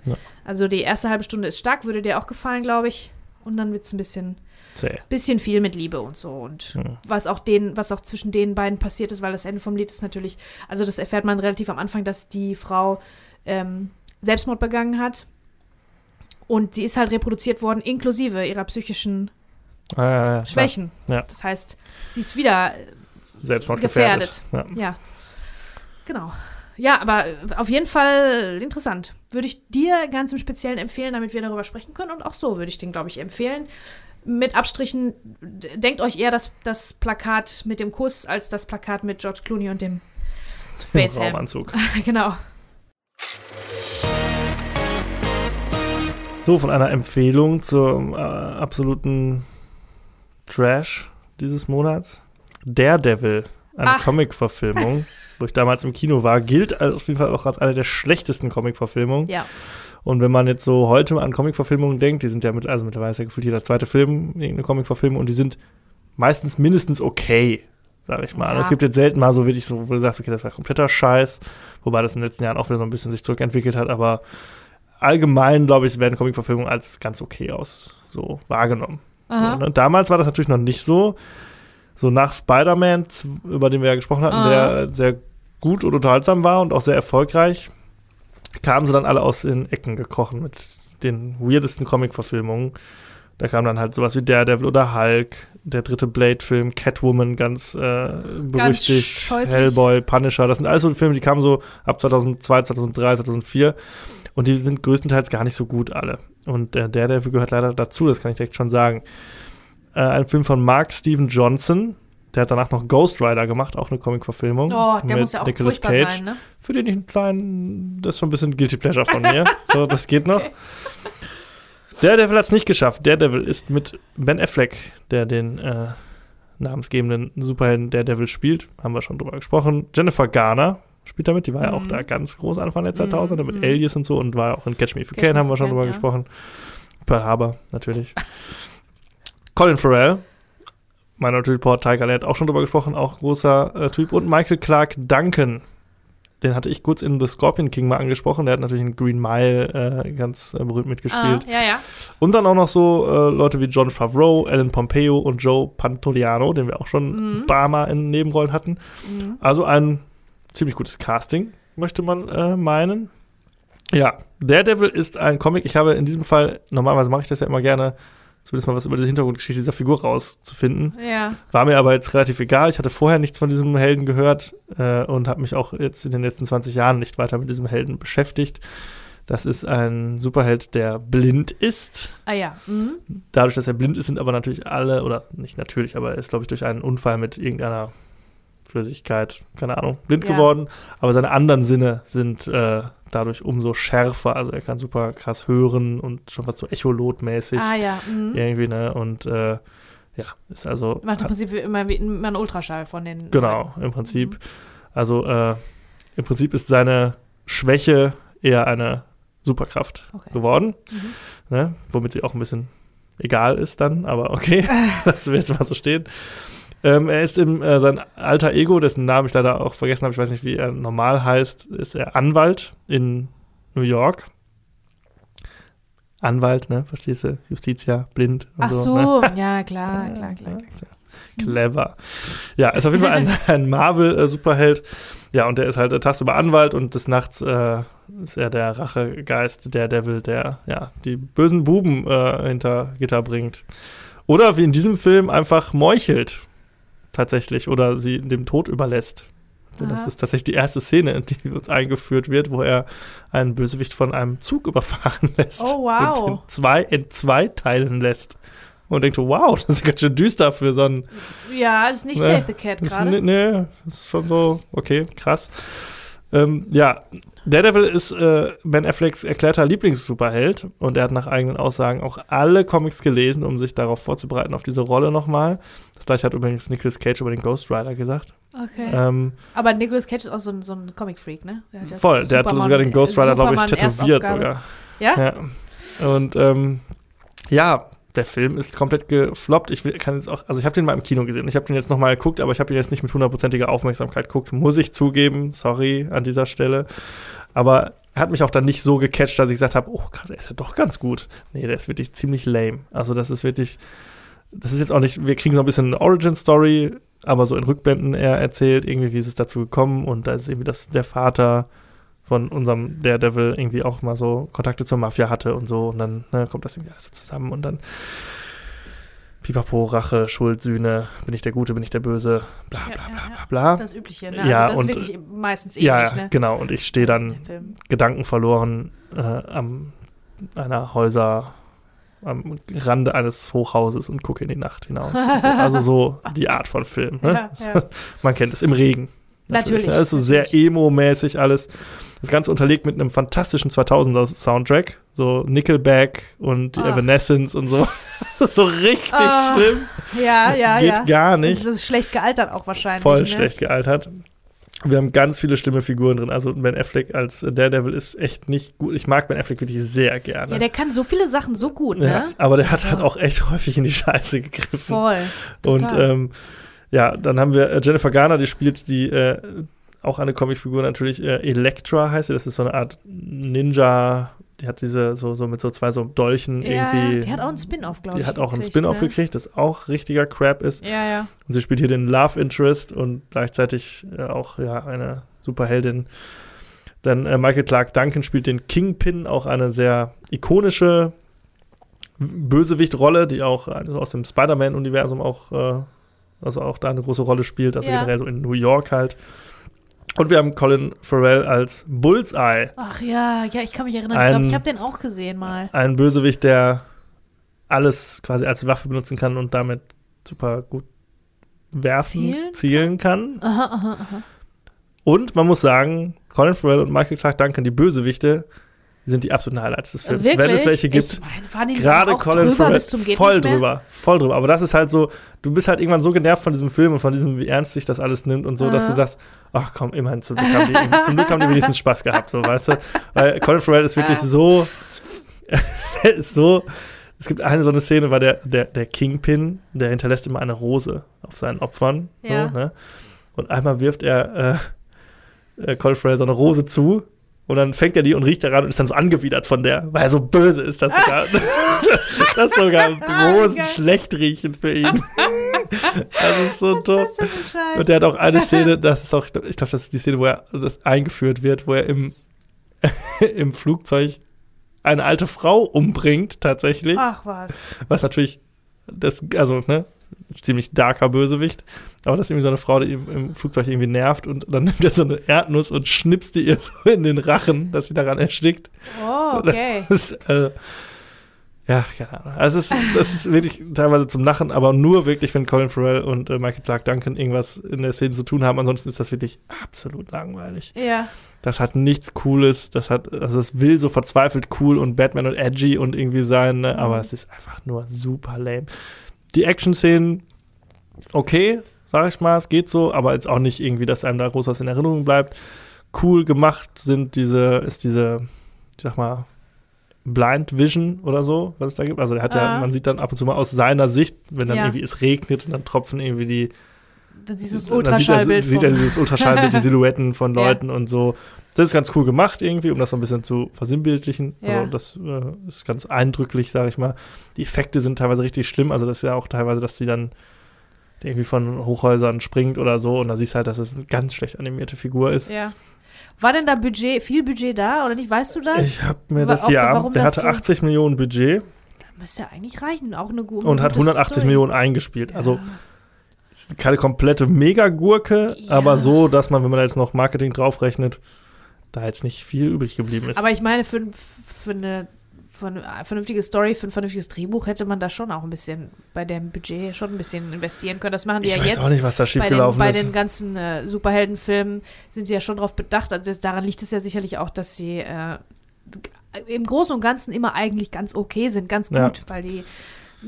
Ja. Also die erste halbe Stunde ist stark, würde dir auch gefallen, glaube ich. Und dann wird es ein bisschen, Zäh. bisschen viel mit Liebe und so. Und Hm. was auch den, was auch zwischen den beiden passiert ist, weil das Ende vom Lied ist natürlich, also das erfährt man relativ am Anfang, dass die Frau ähm, Selbstmord begangen hat. Und sie ist halt reproduziert worden, inklusive ihrer psychischen klar. Schwächen. Ja. Das heißt, sie ist wieder Selbstmord gefährdet. gefährdet. Ja. Ja. Genau. Ja, aber äh, auf jeden Fall interessant. Würde ich dir ganz im Speziellen empfehlen, damit wir darüber sprechen können. Und auch so würde ich den, glaube ich, empfehlen. Mit Abstrichen, denkt euch eher das, das Plakat mit dem Kuss als das Plakat mit George Clooney und dem [LAUGHS] Space. Raumanzug. [LAUGHS] genau. So, von einer Empfehlung zum äh, absoluten Trash dieses Monats. Daredevil, eine. Comic-Verfilmung, [LAUGHS] wo ich damals im Kino war, gilt auf jeden Fall auch als eine der schlechtesten Comic-Verfilmungen. Ja. Und wenn man jetzt so heute an Comic-Verfilmungen denkt, die sind ja mit, also mittlerweile ist ja gefühlt jeder zweite Film irgendeine Comic-Verfilmung und die sind meistens mindestens okay, sag ich mal. Ja. Es gibt jetzt selten mal so wirklich so, wo du sagst, okay, das war kompletter Scheiß, wobei das in den letzten Jahren auch wieder so ein bisschen sich zurückentwickelt hat, aber allgemein, glaube ich, werden Comic-Verfilmungen als ganz okay aus so wahrgenommen. Aha. So, ne? Damals war das natürlich noch nicht so. So nach Spider-Man, über den wir ja gesprochen hatten, Ah. der sehr gut und unterhaltsam war und auch sehr erfolgreich, kamen sie dann alle aus den Ecken gekrochen mit den weirdesten Comic-Verfilmungen. Da kam dann halt sowas wie Daredevil oder Hulk, der dritte Blade-Film, Catwoman, ganz äh, berüchtigt, scheußlich. Hellboy, Punisher. Das sind alles so Filme, die kamen so ab 2002, 2003, 2004. Und die sind größtenteils gar nicht so gut alle. Und der Daredevil gehört leider dazu, das kann ich direkt schon sagen. Äh, ein Film von Mark Steven Johnson. Der hat danach noch Ghost Rider gemacht, auch eine Comic-Verfilmung. Oh, der mit muss ja auch Nicolas Cage. sein, ne? Für den ich einen kleinen, das ist so ein bisschen Guilty Pleasure von mir. [LAUGHS] so, das geht noch. Daredevil hat es nicht geschafft. Daredevil ist mit Ben Affleck, der den äh, namensgebenden Superhelden Daredevil spielt, haben wir schon drüber gesprochen. Jennifer Garner spielt damit, die war ja auch Mhm. da ganz groß Anfang der 2000er mit mhm. Alias und so und war auch in Catch Me If You Can, haben wir schon drüber ja. gesprochen. Pearl Harbor, natürlich. Colin Farrell, Minority Report, Tiger Lad, auch schon drüber gesprochen, auch großer äh, Typ. Und Michael Clark Duncan, den hatte ich kurz in The Scorpion King mal angesprochen. Der hat natürlich in Green Mile äh, ganz äh, berühmt mitgespielt. Ah, ja, ja. Und dann auch noch so äh, Leute wie John Favreau, Alan Pompeo und Joe Pantoliano, den wir auch schon Mhm. ein paar Mal in Nebenrollen hatten. Mhm. Also ein ziemlich gutes Casting, möchte man äh, meinen. Ja, Daredevil ist ein Comic. Ich habe in diesem Fall, normalerweise mache ich das ja immer gerne, zumindest mal was über die Hintergrundgeschichte dieser Figur rauszufinden. Ja. War mir aber jetzt relativ egal. Ich hatte vorher nichts von diesem Helden gehört äh, und habe mich auch jetzt in den letzten 20 Jahren nicht weiter mit diesem Helden beschäftigt. Das ist ein Superheld, der blind ist. Ah ja. Mhm. Dadurch, dass er blind ist, sind aber natürlich alle, oder nicht natürlich, aber er ist, glaube ich, durch einen Unfall mit irgendeiner Flüssigkeit, keine Ahnung, blind Ja. geworden. Aber seine anderen Sinne sind äh, dadurch umso schärfer. Also er kann super krass hören und schon was so Echolot-mäßig Ah ja. Mhm. irgendwie, ne? Und äh, ja, ist also. Macht im Prinzip immer, wie- immer einen Ultraschall von den. Genau, im Prinzip. Mhm. Also äh, im Prinzip ist seine Schwäche eher eine Superkraft Okay. geworden, Mhm. ne? womit sie auch ein bisschen egal ist dann, aber okay, [LAUGHS] lassen wir jetzt mal so stehen. Ähm, er ist im, äh, sein alter Ego, dessen Namen ich leider auch vergessen habe, ich weiß nicht, wie er normal heißt, ist er Anwalt in New York. Anwalt, ne, verstehst du? Justitia, blind Ach so. so, Ne? [LAUGHS] ja, klar, klar, klar. Clever. Ja, ist auf jeden Fall ein, [LAUGHS] ein Marvel-Superheld. Ja, und der ist halt äh, tagsüber Anwalt und des Nachts äh, ist er der Rachegeist, der Devil, der ja die bösen Buben äh, hinter Gitter bringt. Oder wie in diesem Film einfach meuchelt. Tatsächlich. Oder sie dem Tod überlässt. Denn das Aha. ist tatsächlich die erste Szene, [LAUGHS] die uns eingeführt wird, wo er einen Bösewicht von einem Zug [LAUGHS] überfahren lässt. Oh, wow. Und in zwei, in zwei teilen lässt. Und denkt, wow, das ist ganz schön düster für so einen Ja, das ist nicht Ne, Save the Cat gerade. nee, nee, das ist schon so, okay, krass. Ähm, ja, Daredevil ist äh, Ben Afflecks erklärter Lieblingssuperheld und er hat nach eigenen Aussagen auch alle Comics gelesen, um sich darauf vorzubereiten, auf diese Rolle nochmal. Das gleiche hat übrigens Nicolas Cage über den Ghost Rider gesagt. Okay. Ähm, Aber Nicolas Cage ist auch so ein, so ein Comic-Freak, ne? Der voll, der hat sogar den Ghost Rider, glaube ich, tätowiert sogar. Ja? Ja. Und ähm, ja, der Film ist komplett gefloppt. Ich kann jetzt auch, also ich habe den mal im Kino gesehen. Ich habe den jetzt noch mal geguckt, aber ich habe ihn jetzt nicht mit hundertprozentiger Aufmerksamkeit geguckt. Muss ich zugeben. Sorry an dieser Stelle. Aber er hat mich auch dann nicht so gecatcht, dass ich gesagt habe, oh krass, er ist ja doch ganz gut. Nee, der ist wirklich ziemlich lame. Also das ist wirklich, das ist jetzt auch nicht, wir kriegen so ein bisschen eine Origin-Story, aber so in Rückblenden er erzählt, irgendwie, wie ist es dazu gekommen und da ist irgendwie das, der Vater von unserem Daredevil irgendwie auch mal so Kontakte zur Mafia hatte und so und dann ne, kommt das irgendwie alles so zusammen und dann Pipapo, Rache, Schuld, Sühne, bin ich der Gute, bin ich der Böse, bla bla ja, bla bla bla. Das Übliche, ne? Ja, also das und- ist wirklich meistens ähnlich, ja, ne? genau. Und ich stehe dann. Gedanken verloren äh, am einer Häuser, am Rande eines Hochhauses und gucke in die Nacht hinaus. so. [LAUGHS] Also so die Art von Film. Ne? Ja, ja. [LAUGHS] Man kennt es im Regen. Natürlich, Ne? Also sehr natürlich. emo-mäßig alles. Das Ganze unterlegt mit einem fantastischen 2000er-Soundtrack. So Nickelback und die Ach. Evanescence und so. [LAUGHS] so richtig Ah, schlimm. ja, ja, Geht ja. gar Das nicht. ist schlecht gealtert auch wahrscheinlich. Voll ne? schlecht gealtert. Wir haben ganz viele schlimme Figuren drin. Also Ben Affleck als Daredevil ist echt nicht gut. Ich mag Ben Affleck wirklich sehr gerne. Ja, der kann so viele Sachen so gut, ne? Ja, aber der hat halt auch echt häufig in die Scheiße gegriffen. Voll. Und Total. ähm, ja, dann haben wir äh, Jennifer Garner, die spielt die äh, auch eine Comicfigur natürlich. Äh, Elektra heißt sie. Das ist so eine Art Ninja. Die hat diese so, so mit so zwei so Dolchen ja, irgendwie. die hat auch einen Spin-off, glaube die ich. hat auch einen Spin-off ne? gekriegt, das auch richtiger Crap ist. Ja, ja. Und sie spielt hier den Love Interest und gleichzeitig äh, auch ja eine Superheldin. Dann äh, Michael Clark Duncan spielt den Kingpin, auch eine sehr ikonische Bösewicht-Rolle, die auch also aus dem Spider-Man-Universum auch, äh, also auch da eine große Rolle spielt, also Ja. generell so in New York halt. Und wir haben Colin Farrell als Bullseye, Ach ja, ja, ich kann mich erinnern. Ein- ich glaube, ich habe den auch gesehen mal. ein Bösewicht, der alles quasi als Waffe benutzen kann und damit super gut werfen, Zielen zielen kann. Aha, aha, aha. Und man muss sagen, Colin Farrell und Michael Clark Duncan, die Bösewichte, sind die absoluten Highlights des Films. Wirklich? Wenn es welche gibt. Gerade Colin Farrell, voll drüber, voll drüber. Aber das ist halt so, du bist halt irgendwann so genervt von diesem Film und von diesem, wie ernst sich das alles nimmt und so, dass Aha. du sagst, ach komm, immerhin, zum Glück haben die, [LAUGHS] zum Glück haben die wenigstens Spaß gehabt, so, weißt du? Weil Colin Farrell ist wirklich Ah. so, ist [LAUGHS] so, es gibt eine so eine Szene, weil der, der, der Kingpin, der hinterlässt immer eine Rose auf seinen Opfern, so, Ja. ne? Und einmal wirft er äh, äh, Colin Farrell so eine Rose zu und dann fängt er die und riecht daran und ist dann so angewidert von der, weil er so böse ist, dass sogar, dass, [LAUGHS] dass sogar Rosen schlecht riechen für ihn. das ist so doof. Und der hat auch eine Szene, [LAUGHS] das ist auch, ich glaube, das ist die Szene, wo er das eingeführt wird, wo er im, [LAUGHS] im Flugzeug eine alte Frau umbringt, tatsächlich. Ach was. Was natürlich, das, also, ne, ziemlich darker Bösewicht. Aber das ist irgendwie so eine Frau, die im Flugzeug irgendwie nervt und dann [LAUGHS] nimmt er so eine Erdnuss und schnipst die ihr so [LAUGHS] in den Rachen, dass sie daran erstickt. Oh, okay. Das äh, ja, keine Ahnung. Also es ist, das ist wirklich teilweise zum Lachen, aber nur wirklich, wenn Colin Farrell und äh, Michael Clark Duncan irgendwas in der Szene zu tun haben. Ansonsten ist das wirklich absolut langweilig. Ja. Das hat nichts Cooles. Das hat, also es will so verzweifelt cool und Batman und edgy und irgendwie sein, ne? aber Mhm. es ist einfach nur super lame. Die Action-Szenen, okay, sag ich mal, es geht so, aber jetzt auch nicht irgendwie, dass einem da groß was in Erinnerung bleibt. Cool gemacht sind diese, ist diese, ich sag mal, Blind Vision oder so, was es da gibt. Also der hat ja, Ah. man sieht dann ab und zu mal aus seiner Sicht, wenn dann Ja. irgendwie es regnet und dann tropfen irgendwie die dieses er, Ultraschallbild sieht er dieses Ultraschallbild, die [LAUGHS] Silhouetten von Ja. Leuten und so. Das ist ganz cool gemacht irgendwie, um das so ein bisschen zu versinnbildlichen. Ja. Also das äh, ist ganz eindrücklich, sage ich mal. Die Effekte sind teilweise richtig schlimm. Also das ist ja auch teilweise, dass die dann irgendwie von Hochhäusern springt oder so und da siehst du halt, dass es eine ganz schlecht animierte Figur ist. Ja. War denn da Budget, viel Budget da oder nicht? Weißt du das? Ich habe mir das ob- ja, warum der hatte so- 80 Millionen Budget Müsste ja eigentlich reichen. Auch eine gute und hat 180 Millionen eingespielt. Also keine komplette Megagurke, Ja. aber so, dass man, wenn man da jetzt noch Marketing draufrechnet, da jetzt nicht viel übrig geblieben ist. Aber ich meine, für, für eine für eine vernünftige Story, für ein vernünftiges Drehbuch hätte man da schon auch ein bisschen bei dem Budget schon ein bisschen investieren können. Das machen die ich ja weiß jetzt. auch nicht, was da bei den, schiefgelaufen bei ist. den ganzen äh, Superheldenfilmen sind sie ja schon darauf bedacht. Also daran liegt es ja sicherlich auch, dass sie äh, im Großen und Ganzen immer eigentlich ganz okay sind, ganz gut, Ja. weil die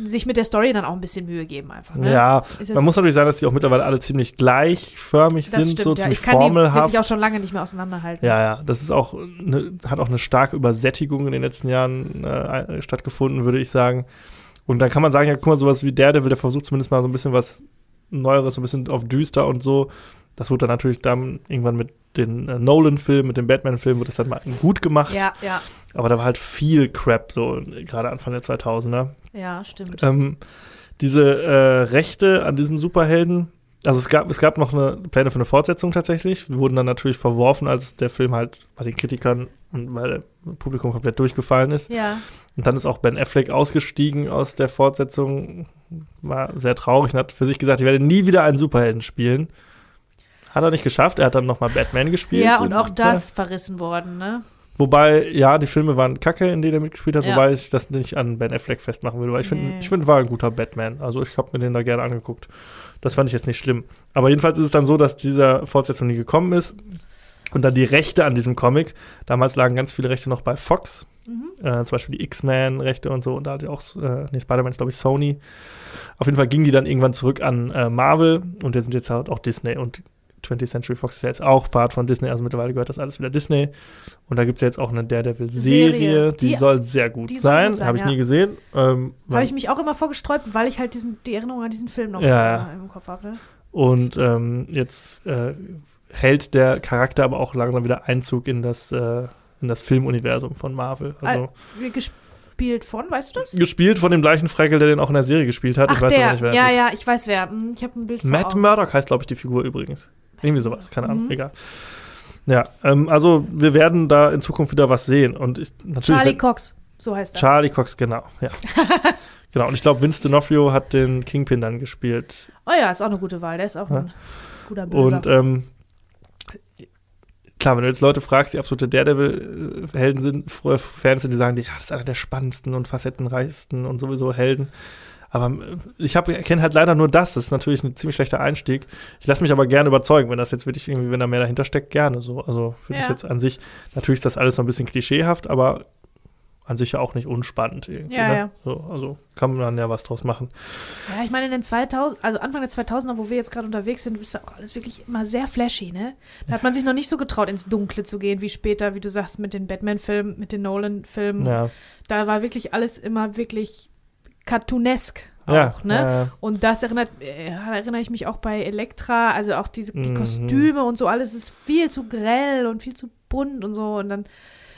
sich mit der Story dann auch ein bisschen Mühe geben einfach. Ne? Ja, man muss natürlich sagen, dass die auch mittlerweile alle ziemlich gleichförmig das sind, stimmt, so ja. ziemlich Ich kann die formelhaft. wirklich auch schon lange nicht mehr auseinanderhalten. Ja, ja, das ist auch eine, hat auch eine starke Übersättigung in den letzten Jahren äh, stattgefunden, würde ich sagen. Und dann kann man sagen, ja, guck mal, sowas wie Daredevil, der versucht zumindest mal so ein bisschen was Neueres, so ein bisschen auf düster und so. Das wurde dann natürlich dann irgendwann mit den äh, Nolan-Filmen, mit dem Batman-Film, wurde das dann mal gut gemacht. ja, ja, Aber da war halt viel Crap, so gerade Anfang der 2000er. Ja, stimmt. Ähm, diese äh, Rechte an diesem Superhelden, also es gab, es gab noch eine Pläne für eine Fortsetzung tatsächlich, wurden dann natürlich verworfen, als der Film halt bei den Kritikern und weil der Publikum komplett durchgefallen ist. Ja, Und dann ist auch Ben Affleck ausgestiegen aus der Fortsetzung, war sehr traurig und hat für sich gesagt, ich werde nie wieder einen Superhelden spielen. Hat er nicht geschafft, er hat dann nochmal Batman gespielt. ja und auch das verrissen worden, ne? Wobei, ja, die Filme waren kacke, in denen er mitgespielt hat, Ja. wobei ich das nicht an Ben Affleck festmachen würde, weil ich finde, Nee. ich finde, war ein guter Batman. Also ich habe mir den da gerne angeguckt. Das fand ich jetzt nicht schlimm. Aber jedenfalls ist es dann so, dass dieser Fortsetzung nie gekommen ist. Und dann die Rechte an diesem Comic, damals lagen ganz viele Rechte noch bei Fox, Mhm. äh, zum Beispiel die X-Men-Rechte und so, und da hatte auch, äh, nee, Spider-Man ist, glaube ich, Sony. Auf jeden Fall gingen die dann irgendwann zurück an äh, Marvel und der sind jetzt halt auch Disney und 20th Century Fox ist ja jetzt auch Part von Disney, also mittlerweile gehört das alles wieder Disney. Und da gibt es ja jetzt auch eine Daredevil-Serie, Serie. die, Die- soll sehr gut sein, sein, habe ich ja. nie gesehen. Ähm, Habe ich mich auch immer vorgesträubt, weil ich halt diesen, die Erinnerung an diesen Film noch Ja, im Kopf habe. Ne? und ähm, jetzt äh, hält der Charakter aber auch langsam wieder Einzug in das, äh, in das Filmuniversum von Marvel. Also Wie gespielt von, weißt du das? gespielt von dem gleichen Freckel, der den auch in der Serie gespielt hat. Ach, ich weiß der. aber nicht, wer ja, ist. ja, ich weiß wer. Hm, Ich habe ein Bild vor Matt. Murdock heißt, glaube ich, die Figur übrigens. Irgendwie sowas, keine Ahnung, Mhm. egal. Ja, ähm, also wir werden da in Zukunft wieder was sehen. Und ich, natürlich. Charlie Cox, so heißt er. Charlie Cox, genau, ja. [LAUGHS] genau, und ich glaube, Vince D'Onofrio hat den Kingpin dann gespielt. oh ja, ist auch eine gute Wahl. Der ist auch Ja. ein guter Böser. Und ähm, klar, wenn du jetzt Leute fragst, die absolute Daredevil-Helden sind, Fans sind, die sagen, ja, das ist einer der spannendsten und facettenreichsten und sowieso Helden. Aber äh, ich kenne halt leider nur das. Das ist natürlich ein ziemlich schlechter Einstieg. Ich lasse mich aber gerne überzeugen, wenn das jetzt wirklich irgendwie, wenn da mehr dahinter steckt, gerne so. Also finde ich Ja. jetzt an sich, natürlich ist das alles so ein bisschen klischeehaft, aber an sich ja auch nicht unspannend irgendwie. Ja, ne? ja. So, also kann man ja was draus machen. ja, ich meine, in den 2000, also Anfang der 2000er, wo wir jetzt gerade unterwegs sind, ist ja auch alles wirklich immer sehr flashy, ne? Da hat man sich noch nicht so getraut, ins Dunkle zu gehen, wie später, wie du sagst, mit den Batman-Filmen, mit den Nolan-Filmen. Ja, Da war wirklich alles immer wirklich cartoonesk auch, ja, ne? ja, Und das erinnert, äh, erinnere ich mich auch bei Elektra, also auch diese die Mhm. Kostüme und so, alles ist viel zu grell und viel zu bunt und so. Und dann,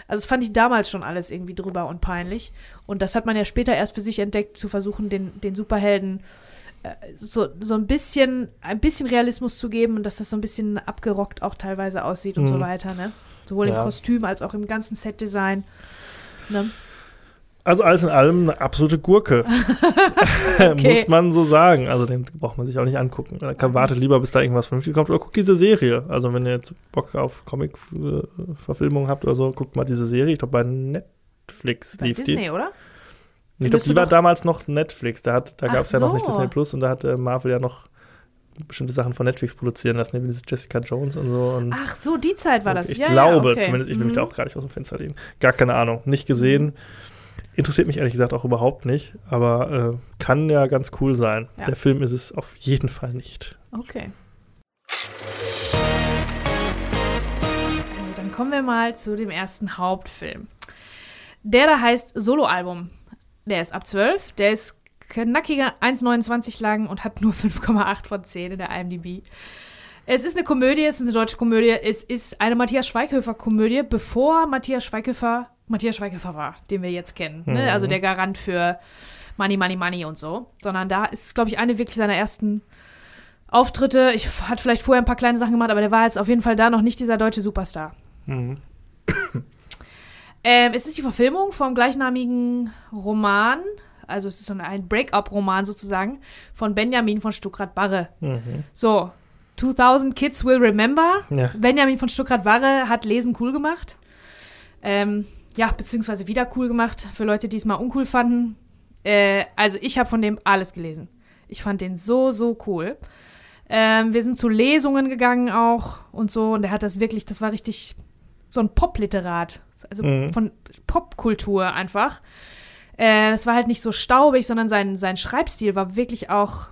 also das fand ich damals schon alles irgendwie drüber und peinlich. Und das hat man ja später erst für sich entdeckt, zu versuchen, den, den Superhelden äh, so, so ein bisschen, ein bisschen Realismus zu geben und dass das so ein bisschen abgerockt auch teilweise aussieht und so Mhm. weiter, ne? Sowohl im Ja. Kostüm als auch im ganzen Setdesign. Ne? Also alles in allem eine absolute Gurke. [LAUGHS] [LAUGHS] Muss man so sagen. Also den braucht man sich auch nicht angucken. Da wartet lieber, bis da irgendwas vernünftig kommt oder guckt diese Serie. Also wenn ihr jetzt Bock auf Comic-Verfilmung habt oder so, guckt mal diese Serie. Ich glaube bei Netflix Bei lief Disney, die. oder? Ich glaube, die war damals noch Netflix. Da, hat- da gab es ja noch nicht so. Disney Plus und da hat äh, Marvel ja noch bestimmte Sachen von Netflix produzieren lassen, wie diese Jessica Jones und so. Und Ach so, die Zeit war das. ich ja, glaube ja, okay. zumindest, ich will mich da Mhm. auch gar nicht aus dem Fenster lehnen. Gar keine Ahnung. Nicht gesehen. Interessiert mich ehrlich gesagt auch überhaupt nicht, aber äh, kann ja ganz cool sein. Ja. Der Film ist es auf jeden Fall nicht. Okay. Also, dann kommen wir mal zu dem ersten Hauptfilm. Der da heißt Soloalbum. Der ist ab 12, der ist knackige 1,29 lang und hat nur [LAUGHS] 5,8 von 10 in der IMDb. Es ist eine Komödie, es ist eine deutsche Komödie, es ist eine Matthias Schweighöfer-Komödie, bevor Matthias Schweighöfer Matthias Schweighöfer war, den wir jetzt kennen. Ne? Mhm. Also der Garant für Money, Money, Money und so. Sondern da ist, glaube ich, eine wirklich seiner ersten Auftritte. Ich hat vielleicht vorher ein paar kleine Sachen gemacht, aber der war jetzt auf jeden Fall da noch nicht dieser deutsche Superstar. Mhm. Ähm, es ist die Verfilmung vom gleichnamigen Roman, also es ist so ein Break-up-Roman sozusagen, von Benjamin von Stuckrad-Barre. Mhm. So, 2000 Kids Will Remember. Ja. Benjamin von Stuckrad-Barre hat Lesen cool gemacht. Ähm, ja, beziehungsweise wieder cool gemacht für Leute, die es mal uncool fanden. Äh, also ich habe von dem alles gelesen. Ich fand den so, so cool. Ähm, wir sind zu Lesungen gegangen auch und so. Und er hat das wirklich, das war richtig so ein Popliterat. Also Mhm. von Popkultur einfach. Äh, es war halt nicht so staubig, sondern sein, sein Schreibstil war wirklich auch.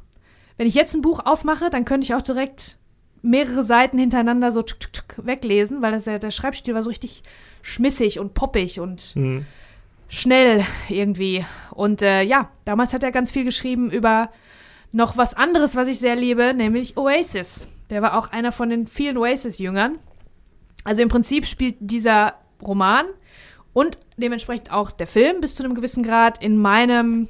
Wenn ich jetzt ein Buch aufmache, dann könnte ich auch direkt mehrere Seiten hintereinander so tsk, tsk, tsk weglesen, weil das, ja- der Schreibstil war so richtig schmissig und poppig und Mhm. schnell irgendwie. Und äh, ja, damals hat er ganz viel geschrieben über noch was anderes, was ich sehr liebe, nämlich Oasis. Der war auch einer von den vielen Oasis-Jüngern. Also im Prinzip spielt dieser Roman und dementsprechend auch der Film bis zu einem gewissen Grad in meinem,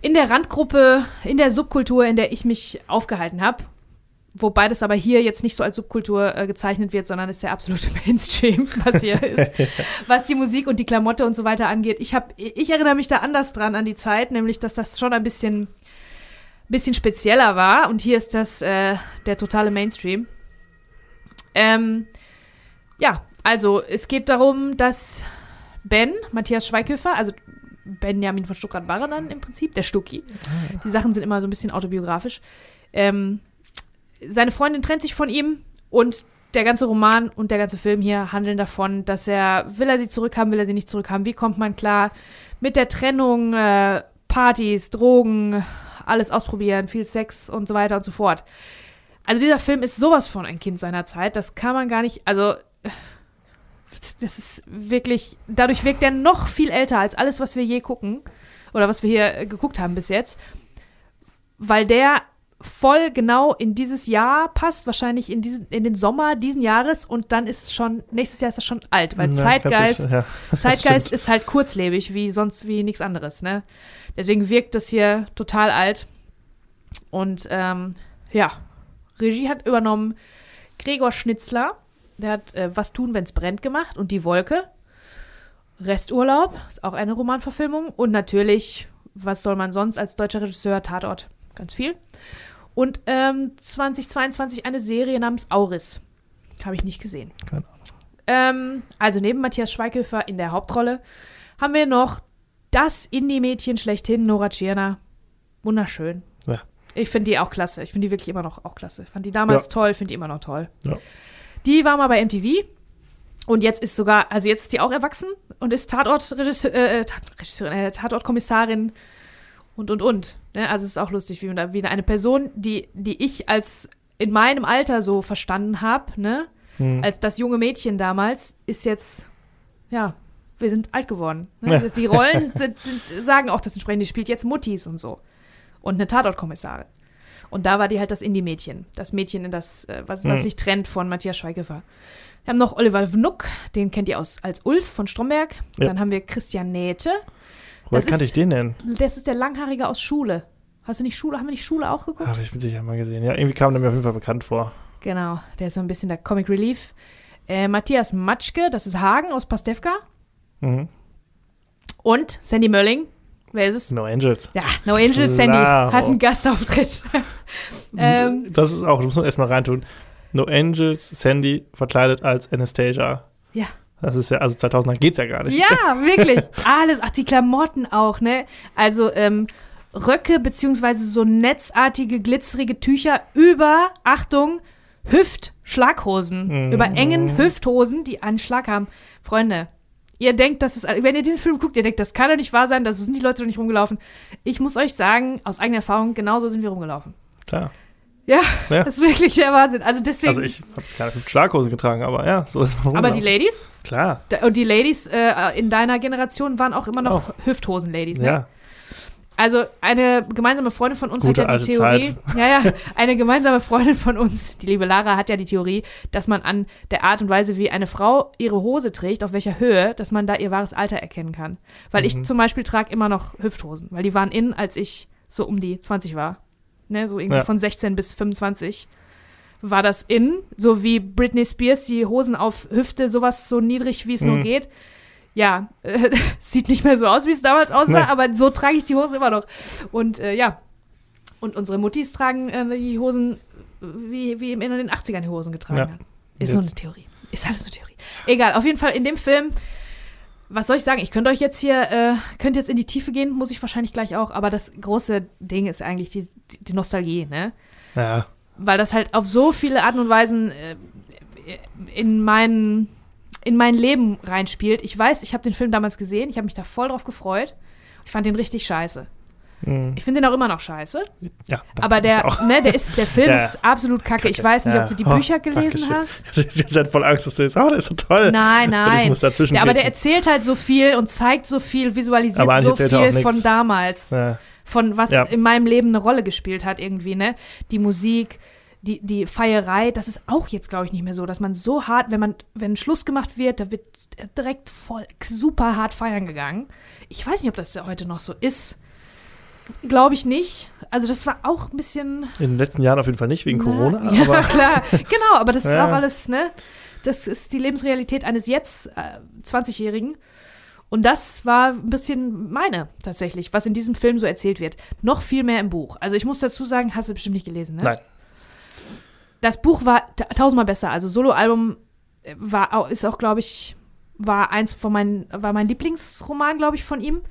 in der Randgruppe, in der Subkultur, in der ich mich aufgehalten habe. Wobei das aber hier jetzt nicht so als Subkultur äh, gezeichnet wird, sondern ist der absolute [LAUGHS] Mainstream, was hier [LAUGHS] ist, was die Musik und die Klamotte und so weiter angeht. Ich, hab, ich erinnere mich da anders dran an die Zeit, nämlich dass das schon ein bisschen, bisschen spezieller war. Und hier ist das äh, der totale Mainstream. Ähm, ja, also es geht darum, dass Ben, Matthias Schweighöfer, also Benjamin von Stuckrad-Barre dann im Prinzip, der Stucki, die Sachen sind immer so ein bisschen autobiografisch, ähm, seine Freundin trennt sich von ihm und der ganze Roman und der ganze Film hier handeln davon, dass er, will er sie zurückhaben, will er sie nicht zurückhaben, wie kommt man klar mit der Trennung, äh, Partys, Drogen, alles ausprobieren, viel Sex und so weiter und so fort. Also dieser Film ist sowas von ein Kind seiner Zeit, das kann man gar nicht, also das ist wirklich, dadurch wirkt er noch viel älter als alles, was wir je gucken oder was wir hier äh, geguckt haben bis jetzt, weil der voll genau in dieses Jahr passt, wahrscheinlich in, diesen, in den Sommer diesen Jahres und dann ist es schon, nächstes Jahr ist er schon alt, weil Na, Zeitgeist, klassisch, ja. [LAUGHS] Zeitgeist ist halt kurzlebig, wie sonst wie nichts anderes, ne? Deswegen wirkt das hier total alt. Und ähm, ja, Regie hat übernommen Gregor Schnitzler. Der hat äh, Was tun, wenn's brennt gemacht und Die Wolke. Resturlaub, auch eine Romanverfilmung. Und natürlich, was soll man sonst als deutscher Regisseur? Tatort, ganz viel. Und ähm, 2022 eine Serie namens Auris. Habe ich nicht gesehen. Keine Ähm, also neben Matthias Schweighöfer in der Hauptrolle haben wir noch das Indie-Mädchen schlechthin, Nora Tschirner. Wunderschön. Ja. Ich finde die auch klasse. Ich finde die wirklich immer noch auch klasse. Fand die damals Ja. toll, finde die immer noch toll. Ja. Die war mal bei MTV und jetzt ist sogar, also jetzt ist die auch erwachsen und ist Tatortregisseur, äh, Regisseurin, äh, Tatortkommissarin und und und. Ne? Also es ist auch lustig, wie, man wie eine Person, die, die ich als in meinem Alter so verstanden habe, ne? Mhm. als das junge Mädchen damals, ist jetzt, ja, wir sind alt geworden. Ne? Die Rollen [LAUGHS] sind, sind, sagen auch das entsprechend, die spielt jetzt Muttis und so. Und eine Tatortkommissarin. Und da war die halt das Indie-Mädchen. Das Mädchen, in das, äh, was, was Mhm. sich trennt von Matthias Schweighöfer. Wir haben noch Oliver Wnuck, den kennt ihr aus, als Ulf von Stromberg. Ja. Dann haben wir Christian Nähte. Woher kannte ich den denn? Das ist der Langhaarige aus Schule. Hast du nicht Schule, haben wir nicht Schule auch geguckt? Habe ich mit Sicherheit mal gesehen. Ja, irgendwie kam der mir auf jeden Fall bekannt vor. Genau, der ist so ein bisschen der Comic Relief. Äh, Matthias Matschke, das ist Hagen aus Pastewka. Mhm. Und Sandy Mölling. Wer ist es? No Angels. Ja, No Angels Sandy hat einen Gastauftritt. [LAUGHS] ähm, Das ist auch, das muss man erstmal reintun. No Angels, Sandy verkleidet als Anastasia. Ja. Das ist ja, also 2000er geht's ja gar nicht. ja, [LAUGHS] wirklich. Alles. Ach, die Klamotten auch, ne? Also, ähm, Röcke beziehungsweise so netzartige, glitzerige Tücher über, Achtung, Hüft-Schlaghosen. Mhm. Über engen Hüfthosen, die einen Schlag haben. Freunde, ihr denkt, das ist, wenn ihr diesen Film guckt, ihr denkt, das kann doch nicht wahr sein, da sind die Leute doch nicht rumgelaufen. Ich muss euch sagen, aus eigener Erfahrung, genauso sind wir rumgelaufen. Klar. Ja, Ja. das ist wirklich der Wahnsinn. Also deswegen. Also ich habe keine Schlaghosen getragen, aber ja, so ist man aber die. Ladies? Klar, Da- Und die Ladies äh, in deiner Generation waren auch immer noch Hüfthosen-Ladies, ne? ja. Also eine gemeinsame Freundin von uns Gute hat ja die Theorie, [LAUGHS] ja, ja, eine gemeinsame Freundin von uns, die liebe Lara, hat ja die Theorie, dass man an der Art und Weise, wie eine Frau ihre Hose trägt, auf welcher Höhe, dass man da ihr wahres Alter erkennen kann. Weil ich Mhm. zum Beispiel trage immer noch Hüfthosen, weil die waren in, als ich so um die 20 war. Ne, so irgendwie Ja. von 16 bis 25 war das in, so wie Britney Spears die Hosen auf Hüfte, sowas so niedrig, wie es nur Mhm. geht. Ja, äh, [LAUGHS] sieht nicht mehr so aus, wie es damals aussah, Nee. aber so trage ich die Hose immer noch. Und äh, ja, und unsere Muttis tragen äh, die Hosen, wie, wie in den 80ern die Hosen getragen Ja. haben. Ist nur eine Theorie. Ist alles nur Theorie. Egal, auf jeden Fall in dem Film, was soll ich sagen? Ich könnte euch jetzt hier, äh, könnt jetzt in die Tiefe gehen, muss ich wahrscheinlich gleich auch, aber das große Ding ist eigentlich die, die, Nostalgie, ne? Ja, weil das halt auf so viele Arten und Weisen äh, in mein, in mein Leben reinspielt. Ich weiß, ich habe den Film damals gesehen, ich habe mich da voll drauf gefreut. Ich fand den richtig scheiße. Mhm. Ich finde den auch immer noch scheiße. ja Aber der, ne, der ist, der [LAUGHS] Film Ja, ja. ist absolut kacke. Ich weiß nicht, ob du die Ja. Bücher Oh, gelesen hast. [LAUGHS] Jetzt hat voll Angst, dass du jetzt, oh, der ist so toll. Nein, nein. Ich muss dazwischen Der, aber der erzählt halt so viel und zeigt so viel, visualisiert Aber so viel von damals. von was in meinem Leben eine Rolle gespielt hat irgendwie, ne? Die Musik, die, die Feierei, das ist auch jetzt, glaube ich, nicht mehr so, dass man so hart, wenn man, wenn Schluss gemacht wird, da wird direkt voll super hart feiern gegangen. Ich weiß nicht, ob das heute noch so ist. Glaube ich nicht. Also das war auch ein bisschen. In den letzten Jahren auf jeden Fall nicht, wegen Na, Corona, Ja, aber [LAUGHS] klar. Genau, aber das ist Ja. auch alles, ne? Das ist die Lebensrealität eines jetzt äh, 20-Jährigen. Und das war ein bisschen meine tatsächlich, was in diesem Film so erzählt wird. Noch viel mehr im Buch. Also ich muss dazu sagen, hast du bestimmt nicht gelesen, ne? nein. Das Buch war ta- tausendmal besser. Also Soloalbum äh, war ist auch, glaube ich, war eins von meinen, war mein Lieblingsroman, glaube ich, von ihm.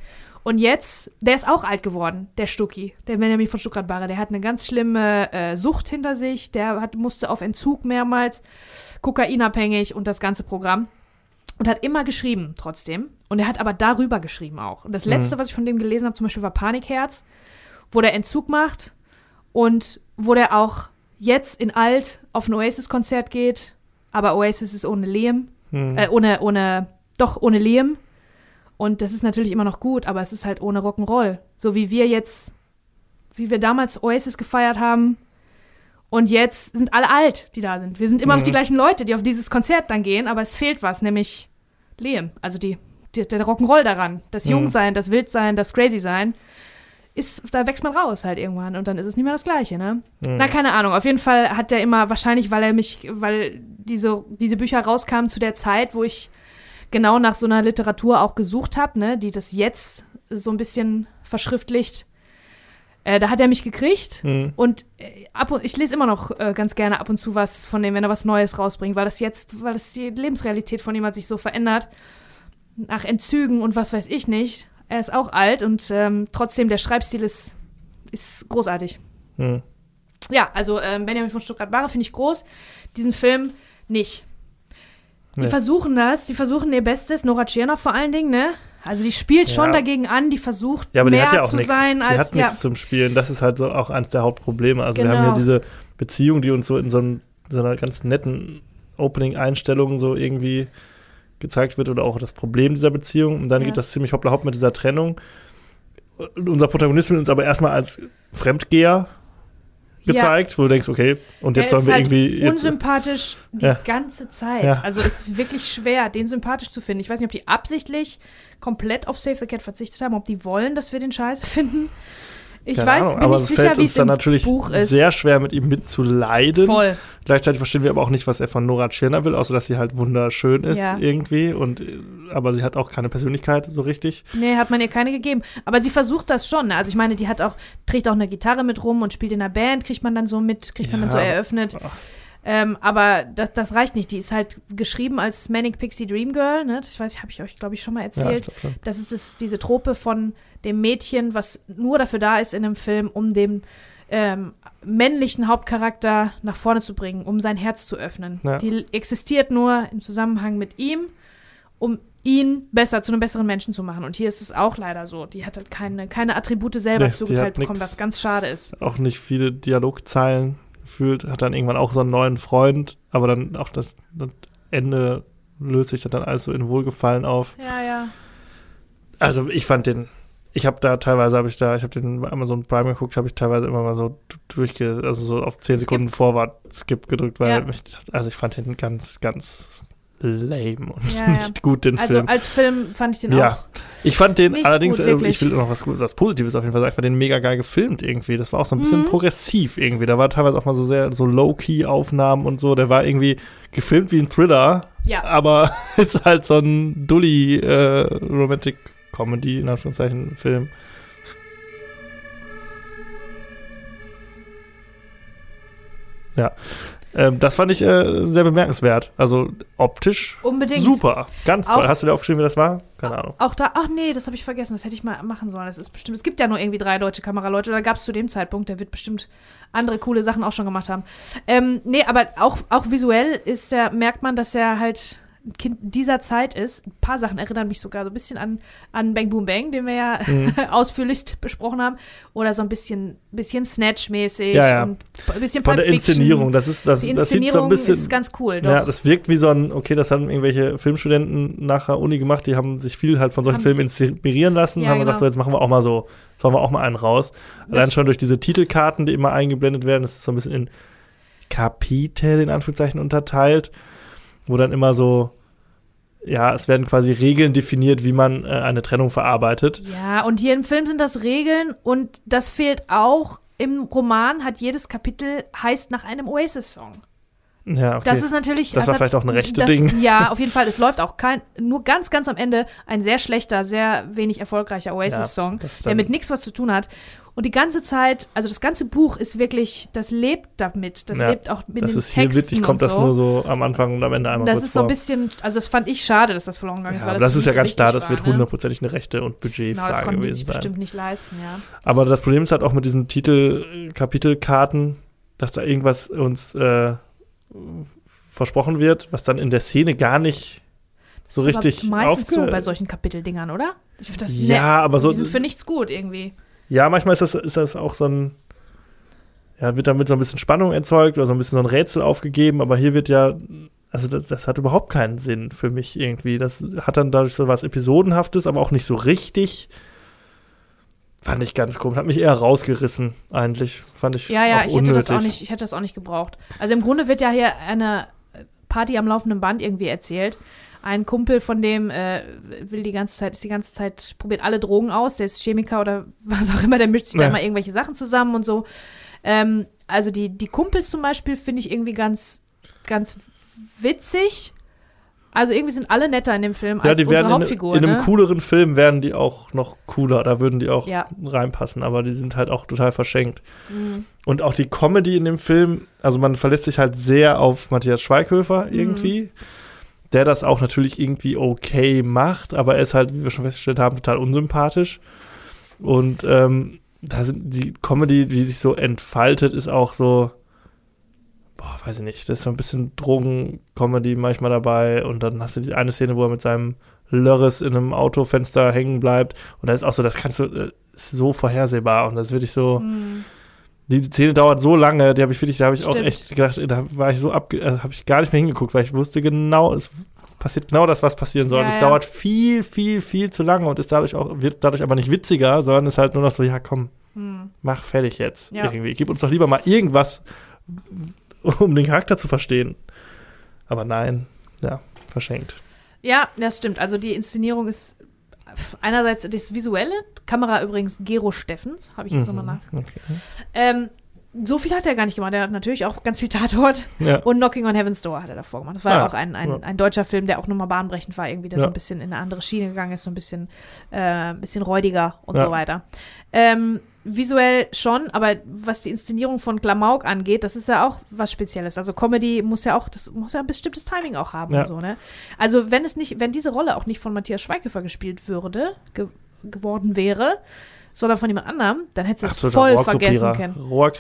Und jetzt, der ist auch alt geworden, der Stucki, der Benjamin von Stuckrad-Barre. Der hat eine ganz schlimme äh, Sucht hinter sich. Der hat, musste auf Entzug mehrmals, kokainabhängig und das ganze Programm. Und hat immer geschrieben, trotzdem. Und er hat aber darüber geschrieben auch. Und das Mhm. letzte, was ich von dem gelesen habe, zum Beispiel war Panikherz, wo der Entzug macht und wo der auch jetzt in alt auf ein Oasis-Konzert geht. Aber Oasis ist ohne Liam. Hm. Äh, ohne, ohne, doch ohne Liam. Und das ist natürlich immer noch gut, aber es ist halt ohne Rock'n'Roll. So wie wir jetzt, wie wir damals Oasis gefeiert haben. Und jetzt sind alle alt, die da sind. Wir sind immer noch Mhm. die gleichen Leute, die auf dieses Konzert dann gehen, aber es fehlt was, nämlich Liam. Also die, die, der Rock'n'Roll daran. Das Mhm. Jungsein, das Wildsein, das Crazy-Sein. Ist, da wächst man raus halt irgendwann und dann ist es nicht mehr das Gleiche, ne? Hm. Na, keine Ahnung. Auf jeden Fall hat er immer, wahrscheinlich, weil er mich, weil diese, diese Bücher rauskamen zu der Zeit, wo ich genau nach so einer Literatur auch gesucht habe, ne, die das jetzt so ein bisschen verschriftlicht. Äh, da hat er mich gekriegt Hm. und äh, ab und, ich lese immer noch äh, ganz gerne ab und zu was von dem, wenn er was Neues rausbringt, weil das jetzt, weil das die Lebensrealität von ihm hat sich so verändert. Nach Entzügen und was weiß ich nicht. Er ist auch alt und ähm, trotzdem der Schreibstil ist, ist großartig. Hm. Ja, also ähm, Benjamin von Stuttgart-Barre finde ich groß. Diesen Film nicht. Die Nee. versuchen das, die versuchen ihr Bestes. Nora Tschirnow vor allen Dingen, ne? Also die spielt schon Ja. dagegen an, die versucht Ja, aber die mehr hat ja auch zu nichts. sein Die als hat ja. nichts zum Spielen. Das ist halt so auch eines der Hauptprobleme. Also wir haben Genau. hier diese Beziehung, die uns so in so, einem, so einer ganz netten Opening-Einstellung so irgendwie gezeigt wird oder auch das Problem dieser Beziehung. Und dann Ja. geht das ziemlich hoppla hopp mit dieser Trennung. Und unser Protagonist wird uns aber erstmal als Fremdgeher gezeigt, wo du denkst, okay, und jetzt sollen wir halt irgendwie. Unsympathisch die Ja. ganze Zeit. Ja. Also es ist wirklich schwer, den sympathisch zu finden. Ich weiß nicht, ob die absichtlich komplett auf Save the Cat verzichtet haben, ob die wollen, dass wir den Scheiße finden. Ich keine weiß, Ahnung, bin aber nicht es sicher, fällt wie uns es dann natürlich Buch ist. sehr schwer, mit ihm mitzuleiden. Voll. Gleichzeitig verstehen wir aber auch nicht, was er von Nora Tschirner will, außer dass sie halt wunderschön ist Ja. irgendwie. Und, äh, aber sie hat auch keine Persönlichkeit so richtig. Nee, hat man ihr keine gegeben. Aber sie versucht das schon. ne? Also ich meine, die hat auch, trägt auch eine Gitarre mit rum und spielt in einer Band, kriegt man dann so mit, kriegt man dann Ja. so eröffnet. Ach. Ähm, aber das, das reicht nicht. Die ist halt geschrieben als Manic Pixie Dream Girl. Ne? Das weiß ich, habe ich euch, glaube ich, schon mal Ja, erzählt. glaub schon. Das ist es, diese Trope von dem Mädchen, was nur dafür da ist in einem Film, um den ähm, männlichen Hauptcharakter nach vorne zu bringen, um sein Herz zu öffnen. Ja. Die existiert nur im Zusammenhang mit ihm, um ihn besser zu einem besseren Menschen zu machen. Und hier ist es auch leider so. Die hat halt keine, keine Attribute selber Nee, zugeteilt bekommen, nix. was ganz schade ist. Auch nicht viele Dialogzeilen. Gefühlt, hat dann irgendwann auch so einen neuen Freund, aber dann auch das, das Ende löst sich dann alles so in Wohlgefallen auf. Ja, ja. Also ich fand den, ich habe da teilweise, habe ich da, ich habe den bei Amazon Prime geguckt, habe ich teilweise immer mal so durchge, also so auf 10 Skip. Sekunden Vorwart Skip gedrückt, weil Ja. mich, also ich fand den ganz, ganz lame und Ja, [LAUGHS] ja. nicht gut, den Also Film. als Film fand ich den Ja. auch. Ich fand den Nicht allerdings, gut, äh, ich will noch was, was Positives auf jeden Fall sagen, ich fand den mega geil gefilmt irgendwie. Das war auch so ein bisschen Mhm. progressiv irgendwie. Da war teilweise auch mal so sehr so Low-Key-Aufnahmen und so. Der war irgendwie gefilmt wie ein Thriller, Ja. aber [LAUGHS] ist halt so ein Dully äh, Romantic Comedy, in Anführungszeichen, Film. Ja. Ähm, das fand ich äh, sehr bemerkenswert. Also optisch Unbedingt. super. Ganz toll. Auch- Hast du dir aufgeschrieben, wie das war? Keine Ahnung. Auch da, ach nee, das habe ich vergessen, das hätte ich mal machen sollen. Das ist bestimmt, es gibt ja nur irgendwie drei deutsche Kameraleute, oder gab es zu dem Zeitpunkt, der wird bestimmt andere coole Sachen auch schon gemacht haben. Ähm, nee, aber auch, auch visuell ist der, merkt man, dass er halt ein Kind dieser Zeit ist. Ein paar Sachen erinnern mich sogar so ein bisschen an, an Bang Boom Bang, den wir ja Mhm. [LAUGHS] ausführlichst besprochen haben. Oder so ein bisschen, bisschen Snatch-mäßig Ja, ja. und ein bisschen Von Pulp der Fiction. Inszenierung, das ist, das, Die das sieht so ein Inszenierung bisschen. ist ganz cool, doch. ja, das wirkt wie so ein, okay, das haben irgendwelche Filmstudenten nach der Uni gemacht, die haben sich viel halt von solchen Haben- Filmen inspirieren lassen, Ja, haben gesagt, genau. so jetzt machen wir auch mal so, jetzt machen wir auch mal einen raus. Allein Das- schon durch diese Titelkarten, die immer eingeblendet werden, das ist so ein bisschen in Kapitel in Anführungszeichen unterteilt, wo dann immer so, ja, es werden quasi Regeln definiert, wie man äh, eine Trennung verarbeitet. Ja, und hier im Film sind das Regeln und das fehlt auch. Im Roman hat jedes Kapitel heißt nach einem Oasis-Song. Ja, okay. Das ist natürlich. Das war also, vielleicht auch ein rechte das, Ding. Ja, auf jeden Fall. Es läuft auch kein, nur ganz, ganz am Ende ein sehr schlechter, sehr wenig erfolgreicher Oasis-Song, das der mit nichts was zu tun hat. Und die ganze Zeit, also das ganze Buch ist wirklich, das lebt damit. Das Ja, lebt auch mit das den ist hier Texten wirklich, kommt und das so. nur so am Anfang und am Ende einmal das ist so ein bisschen, also das fand ich schade, dass das verloren gegangen ist. Ja, weil aber das für ist ja ganz klar, das wird ne? hundertprozentig eine Rechte- und Genau, das Budgetfrage konnten die gewesen sich sein. bestimmt nicht leisten, ja. Aber das Problem ist halt auch mit diesen Titel, Kapitelkarten, dass da irgendwas uns äh, versprochen wird, was dann in der Szene gar nicht Das so ist aber richtig meistens so bei solchen Kapiteldingern, oder? Ich das Ja, aber so- Die sind für nichts gut irgendwie. Ja, manchmal ist das, ist das auch so ein, ja, wird damit so ein bisschen Spannung erzeugt oder so ein bisschen so ein Rätsel aufgegeben, aber hier wird ja, also das, das hat überhaupt keinen Sinn für mich irgendwie. Das hat dann dadurch so was Episodenhaftes, aber auch nicht so richtig. Fand ich ganz komisch. Hat mich eher rausgerissen, eigentlich. Fand ich Ja, ja, ich unnötig. hätte das auch nicht, ich hätte das auch nicht gebraucht. Also im Grunde wird ja hier eine Party am laufenden Band irgendwie erzählt. Ein Kumpel von dem äh, will die ganze Zeit, ist die ganze Zeit, probiert alle Drogen aus, der ist Chemiker oder [LAUGHS] was auch immer, der mischt sich da Ja. immer irgendwelche Sachen zusammen und so. Ähm, also die, die Kumpels zum Beispiel finde ich irgendwie ganz, ganz witzig. Also irgendwie sind alle netter in dem Film Ja, als die unsere werden in, Hauptfigur. in einem ne? cooleren Film werden die auch noch cooler. Da würden die auch Ja. reinpassen, aber die sind halt auch total verschenkt. Mhm. Und auch die Comedy in dem Film, also man verlässt sich halt sehr auf Matthias Schweighöfer Mhm. Der das auch natürlich irgendwie okay macht, aber er ist halt, wie wir schon festgestellt haben, total unsympathisch. Und ähm, da sind die Comedy, die sich so entfaltet, ist auch so, boah, weiß ich nicht, das ist so ein bisschen Drogen-Comedy manchmal dabei und dann hast du die eine Szene, wo er mit seinem Lörres in einem Autofenster hängen bleibt und da ist auch so, das kannst du, das ist so vorhersehbar und das ist wirklich so, Mhm. Die Szene dauert so lange, die habe ich wirklich, da habe ich auch Stimmt. echt gedacht, da war ich so ab, äh, habe ich gar nicht mehr hingeguckt, weil ich wusste genau, es passiert genau das, was passieren soll. Ja, es ja. dauert viel, viel, viel zu lange und ist dadurch auch, wird dadurch aber nicht witziger, sondern ist halt nur noch so, ja komm, Mhm. mach fertig jetzt. Ja. Irgendwie. Gib uns doch lieber mal irgendwas, um den Charakter zu verstehen. Aber nein, ja, verschenkt. Ja, das stimmt. Also die Inszenierung ist einerseits das Visuelle, Kamera übrigens Gero Steffens, habe ich jetzt nochmal nach. Mhm, Okay. Ähm, so viel hat er gar nicht gemacht. Er hat natürlich auch ganz viel Tatort Ja. und Knocking on Heaven's Door hat er davor gemacht. Das war Ah, ja auch ein, ein, ja. ein deutscher Film, der auch nochmal bahnbrechend war, irgendwie, der so ein bisschen in eine andere Schiene gegangen ist, so ein bisschen, äh, ein bisschen räudiger und so weiter. Ähm, visuell schon, aber was die Inszenierung von Klamauk angeht, das ist ja auch was Spezielles. Also Comedy muss ja auch, das muss ja ein bestimmtes Timing auch haben Ja. und so, ne? Also wenn es nicht, wenn diese Rolle auch nicht von Matthias Schweighöfer gespielt würde, ge geworden wäre, sondern von jemand anderem, dann hättest du das Absoluter voll vergessen können.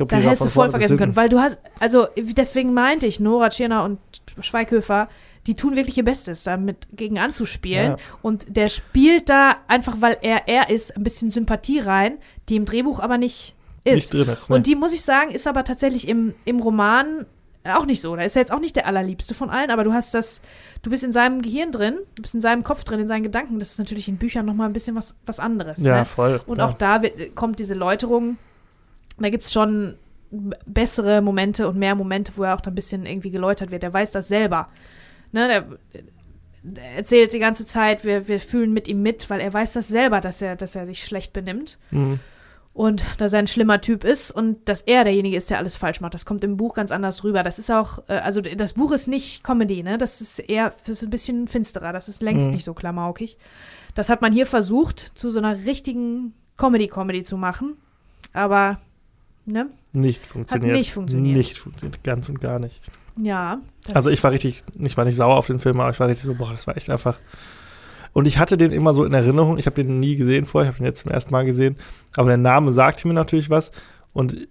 Dann hättest du voll vergessen können, weil du hast, also deswegen meinte ich, Nora Tschirner und Schweighöfer, die tun wirklich ihr Bestes, damit gegen anzuspielen. Ja. Und der spielt da einfach, weil er er ist, ein bisschen Sympathie rein, die im Drehbuch aber nicht ist. nicht drin ist. Ne? Und die, muss ich sagen, ist aber tatsächlich im, im Roman auch nicht so. Da ist er jetzt auch nicht der allerliebste von allen, aber du hast das, du bist in seinem Gehirn drin, du bist in seinem Kopf drin, in seinen Gedanken. Das ist natürlich in Büchern nochmal ein bisschen was, was anderes. ja, ne? voll. Und ja. auch da wird, kommt diese Läuterung. Da gibt es schon bessere Momente und mehr Momente, wo er auch da ein bisschen irgendwie geläutert wird. Er weiß das selber. Ne, der, der erzählt die ganze Zeit, wir, wir fühlen mit ihm mit, weil er weiß das selber, dass er, dass er sich schlecht benimmt Mhm. und dass er ein schlimmer Typ ist und dass er derjenige ist, der alles falsch macht. Das kommt im Buch ganz anders rüber. Das ist auch, äh, also das Buch ist nicht Comedy, ne? Das ist eher das ist ein bisschen finsterer. Das ist längst Mhm. nicht so klamaukig. Das hat man hier versucht, zu so einer richtigen Comedy-Comedy zu machen. Aber, ne? Nicht funktioniert. nicht funktioniert. Nicht funktioniert, ganz und gar nicht. Ja. Also ich war richtig, ich war nicht sauer auf den Film, aber ich war richtig so, boah, das war echt einfach. Und ich hatte den immer so in Erinnerung, ich habe den nie gesehen vorher, ich habe den jetzt zum ersten Mal gesehen, aber der Name sagte mir natürlich was und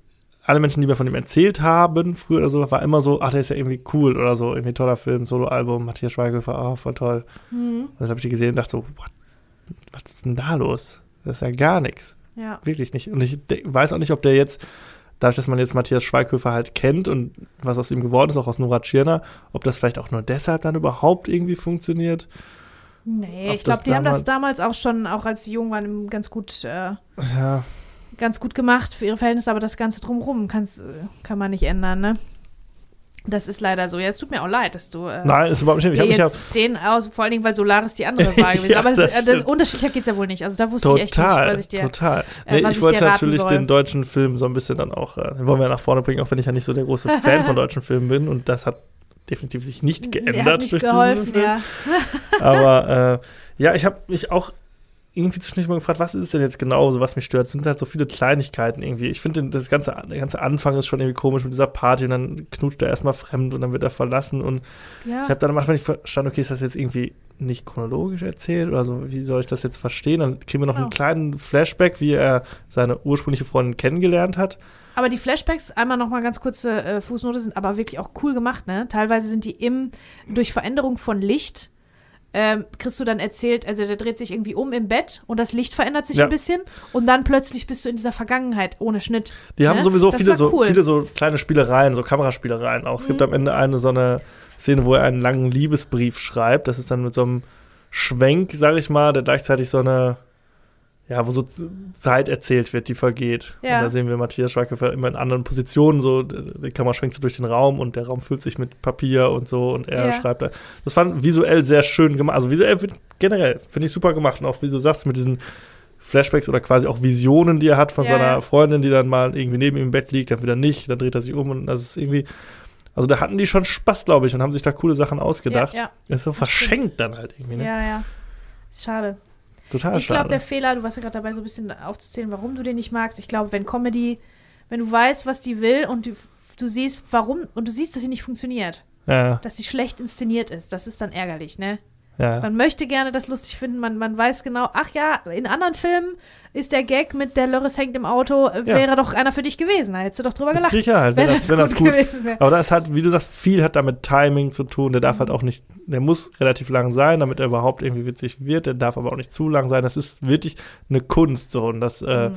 alle Menschen, die mir von ihm erzählt haben, früher oder so, war immer so, ach, der ist ja irgendwie cool oder so, irgendwie toller Film, Soloalbum, Matthias Schweighöfer, ah, voll toll. Mhm. Und das habe ich gesehen und dachte so, what, was ist denn da los? Das ist ja gar nichts. Ja. Wirklich nicht. Und ich weiß auch nicht, ob der jetzt, dadurch, dass man jetzt Matthias Schweighöfer halt kennt und was aus ihm geworden ist, auch aus Nora Tschirner, ob das vielleicht auch nur deshalb dann überhaupt irgendwie funktioniert. Nee, Ob ich glaube, die haben das damals- auch schon, auch als die jung waren, ganz gut, äh, Ja, ganz gut gemacht für ihre Verhältnisse, aber das Ganze drumherum äh, kann man nicht ändern, ne? Das ist leider so. Ja, es tut mir auch leid, dass du äh, nein, ist überhaupt nicht. Ich dir habe mich ja den aus, vor allen Dingen, weil Solaris die andere war [LAUGHS] gewesen. Ja, aber das, das äh, das unterschiedlicher geht's ja wohl nicht. Also da wusste ich echt total, nicht, was ich dir. total. äh, Nee, ich ich wollte natürlich soll. den deutschen Film so ein bisschen dann auch, äh, den wollen wir nach vorne bringen, auch wenn ich ja nicht so der große [LAUGHS] Fan von deutschen Filmen bin und das hat definitiv sich nicht geändert Der hat nicht durch diesen geholfen, Film. ja. Aber äh, ja, ich habe mich auch irgendwie zwischendurch mal gefragt, was ist denn jetzt genau, so was mich stört? Es sind halt so viele Kleinigkeiten irgendwie. Ich finde, das ganze, der ganze Anfang ist schon irgendwie komisch mit dieser Party und dann knutscht er erstmal fremd und dann wird er verlassen und ja. ich habe dann manchmal nicht verstanden, okay, ist das jetzt irgendwie nicht chronologisch erzählt oder so, wie soll ich das jetzt verstehen? Dann kriegen wir noch Genau. einen kleinen Flashback, wie er seine ursprüngliche Freundin kennengelernt hat. Aber die Flashbacks, einmal noch mal ganz kurze äh, Fußnote, sind aber wirklich auch cool gemacht, ne? Teilweise sind die im, durch Veränderung von Licht, ähm, kriegst du dann erzählt, also der dreht sich irgendwie um im Bett und das Licht verändert sich Ja. ein bisschen und dann plötzlich bist du in dieser Vergangenheit ohne Schnitt. Die haben Ne? sowieso Das viele so, cool. viele so kleine Spielereien, so Kameraspielereien auch. Es gibt Mhm. am Ende eine so eine Szene, wo er einen langen Liebesbrief schreibt. Das ist dann mit so einem Schwenk, sag ich mal, der gleichzeitig so eine, ja, wo so Zeit erzählt wird, die vergeht. Ja. Und da sehen wir Matthias Schweighöfer immer in anderen Positionen, so die Kamera schwenkt so durch den Raum und der Raum füllt sich mit Papier und so und er Ja. schreibt da. Das fand visuell sehr schön gemacht. Also visuell generell finde ich super gemacht. Und auch wie du sagst, mit diesen Flashbacks oder quasi auch Visionen, die er hat von Ja, seiner ja. Freundin, die dann mal irgendwie neben ihm im Bett liegt, dann wieder nicht, dann dreht er sich um und das ist irgendwie. Also da hatten die schon Spaß, glaube ich, und haben sich da coole Sachen ausgedacht. Ja, Das ist so verschenkt dann halt irgendwie, ja, ne? ja, ja. Ist schade. Total ich glaube, der Fehler, du warst ja gerade dabei, so ein bisschen aufzuzählen, warum du den nicht magst. Ich glaube, wenn Comedy, wenn du weißt, was die will und du, du siehst, warum, und du siehst, dass sie nicht funktioniert, ja, dass sie schlecht inszeniert ist, das ist dann ärgerlich, ne? Ja. Man möchte gerne das lustig finden, man, man weiß genau, ach ja, in anderen Filmen ist der Gag mit der Lörres hängt im Auto, äh, Ja. wäre doch einer für dich gewesen. Da hättest du doch drüber Mit gelacht. Sicherheit, wenn, wenn das, wenn das gut. gewesen wäre. Aber da ist halt, wie du sagst, viel hat damit Timing zu tun. Der Mhm. darf halt auch nicht, der muss relativ lang sein, damit er überhaupt irgendwie witzig wird. Der darf aber auch nicht zu lang sein. Das ist wirklich eine Kunst so. Und das, äh, Mhm.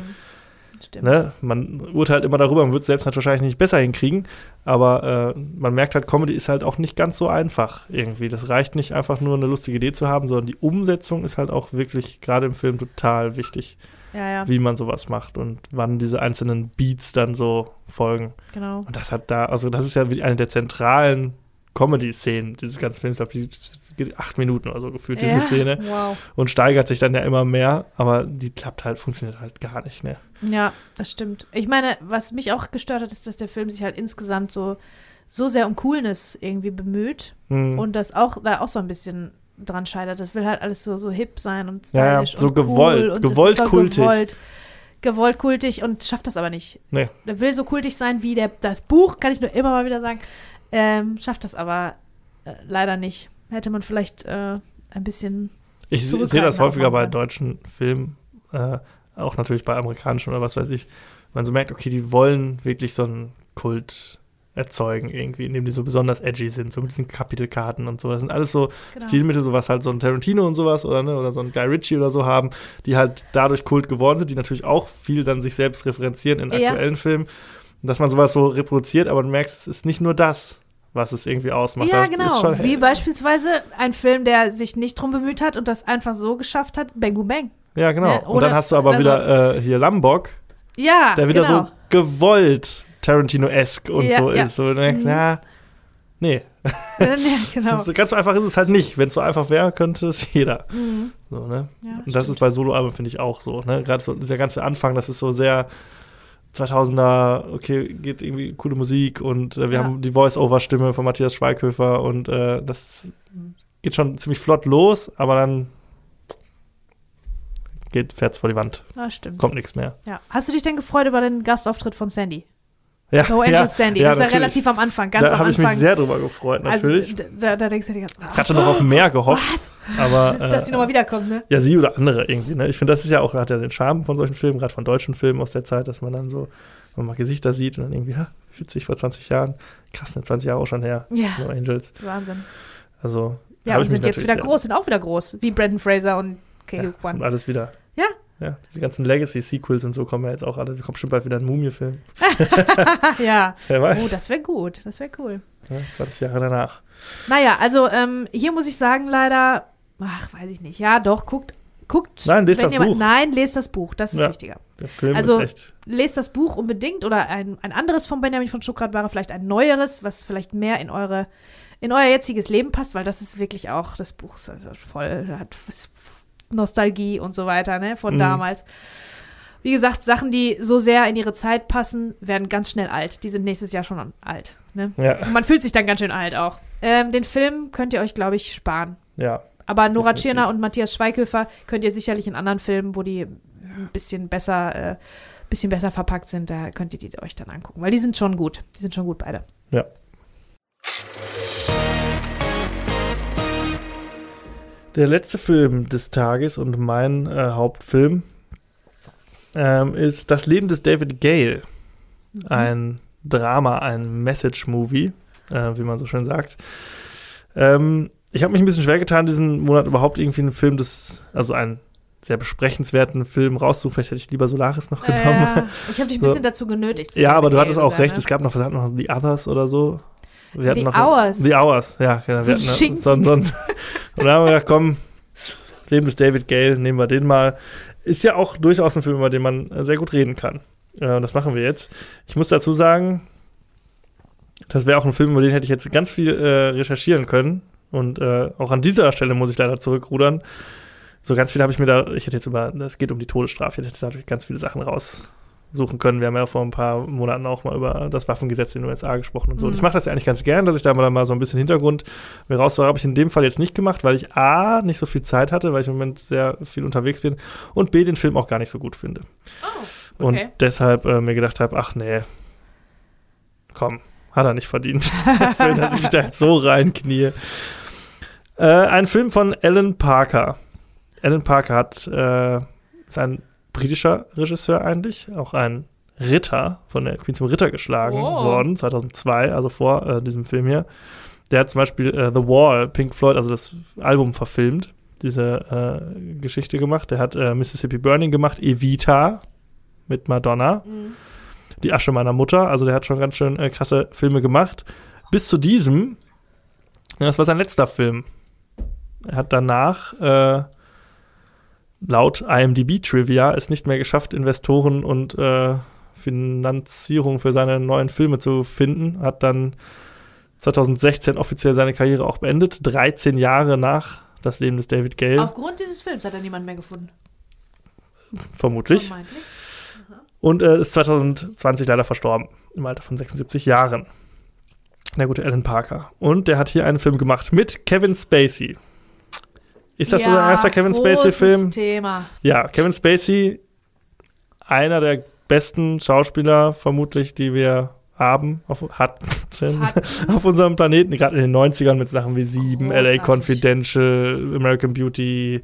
Stimmt. ne, man urteilt immer darüber, man wird es selbst halt wahrscheinlich nicht besser hinkriegen. Aber äh, man merkt halt, Comedy ist halt auch nicht ganz so einfach irgendwie. Das reicht nicht einfach nur eine lustige Idee zu haben, sondern die Umsetzung ist halt auch wirklich gerade im Film total wichtig, Ja, ja, wie man sowas macht und wann diese einzelnen Beats dann so folgen. genau. Und das hat da, also das ist ja eine der zentralen Comedy-Szenen dieses ganzen Films. Ich glaube, die acht Minuten oder so gefühlt, diese ja, Szene. Wow. Und steigert sich dann ja immer mehr, aber die klappt halt, funktioniert halt gar nicht, ne? Ja, das stimmt. Ich meine, was mich auch gestört hat, ist, dass der Film sich halt insgesamt so, so sehr um Coolness irgendwie bemüht Hm. und das auch da auch so ein bisschen dran scheitert. Das will halt alles so, so hip sein und Ja, ja, stylisch so und gewollt, cool und gewollt so kultig. Gewollt, gewollt kultig und schafft das aber nicht. Nee. Der will so kultig sein wie der, das Buch, kann ich nur immer mal wieder sagen. Ähm, schafft das aber äh, leider nicht. Hätte man vielleicht äh, ein bisschen Ich se- sehe das häufiger bei deutschen Filmen, äh, auch natürlich bei amerikanischen oder was weiß ich. Man so merkt, okay, die wollen wirklich so einen Kult erzeugen irgendwie, indem die so besonders edgy sind, so mit diesen Kapitelkarten und so. Das sind alles so Genau. Stilmittel, sowas halt so ein Tarantino und sowas oder ne, oder so ein Guy Ritchie oder so haben, die halt dadurch Kult geworden sind, die natürlich auch viel dann sich selbst referenzieren in Ja. aktuellen Filmen, dass man sowas so reproduziert, aber du merkst, es ist nicht nur das, was es irgendwie ausmacht. Ja, genau. schon- Wie beispielsweise ein Film, der sich nicht drum bemüht hat und das einfach so geschafft hat, Bang Boom Bang. ja, genau. Ne, und dann hast du aber also- wieder äh, hier Lombok, Ja, der wieder genau. so gewollt Tarantino-esque und Ja, so ja. ist. So, du denkst, Mhm. ja, nee. ja, [LAUGHS] genau. So ganz einfach ist es halt nicht. Wenn es so einfach wäre, könnte es jeder. Mhm. So, ne? Und das ist bei Soloalben, finde ich, auch so. Ne? Gerade so dieser ganze Anfang, das ist so sehr 2000er, okay, geht irgendwie coole Musik und äh, wir Ja. haben die Voice-Over-Stimme von Matthias Schweighöfer und äh, das geht schon ziemlich flott los, aber dann geht, fährt's vor die Wand, Ja, stimmt. kommt nichts mehr. Ja. Hast du dich denn gefreut über den Gastauftritt von Sandy? Ja, No Angels Sandy. das ist ja relativ am Anfang, ganz Da am habe ich mich Anfang. sehr drüber gefreut, natürlich. Also, da, da denkst du dir, ich hatte noch auf mehr gehofft, was? aber [LAUGHS] Dass die äh, nochmal wiederkommt, ne? Ja, sie oder andere irgendwie. Ne? Ich finde, das ist ja auch, hat ja den Charme von solchen Filmen, gerade von deutschen Filmen aus der Zeit, dass man dann so, wenn man mal Gesichter sieht und dann irgendwie, ha, witzig, vor 20 Jahren. Krass, ne, 20 Jahre auch schon her. Ja, No Angels. Wahnsinn. Also, Ja, und sind jetzt wieder groß, sind auch wieder groß. Wie Brandon Fraser und Kei Ja, Kwan. und alles wieder. Ja. Ja, diese ganzen Legacy-Sequels und so kommen ja jetzt auch alle. Wir kommen bestimmt bald wieder ein Mumie-Film. [LAUGHS] ja. Wer weiß. Oh, das wäre gut. Das wäre cool. ja, 20 Jahre danach. Naja, also ähm, hier muss ich sagen, leider, ach, weiß ich nicht. Ja, doch, guckt, guckt. Nein, lest wenn das jemand, Buch. Nein, lest das Buch, das ist Ja. wichtiger. Der Film Also- ist echt. Lest das Buch unbedingt oder ein, ein anderes von Benjamin von Stuckrad war vielleicht ein neueres, was vielleicht mehr in eure in euer jetziges Leben passt, weil das ist wirklich auch, das Buch ist also voll, hat Nostalgie und so weiter, ne, von Mhm. damals. Wie gesagt, Sachen, die so sehr in ihre Zeit passen, werden ganz schnell alt. Die sind nächstes Jahr schon alt. Ne? Ja, Und man fühlt sich dann ganz schön alt auch. Ähm, den Film könnt ihr euch, glaube ich, sparen. ja. Aber Nora Definitiv. Tschirner und Matthias Schweighöfer könnt ihr sicherlich in anderen Filmen, wo die ein bisschen besser, äh, bisschen besser verpackt sind, da könnt ihr die euch dann angucken. Weil die sind schon gut. Die sind schon gut beide. Ja. Der letzte Film des Tages und mein äh, Hauptfilm ähm, ist Das Leben des David Gale. Ein Drama, ein Message-Movie, äh, wie man so schön sagt. Ähm, ich habe mich ein bisschen schwer getan, diesen Monat überhaupt irgendwie einen Film des, also einen sehr besprechenswerten Film rauszusuchen. Vielleicht hätte ich lieber Solaris noch genommen. Äh, ich habe dich ein So. bisschen dazu genötigt. Ja, aber du hattest auch sogar, recht. ne? Es gab noch, was wir noch? The Others oder so. Wir hatten The noch Hours. The Hours, ja. Genau. So wir hatten so, so, [LAUGHS] und dann haben wir gedacht, komm, Leben des David Gale, nehmen wir den mal. Ist ja auch durchaus ein Film, über den man sehr gut reden kann. Äh, das machen wir jetzt. Ich muss dazu sagen, das wäre auch ein Film, über den hätte ich jetzt ganz viel äh, recherchieren können. Und äh, auch an dieser Stelle muss ich leider zurückrudern. So ganz viel habe ich mir da, ich hätte jetzt über, es geht um die Todesstrafe, ich hätte dadurch ganz viele Sachen raussuchen können. Wir haben ja vor ein paar Monaten auch mal über das Waffengesetz in den USA gesprochen und so. Und Mhm. ich mache das ja eigentlich ganz gern, dass ich da mal, mal so ein bisschen Hintergrund mir raussuche. Habe ich in dem Fall jetzt nicht gemacht, weil ich A, nicht so viel Zeit hatte, weil ich im Moment sehr viel unterwegs bin und B, den Film auch gar nicht so gut finde. Oh, Und okay. deshalb äh, mir gedacht habe, ach nee, komm, hat er nicht verdient. [LAUGHS] Für ihn, dass ich mich da jetzt so reinknie. Äh, ein Film von Alan Parker. Alan Parker hat, äh, ist ein britischer Regisseur eigentlich, auch ein Ritter von der Queen zum Ritter geschlagen Oh. worden, 2002, also vor äh, diesem Film hier. Der hat zum Beispiel äh, The Wall, Pink Floyd, also das Album verfilmt, diese äh, Geschichte gemacht. Der hat äh, Mississippi Burning gemacht, Evita mit Madonna, Mhm. Die Asche meiner Mutter. Also der hat schon ganz schön äh, krasse Filme gemacht. Bis zu diesem, das war sein letzter Film. Er hat danach äh, laut IMDb-Trivia es nicht mehr geschafft, Investoren und äh, Finanzierung für seine neuen Filme zu finden. Hat dann 2016 offiziell seine Karriere auch beendet, 13 Jahre nach das Leben des David Gale, Aufgrund dieses Films hat er niemanden mehr gefunden. vermutlich. Vermeintlich. Und äh, ist 2020 leider verstorben, im Alter von 76 Jahren. Der gute Alan Parker. Und der hat hier einen Film gemacht mit Kevin Spacey. Ist das ja, unser erster Kevin Spacey-Film? Thema. Ja, Kevin Spacey, einer der besten Schauspieler vermutlich, die wir haben, auf, hatten, [LAUGHS] Hatten. [LAUGHS] auf unserem Planeten, gerade in den 90ern mit Sachen wie Sieben, LA. Confidential, American Beauty,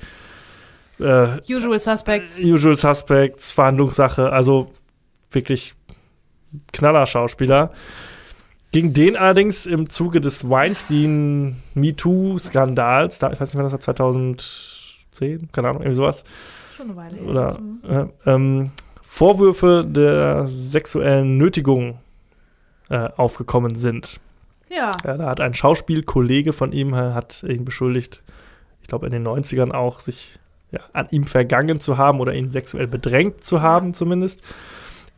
äh, Usual Suspects. Usual Suspects, Verhandlungssache, also wirklich Knaller-Schauspieler. Gegen den allerdings im Zuge des Weinstein-MeToo-Skandals, da, ich weiß nicht, wann das war, 2010, keine Ahnung, irgendwie sowas. Schon eine Weile. Oder äh, ähm, Vorwürfe der sexuellen Nötigung äh, aufgekommen sind. Ja. Ja, da hat ein Schauspielkollege von ihm äh, hat ihn beschuldigt, ich glaube in den 90ern auch, sich ja, an ihm vergangen zu haben oder ihn sexuell bedrängt zu haben zumindest.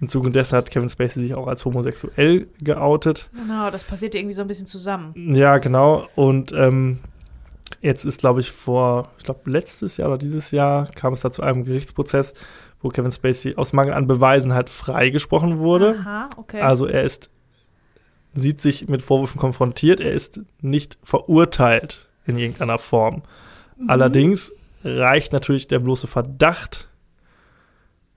Im Zuge dessen hat Kevin Spacey sich auch als homosexuell geoutet. Genau, das passiert irgendwie so ein bisschen zusammen. Ja, genau. Und ähm, jetzt ist, glaube ich, vor, ich glaube, letztes Jahr oder dieses Jahr kam es da zu einem Gerichtsprozess, wo Kevin Spacey aus Mangel an Beweisen halt freigesprochen wurde. Aha, okay. Also er ist, sieht sich mit Vorwürfen konfrontiert, er ist nicht verurteilt in irgendeiner Form. Mhm. Allerdings reicht natürlich der bloße Verdacht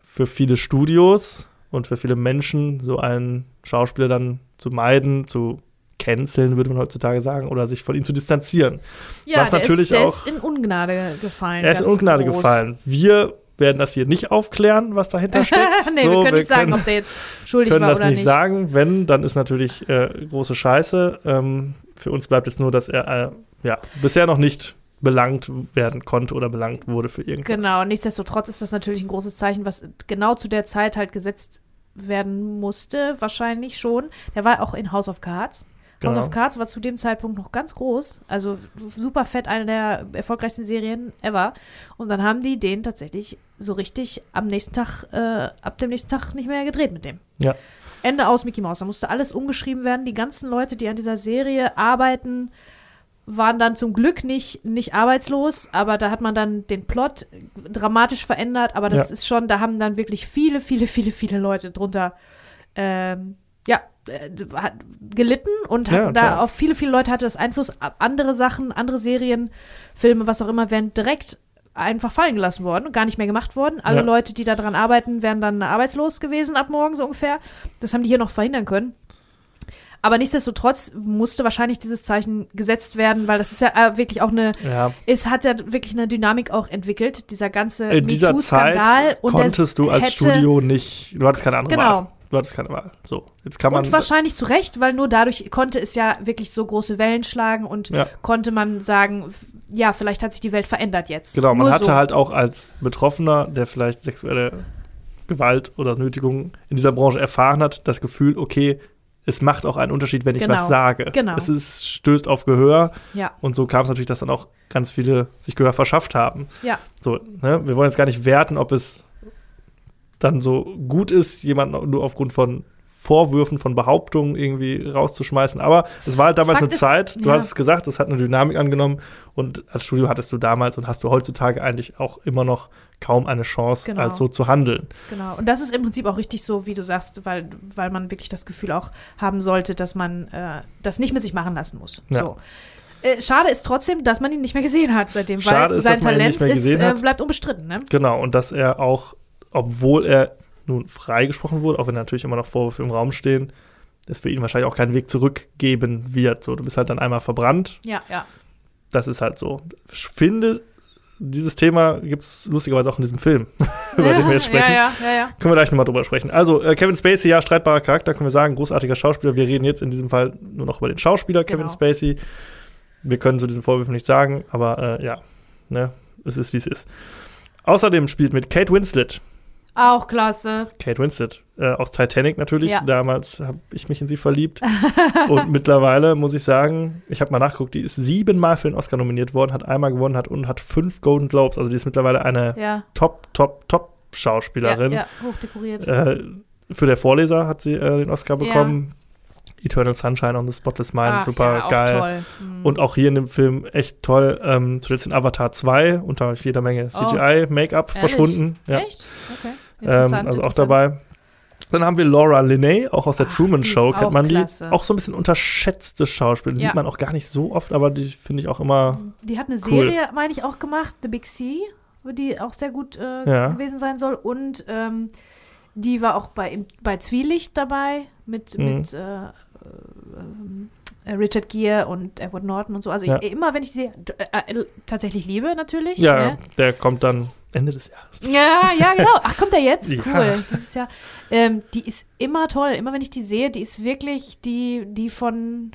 für viele Studios und für viele Menschen, so einen Schauspieler dann zu meiden, zu canceln, würde man heutzutage sagen, oder sich von ihm zu distanzieren. ja, was der natürlich ist, der auch- ist in Ungnade gefallen. Er ist in Ungnade groß. gefallen. Wir werden das hier nicht aufklären, was dahinter [LAUGHS] steckt. nee, So, wir können nicht sagen, können- ob der jetzt schuldig können war das oder nicht, nicht. sagen. Wenn, dann ist natürlich äh, große Scheiße. Ähm, für uns bleibt jetzt nur, dass er äh, ja, bisher noch nicht belangt werden konnte oder belangt wurde für irgendwas. Genau, nichtsdestotrotz ist das natürlich ein großes Zeichen, was genau zu der Zeit halt gesetzt werden musste, wahrscheinlich schon. Der war auch in House of Cards. House Genau. of Cards war zu dem Zeitpunkt noch ganz groß, also super fett, eine der erfolgreichsten Serien ever. Und dann haben die den tatsächlich so richtig am nächsten Tag, äh, ab dem nächsten Tag nicht mehr gedreht mit dem. Ja. Ende aus Mickey Mouse. Da musste alles umgeschrieben werden. Die ganzen Leute, die an dieser Serie arbeiten, waren dann zum Glück nicht, nicht arbeitslos, aber da hat man dann den Plot dramatisch verändert, aber das Ja. ist schon, da haben dann wirklich viele, viele, viele, viele Leute drunter ähm, ja, äh, hat gelitten und Ja, da klar. auf viele, viele Leute hatte das Einfluss. Andere Sachen, andere Serien, Filme, was auch immer, werden direkt einfach fallen gelassen worden und gar nicht mehr gemacht worden. Alle Ja. Leute, die da dran arbeiten, wären dann arbeitslos gewesen ab morgen so ungefähr. Das haben die hier noch verhindern können. Aber nichtsdestotrotz musste wahrscheinlich dieses Zeichen gesetzt werden, weil das ist ja äh, wirklich auch eine, Ja, es hat ja wirklich eine Dynamik auch entwickelt, dieser ganze in dieser MeToo-Skandal. Konntest du als Studio nicht, du hattest keine andere Genau. Wahl. Du hattest keine Wahl. So, jetzt kann man Und wahrscheinlich zu Recht, weil nur dadurch konnte es ja wirklich so große Wellen schlagen und Ja. konnte man sagen, ja, vielleicht hat sich die Welt verändert jetzt. Genau, man Nur hatte so. halt auch als Betroffener, der vielleicht sexuelle Gewalt oder Nötigung in dieser Branche erfahren hat, das Gefühl, okay, es macht auch einen Unterschied, wenn ich Genau, was sage. genau. Es ist, stößt auf Gehör Ja, und so kam es natürlich, dass dann auch ganz viele sich Gehör verschafft haben. ja, So, ne? Wir wollen jetzt gar nicht werten, ob es dann so gut ist, jemanden nur aufgrund von Vorwürfen, von Behauptungen irgendwie rauszuschmeißen. Aber es war halt damals Fakt eine ist, Zeit, du ja. hast es gesagt, es hat eine Dynamik angenommen und als Studio hattest du damals und hast du heutzutage eigentlich auch immer noch kaum eine Chance, Genau. als so zu handeln. genau. Und das ist im Prinzip auch richtig so, wie du sagst, weil, weil man wirklich das Gefühl auch haben sollte, dass man äh, das nicht mit sich machen lassen muss. Ja. So. Äh, schade ist trotzdem, dass man ihn nicht mehr gesehen hat seitdem, Schade weil ist, sein Talent ist, äh, bleibt unbestritten, ne? Genau, und dass er auch, obwohl er nun freigesprochen wurde, auch wenn natürlich immer noch Vorwürfe im Raum stehen, es für ihn wahrscheinlich auch keinen Weg zurück geben wird. So, du bist halt dann einmal verbrannt Ja, ja. Das ist halt so. Ich finde, dieses Thema gibt es lustigerweise auch in diesem Film, [LAUGHS] über den wir jetzt sprechen. Ja, ja, ja, ja. Können wir gleich nochmal drüber sprechen. Also, äh, Kevin Spacey, ja, streitbarer Charakter, können wir sagen, großartiger Schauspieler. Wir reden jetzt in diesem Fall nur noch über den Schauspieler Kevin Genau. Spacey. Wir können zu diesen Vorwürfen nichts sagen, aber äh, ja, ne, es ist, wie es ist. Außerdem spielt mit Kate Winslet. Auch klasse. Kate Winslet äh, aus Titanic natürlich. Ja. Damals habe ich mich in sie verliebt. [LAUGHS] und mittlerweile muss ich sagen, ich habe mal nachgeguckt, die ist siebenmal für den Oscar nominiert worden, hat einmal gewonnen hat und hat fünf Golden Globes. Also die ist mittlerweile eine Ja. Top, Top, Top Ja, Schauspielerin. ja, hochdekoriert. Äh, für der Vorleser hat sie äh, den Oscar Ja. bekommen. Eternal Sunshine on the Spotless Mind, Ach, super ja, geil. Mhm. Und auch hier in dem Film echt toll. Ähm, zuletzt in Avatar 2 unter jeder Menge CGI-Make-up Oh. Ehrlich? verschwunden. Ja. Echt? Okay. Ähm, also auch dabei. Dann haben wir Laura Linney, auch aus der Ach, Truman die Show, kennt man die. klasse. Auch so ein bisschen unterschätzte Schauspielerin. Die Ja. sieht man auch gar nicht so oft, aber die finde ich auch immer. Die hat eine Cool. Serie, meine ich, auch gemacht, The Big Sea, die auch sehr gut äh, Ja. gewesen sein soll. Und ähm, die war auch bei, bei Zwielicht dabei mit, Mhm. mit äh, ähm, äh, Richard Gere und Edward Norton und so. Also Ja. ich, immer, wenn ich sie äh, äh, tatsächlich liebe, natürlich. Ja, ne? der kommt dann Ende des Jahres. Ja, ja, genau. Ach, kommt er jetzt? [LAUGHS] Ja. Cool. Dieses Jahr. Ähm, die ist immer toll. Immer wenn ich die sehe, die ist wirklich die, die von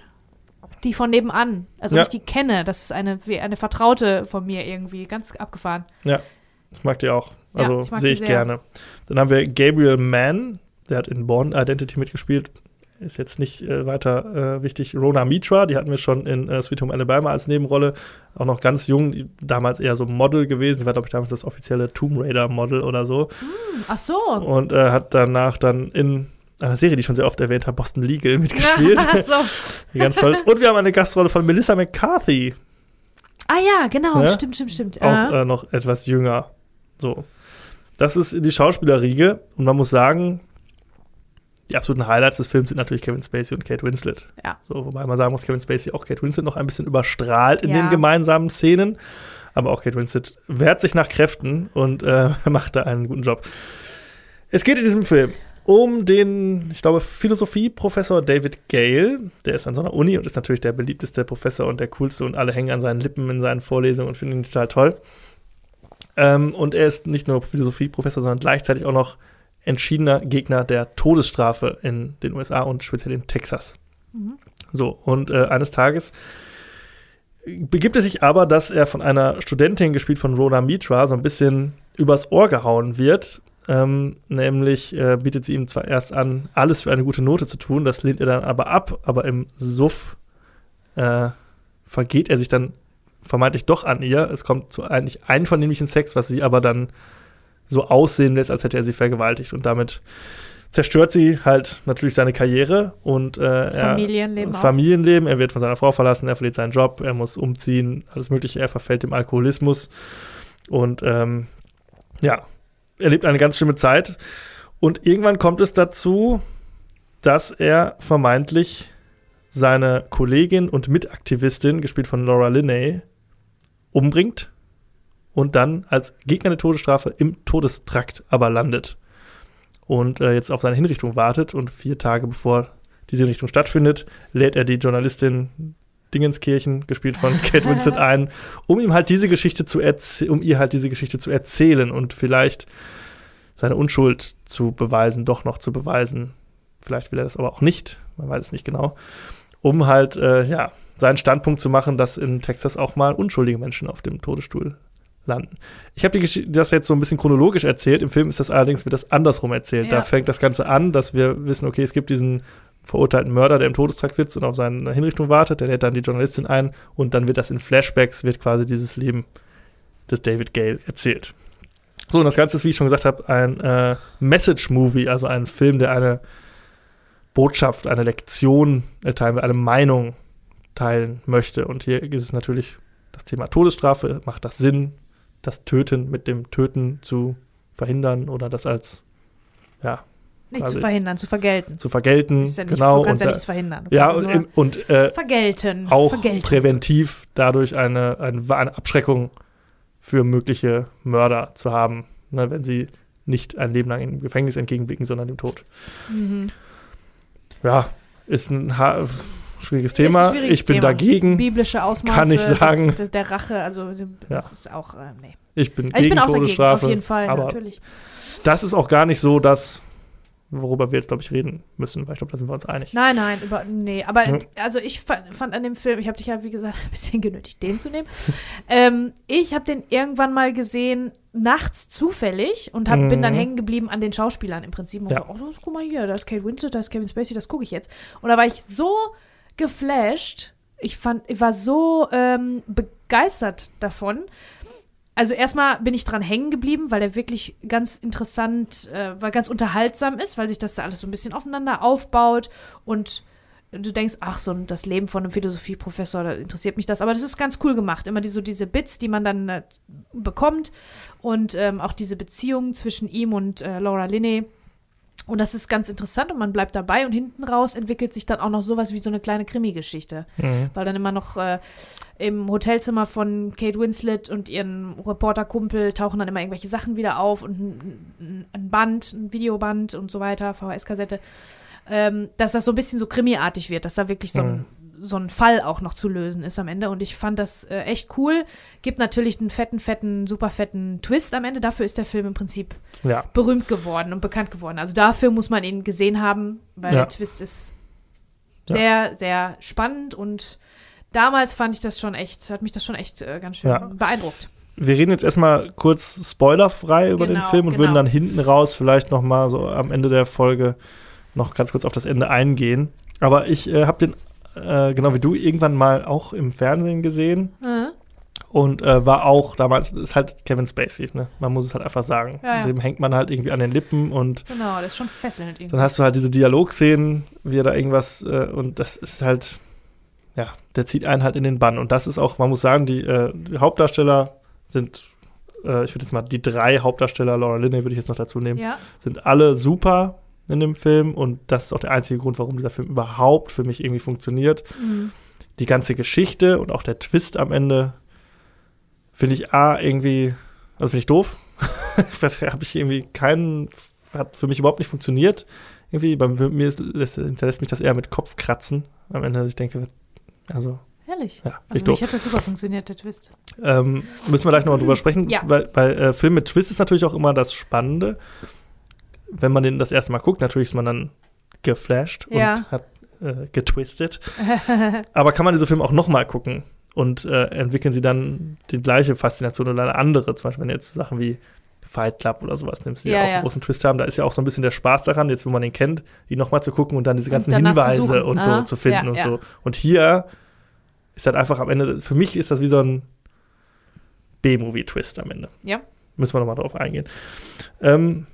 die von nebenan. Also Ja. ich die kenne. Das ist eine, wie eine Vertraute von mir irgendwie. Ganz abgefahren. Ich mag die auch. Ja, Also ich mag sehe ich gerne. Dann haben wir Gabriel Mann, der hat in Born Identity mitgespielt. Ist jetzt nicht äh, weiter äh, wichtig. Rona Mitra, die hatten wir schon in äh, Sweet Home Alabama als Nebenrolle. Auch noch ganz jung, damals eher so Model gewesen. Die war, glaube ich, damals das offizielle Tomb Raider Model oder so. Hm, ach so. Und äh, hat danach dann in einer Serie, die ich schon sehr oft erwähnt habe, Boston Legal [LAUGHS] mitgespielt. ach so. [LAUGHS] ganz toll. Und wir haben eine Gastrolle von Melissa McCarthy. Ah ja, genau. Ja? Stimmt, stimmt, stimmt. auch Ja. äh, noch etwas jünger. So. Das ist die Schauspielerriege und man muss sagen, die absoluten Highlights des Films sind natürlich Kevin Spacey und Kate Winslet. Ja. So, wobei man sagen muss, Kevin Spacey auch Kate Winslet noch ein bisschen überstrahlt in Ja. den gemeinsamen Szenen. Aber auch Kate Winslet wehrt sich nach Kräften und äh, [LAUGHS] macht da einen guten Job. Es geht in diesem Film um den, ich glaube, Philosophieprofessor David Gale. Der ist an so einer Uni und ist natürlich der beliebteste Professor und der coolste und alle hängen an seinen Lippen in seinen Vorlesungen und finden ihn total toll. Ähm, und er ist nicht nur Philosophieprofessor, sondern gleichzeitig auch noch entschiedener Gegner der Todesstrafe in den USA und speziell in Texas. Mhm. So, und äh, eines Tages begibt es sich aber, dass er von einer Studentin, gespielt von Rona Mitra, so ein bisschen übers Ohr gehauen wird. Ähm, nämlich äh, bietet sie ihm zwar erst an, alles für eine gute Note zu tun, das lehnt er dann aber ab, aber im Suff äh, vergeht er sich dann vermeintlich doch an ihr. Es kommt zu eigentlich einvernehmlichen Sex, was sie aber dann so aussehen lässt, als hätte er sie vergewaltigt. Und damit zerstört sie halt natürlich seine Karriere und äh, er, Familienleben. Familienleben. Er wird von seiner Frau verlassen, er verliert seinen Job, er muss umziehen, alles Mögliche. Er verfällt dem Alkoholismus und ähm, ja, er lebt eine ganz schlimme Zeit. Und irgendwann kommt es dazu, dass er vermeintlich seine Kollegin und Mitaktivistin, gespielt von Laura Linney, umbringt und dann als Gegner der Todesstrafe im Todestrakt aber landet und äh, jetzt auf seine Hinrichtung wartet und vier Tage bevor diese Hinrichtung stattfindet, lädt er die Journalistin Dingenskirchen, gespielt von [LAUGHS] Kate Winslet, ein, um ihm halt diese Geschichte zu um ihr halt diese Geschichte zu erzählen und vielleicht seine Unschuld zu beweisen, doch noch zu beweisen. Vielleicht will er das aber auch nicht, man weiß es nicht genau, um halt, äh, ja, seinen Standpunkt zu machen, dass in Texas auch mal unschuldige Menschen auf dem Todesstuhl landen. Ich habe das jetzt so ein bisschen chronologisch erzählt. Im Film ist das allerdings wird das andersrum erzählt. Ja. Da fängt das Ganze an, dass wir wissen, okay, es gibt diesen verurteilten Mörder, der im Todestrakt sitzt und auf seine Hinrichtung wartet. Der lädt dann die Journalistin ein und dann wird das in Flashbacks, wird quasi dieses Leben des David Gale erzählt. So, und das Ganze ist, wie ich schon gesagt habe, ein äh, Message-Movie, also ein Film, der eine Botschaft, eine Lektion erteilen will, eine Meinung teilen möchte. Und hier ist es natürlich das Thema Todesstrafe. Macht das Sinn, das Töten mit dem Töten zu verhindern oder das als ja, Nicht Also- zu verhindern, zu vergelten. zu vergelten? Ja nicht, genau. du kannst und ja da- nichts verhindern. Du ja, und, und äh, vergelten. auch vergelten. präventiv dadurch eine, eine, eine Abschreckung für mögliche Mörder zu haben, ne, wenn sie nicht ein Leben lang im Gefängnis entgegenblicken, sondern dem Tod. Mhm. Ja, ist ein ha schwieriges Thema. schwieriges ich bin Thema. dagegen. Biblische Ausmaße. Kann ich sagen. Das, der Rache, also das ist auch, äh, nee. Ich bin Also ich gegen bin auch dagegen, Todesstrafe. auf jeden Fall, aber natürlich. das ist auch gar nicht so das, worüber wir jetzt, glaube ich, reden müssen, weil ich glaube, da sind wir uns einig. Nein, nein, über, nee. Aber Ja. also ich fand, fand an dem Film, ich habe dich ja, wie gesagt, [LAUGHS] ein bisschen genötigt, den zu nehmen. ähm, ich habe den irgendwann mal gesehen, nachts zufällig und hab, bin dann Mhm. hängen geblieben an den Schauspielern im Prinzip. Und Ja. so, oh, das, guck mal hier, da ist Kate Winslet, da ist Kevin Spacey, das gucke ich jetzt. Und da war ich so geflasht. Ich fand, ich war so ähm, begeistert davon. Also erstmal bin ich dran hängen geblieben, weil er wirklich ganz interessant, äh, weil ganz unterhaltsam ist, weil sich das da alles so ein bisschen aufeinander aufbaut und du denkst, ach, so das Leben von einem Philosophieprofessor, da interessiert mich das. Aber das ist ganz cool gemacht. Immer die, so diese Bits, die man dann äh, bekommt und ähm, auch diese Beziehung zwischen ihm und äh, Laura Linney. Und das ist ganz interessant und man bleibt dabei und hinten raus entwickelt sich dann auch noch sowas wie so eine kleine Krimi-Geschichte. Mhm. weil dann immer noch äh, im Hotelzimmer von Kate Winslet und ihren Reporterkumpel tauchen dann immer irgendwelche Sachen wieder auf und ein, ein- Band, ein Videoband und so weiter, VHS-Kassette, ähm, dass das so ein bisschen so krimiartig wird, dass da wirklich so ein, so ein Fall auch noch zu lösen ist am Ende. Und ich fand das äh, echt cool. Gibt natürlich einen fetten, fetten, super fetten Twist am Ende. Dafür ist der Film im Prinzip Ja. berühmt geworden und bekannt geworden. Also dafür muss man ihn gesehen haben, weil Ja. der Twist ist sehr, sehr spannend und damals fand ich das schon echt, hat mich das schon echt äh, ganz schön Ja. beeindruckt. Wir reden jetzt erstmal kurz spoilerfrei über den Genau, Film und genau. würden dann hinten raus vielleicht noch mal so am Ende der Folge noch ganz kurz auf das Ende eingehen. Aber ich äh, habe den, äh, genau wie du, irgendwann mal auch im Fernsehen gesehen Mhm. und äh, war auch damals, ist halt Kevin Spacey, ne? Man muss es halt einfach sagen. Ja, ja. Dem hängt man halt irgendwie an den Lippen und Genau, das ist schon fesselnd irgendwie. dann hast du halt diese Dialogszenen, wie er da irgendwas, äh, und das ist halt, ja, der zieht einen halt in den Bann. Und das ist auch, man muss sagen, die, äh, die Hauptdarsteller sind, äh, ich würde jetzt mal die drei Hauptdarsteller, Laura Linney würde ich jetzt noch dazu nehmen, ja, sind alle super in dem Film und das ist auch der einzige Grund, warum dieser Film überhaupt für mich irgendwie funktioniert. mhm. Die ganze Geschichte und auch der Twist am Ende finde ich A, irgendwie, also finde ich doof. [LAUGHS] habe ich irgendwie keinen, hat für mich überhaupt nicht funktioniert. Irgendwie, bei mir ist, hinterlässt mich das eher mit Kopfkratzen am Ende, dass ich denke, also, herrlich. ja, Also ich doof. hat das super funktioniert, der Twist. Ähm, müssen wir gleich nochmal drüber [LAUGHS] sprechen. Ja. Weil, bei äh, Filmen mit Twist ist natürlich auch immer das Spannende. Wenn man den das erste Mal guckt, natürlich ist man dann geflasht Ja. und hat äh, getwistet. [LAUGHS] Aber kann man diese Filme auch nochmal gucken und äh, entwickeln sie dann die gleiche Faszination oder eine andere? Zum Beispiel, wenn jetzt Sachen wie Fight Club oder sowas nimmst, die ja, Ja, auch einen großen Twist haben, da ist ja auch so ein bisschen der Spaß daran, jetzt wo man den kennt, ihn nochmal zu gucken und dann diese ganzen Hinweise und so Aha. zu finden Ja, und ja. so. Und hier ist halt einfach am Ende, für mich ist das wie so ein B-Movie-Twist am Ende. Ja. Müssen wir nochmal drauf eingehen. Ähm,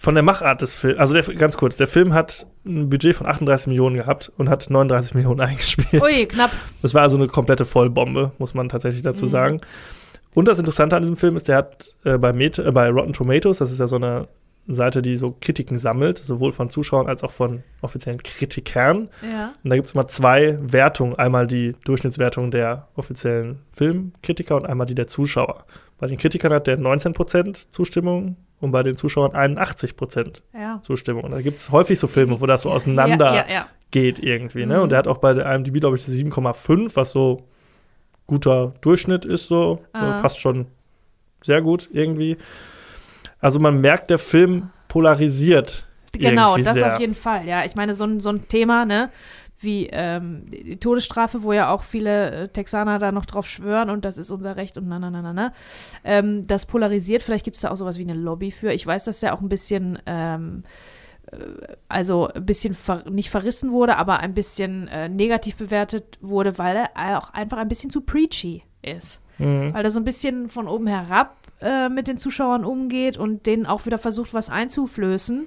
von der Machart des Films, also der, ganz kurz, der Film hat ein Budget von 38 Millionen gehabt und hat 39 Millionen [LAUGHS] eingespielt. Ui, knapp. Das war also eine komplette Vollbombe, muss man tatsächlich dazu Mhm. sagen. Und das Interessante an diesem Film ist, der hat äh, bei, Met äh, bei Rotten Tomatoes, das ist ja so eine Seite, die so Kritiken sammelt, sowohl von Zuschauern als auch von offiziellen Kritikern. Ja. Und da gibt es mal zwei Wertungen. Einmal die Durchschnittswertung der offiziellen Filmkritiker und einmal die der Zuschauer. Bei den Kritikern hat der 19% Zustimmung und bei den Zuschauern 81% Ja. Zustimmung. Und da gibt es häufig so Filme, wo das so auseinander Ja, ja, geht irgendwie. Ne? Mhm. Und der hat auch bei der IMDb, glaube ich, 7,5, was so guter Durchschnitt ist, so Ah. äh, fast schon sehr gut irgendwie. Also man merkt, der Film polarisiert. Genau, das sehr. auf jeden Fall. Ja, ich meine, so ein, so ein Thema, ne, wie ähm, die Todesstrafe, wo ja auch viele äh, Texaner da noch drauf schwören und das ist unser Recht und na, na, na, na, na. Ähm, das polarisiert. Vielleicht gibt es da auch sowas wie eine Lobby für. Ich weiß, dass ja auch ein bisschen, ähm, äh, also ein bisschen ver nicht verrissen wurde, aber ein bisschen äh, negativ bewertet wurde, weil er auch einfach ein bisschen zu preachy ist Mhm. weil er so ein bisschen von oben herab äh, mit den Zuschauern umgeht und denen auch wieder versucht, was einzuflößen.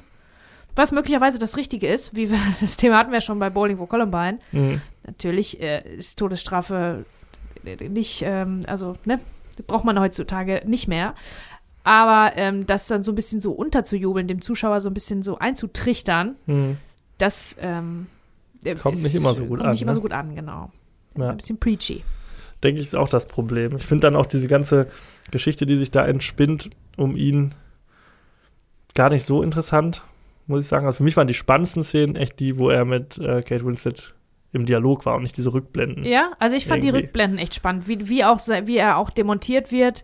Was möglicherweise das Richtige ist, wie wir, [LAUGHS] das Thema hatten wir schon bei Bowling for Columbine. Mhm. Natürlich äh, ist Todesstrafe nicht, ähm, also, ne, braucht man heutzutage nicht mehr. Aber ähm, das dann so ein bisschen so unterzujubeln, dem Zuschauer so ein bisschen so einzutrichtern, Mhm. das ähm, Kommt nicht immer so gut kommt an, nicht immer ne? so gut an, genau. Ja. Ein bisschen preachy. denke ich, ist auch das Problem. Ich finde dann auch diese ganze Geschichte, die sich da entspinnt, um ihn gar nicht so interessant, muss ich sagen. Also für mich waren die spannendsten Szenen echt die, wo er mit äh, Kate Winslet im Dialog war und nicht diese Rückblenden. Ja, also ich fand die Irgendwie. Rückblenden echt spannend, wie, wie, auch, wie er auch demontiert wird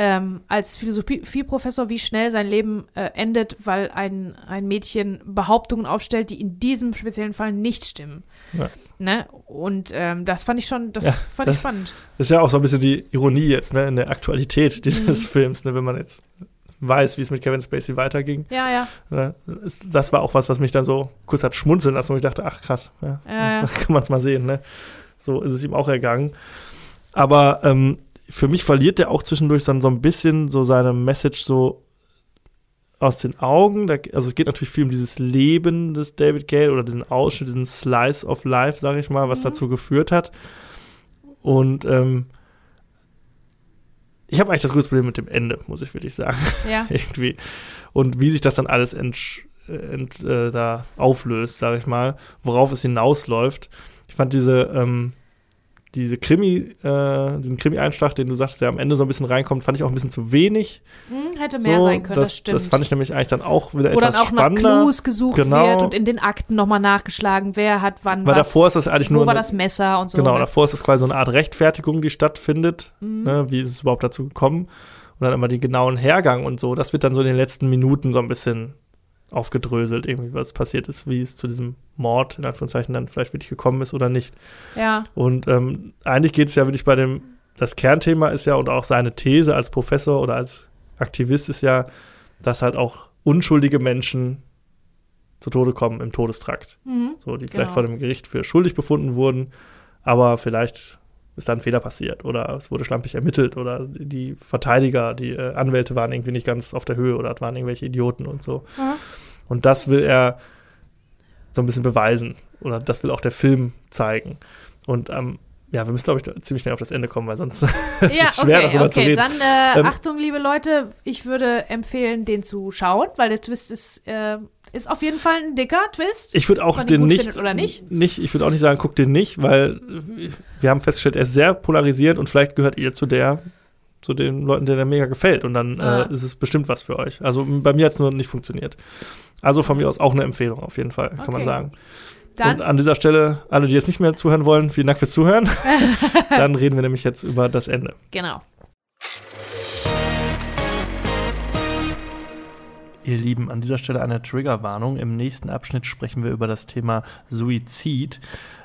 ähm, als Philosophieprofessor, wie schnell sein Leben äh, endet, weil ein, ein Mädchen Behauptungen aufstellt, die in diesem speziellen Fall nicht stimmen. Ja. Ne? Und ähm, das fand ich schon, das Ja, fand das- ich spannend. Das ist ja auch so ein bisschen die Ironie jetzt, ne, in der Aktualität dieses Mhm. Films, ne, wenn man jetzt weiß, wie es mit Kevin Spacey weiterging. Ja, ja. Ne, das war auch was, was mich dann so kurz hat schmunzeln lassen, wo ich dachte, ach krass, ja, Ja, ja. [LAUGHS] das kann man es mal sehen, ne? So ist es ihm auch ergangen. Aber ähm, für mich verliert er auch zwischendurch dann so ein bisschen so seine Message so aus den Augen. Da, also es geht natürlich viel um dieses Leben des David Gale oder diesen Ausschnitt, diesen Slice of Life, sag ich mal, was Mhm. dazu geführt hat. Und ähm, ich habe eigentlich das größte Problem mit dem Ende, muss ich wirklich sagen ja. [LAUGHS] irgendwie. Und wie sich das dann alles entsch- äh, ent, äh, da auflöst, sage ich mal, worauf es hinausläuft. Ich fand diese ähm, diese Krimi, äh, diesen Krimi-Einschlag, den du sagst, der am Ende so ein bisschen reinkommt, fand ich auch ein bisschen zu wenig. Hm, hätte mehr so, sein können, das, das stimmt. Das fand ich nämlich eigentlich dann auch wieder Wo etwas dann auch spannender. nach Clues gesucht Genau. wird und in den Akten nochmal nachgeschlagen, wer hat wann Weil was. davor ist das eigentlich wo nur war eine- das Messer und so. Genau, ne? davor ist es quasi so eine Art Rechtfertigung, die stattfindet. Mhm. Ne, wie ist es überhaupt dazu gekommen? Und dann immer den genauen Hergang und so. Das wird dann so in den letzten Minuten so ein bisschen aufgedröselt, irgendwie, was passiert ist, wie es zu diesem Mord in Anführungszeichen dann vielleicht wirklich gekommen ist oder nicht. Ja, Und ähm, eigentlich geht es ja wirklich bei dem, das Kernthema ist ja und auch seine These als Professor oder als Aktivist ist ja, dass halt auch unschuldige Menschen zu Tode kommen im Todestrakt. mhm. So, die vielleicht Genau. vor dem Gericht für schuldig befunden wurden, aber vielleicht ist da ein Fehler passiert oder es wurde schlampig ermittelt oder die Verteidiger, die äh, Anwälte waren irgendwie nicht ganz auf der Höhe oder es waren irgendwelche Idioten und so. Ja. Und das will er so ein bisschen beweisen oder das will auch der Film zeigen. Und ähm, ja, wir müssen, glaube ich, ziemlich schnell auf das Ende kommen, weil sonst [LAUGHS] ja, ist schwer, okay, darüber zu okay. reden. Dann äh, Ähm, Achtung, liebe Leute, ich würde empfehlen, den zu schauen, weil der Twist ist, äh, ist auf jeden Fall ein dicker Twist. Ich würde auch den nicht, findet nicht? nicht, ich würde auch nicht sagen, guck den nicht, weil wir haben festgestellt, er ist sehr polarisierend und vielleicht gehört ihr zu der, zu den Leuten, denen er mega gefällt und dann Ah. äh, ist es bestimmt was für euch. Also bei mir hat es nur nicht funktioniert. Also von mir aus auch eine Empfehlung auf jeden Fall, kann man Okay. sagen. Dann und an dieser Stelle, alle, die jetzt nicht mehr zuhören wollen, vielen Dank fürs Zuhören. [LAUGHS] dann reden wir nämlich jetzt über das Ende. genau. Ihr Lieben, an dieser Stelle eine Triggerwarnung. Im nächsten Abschnitt sprechen wir über das Thema Suizid.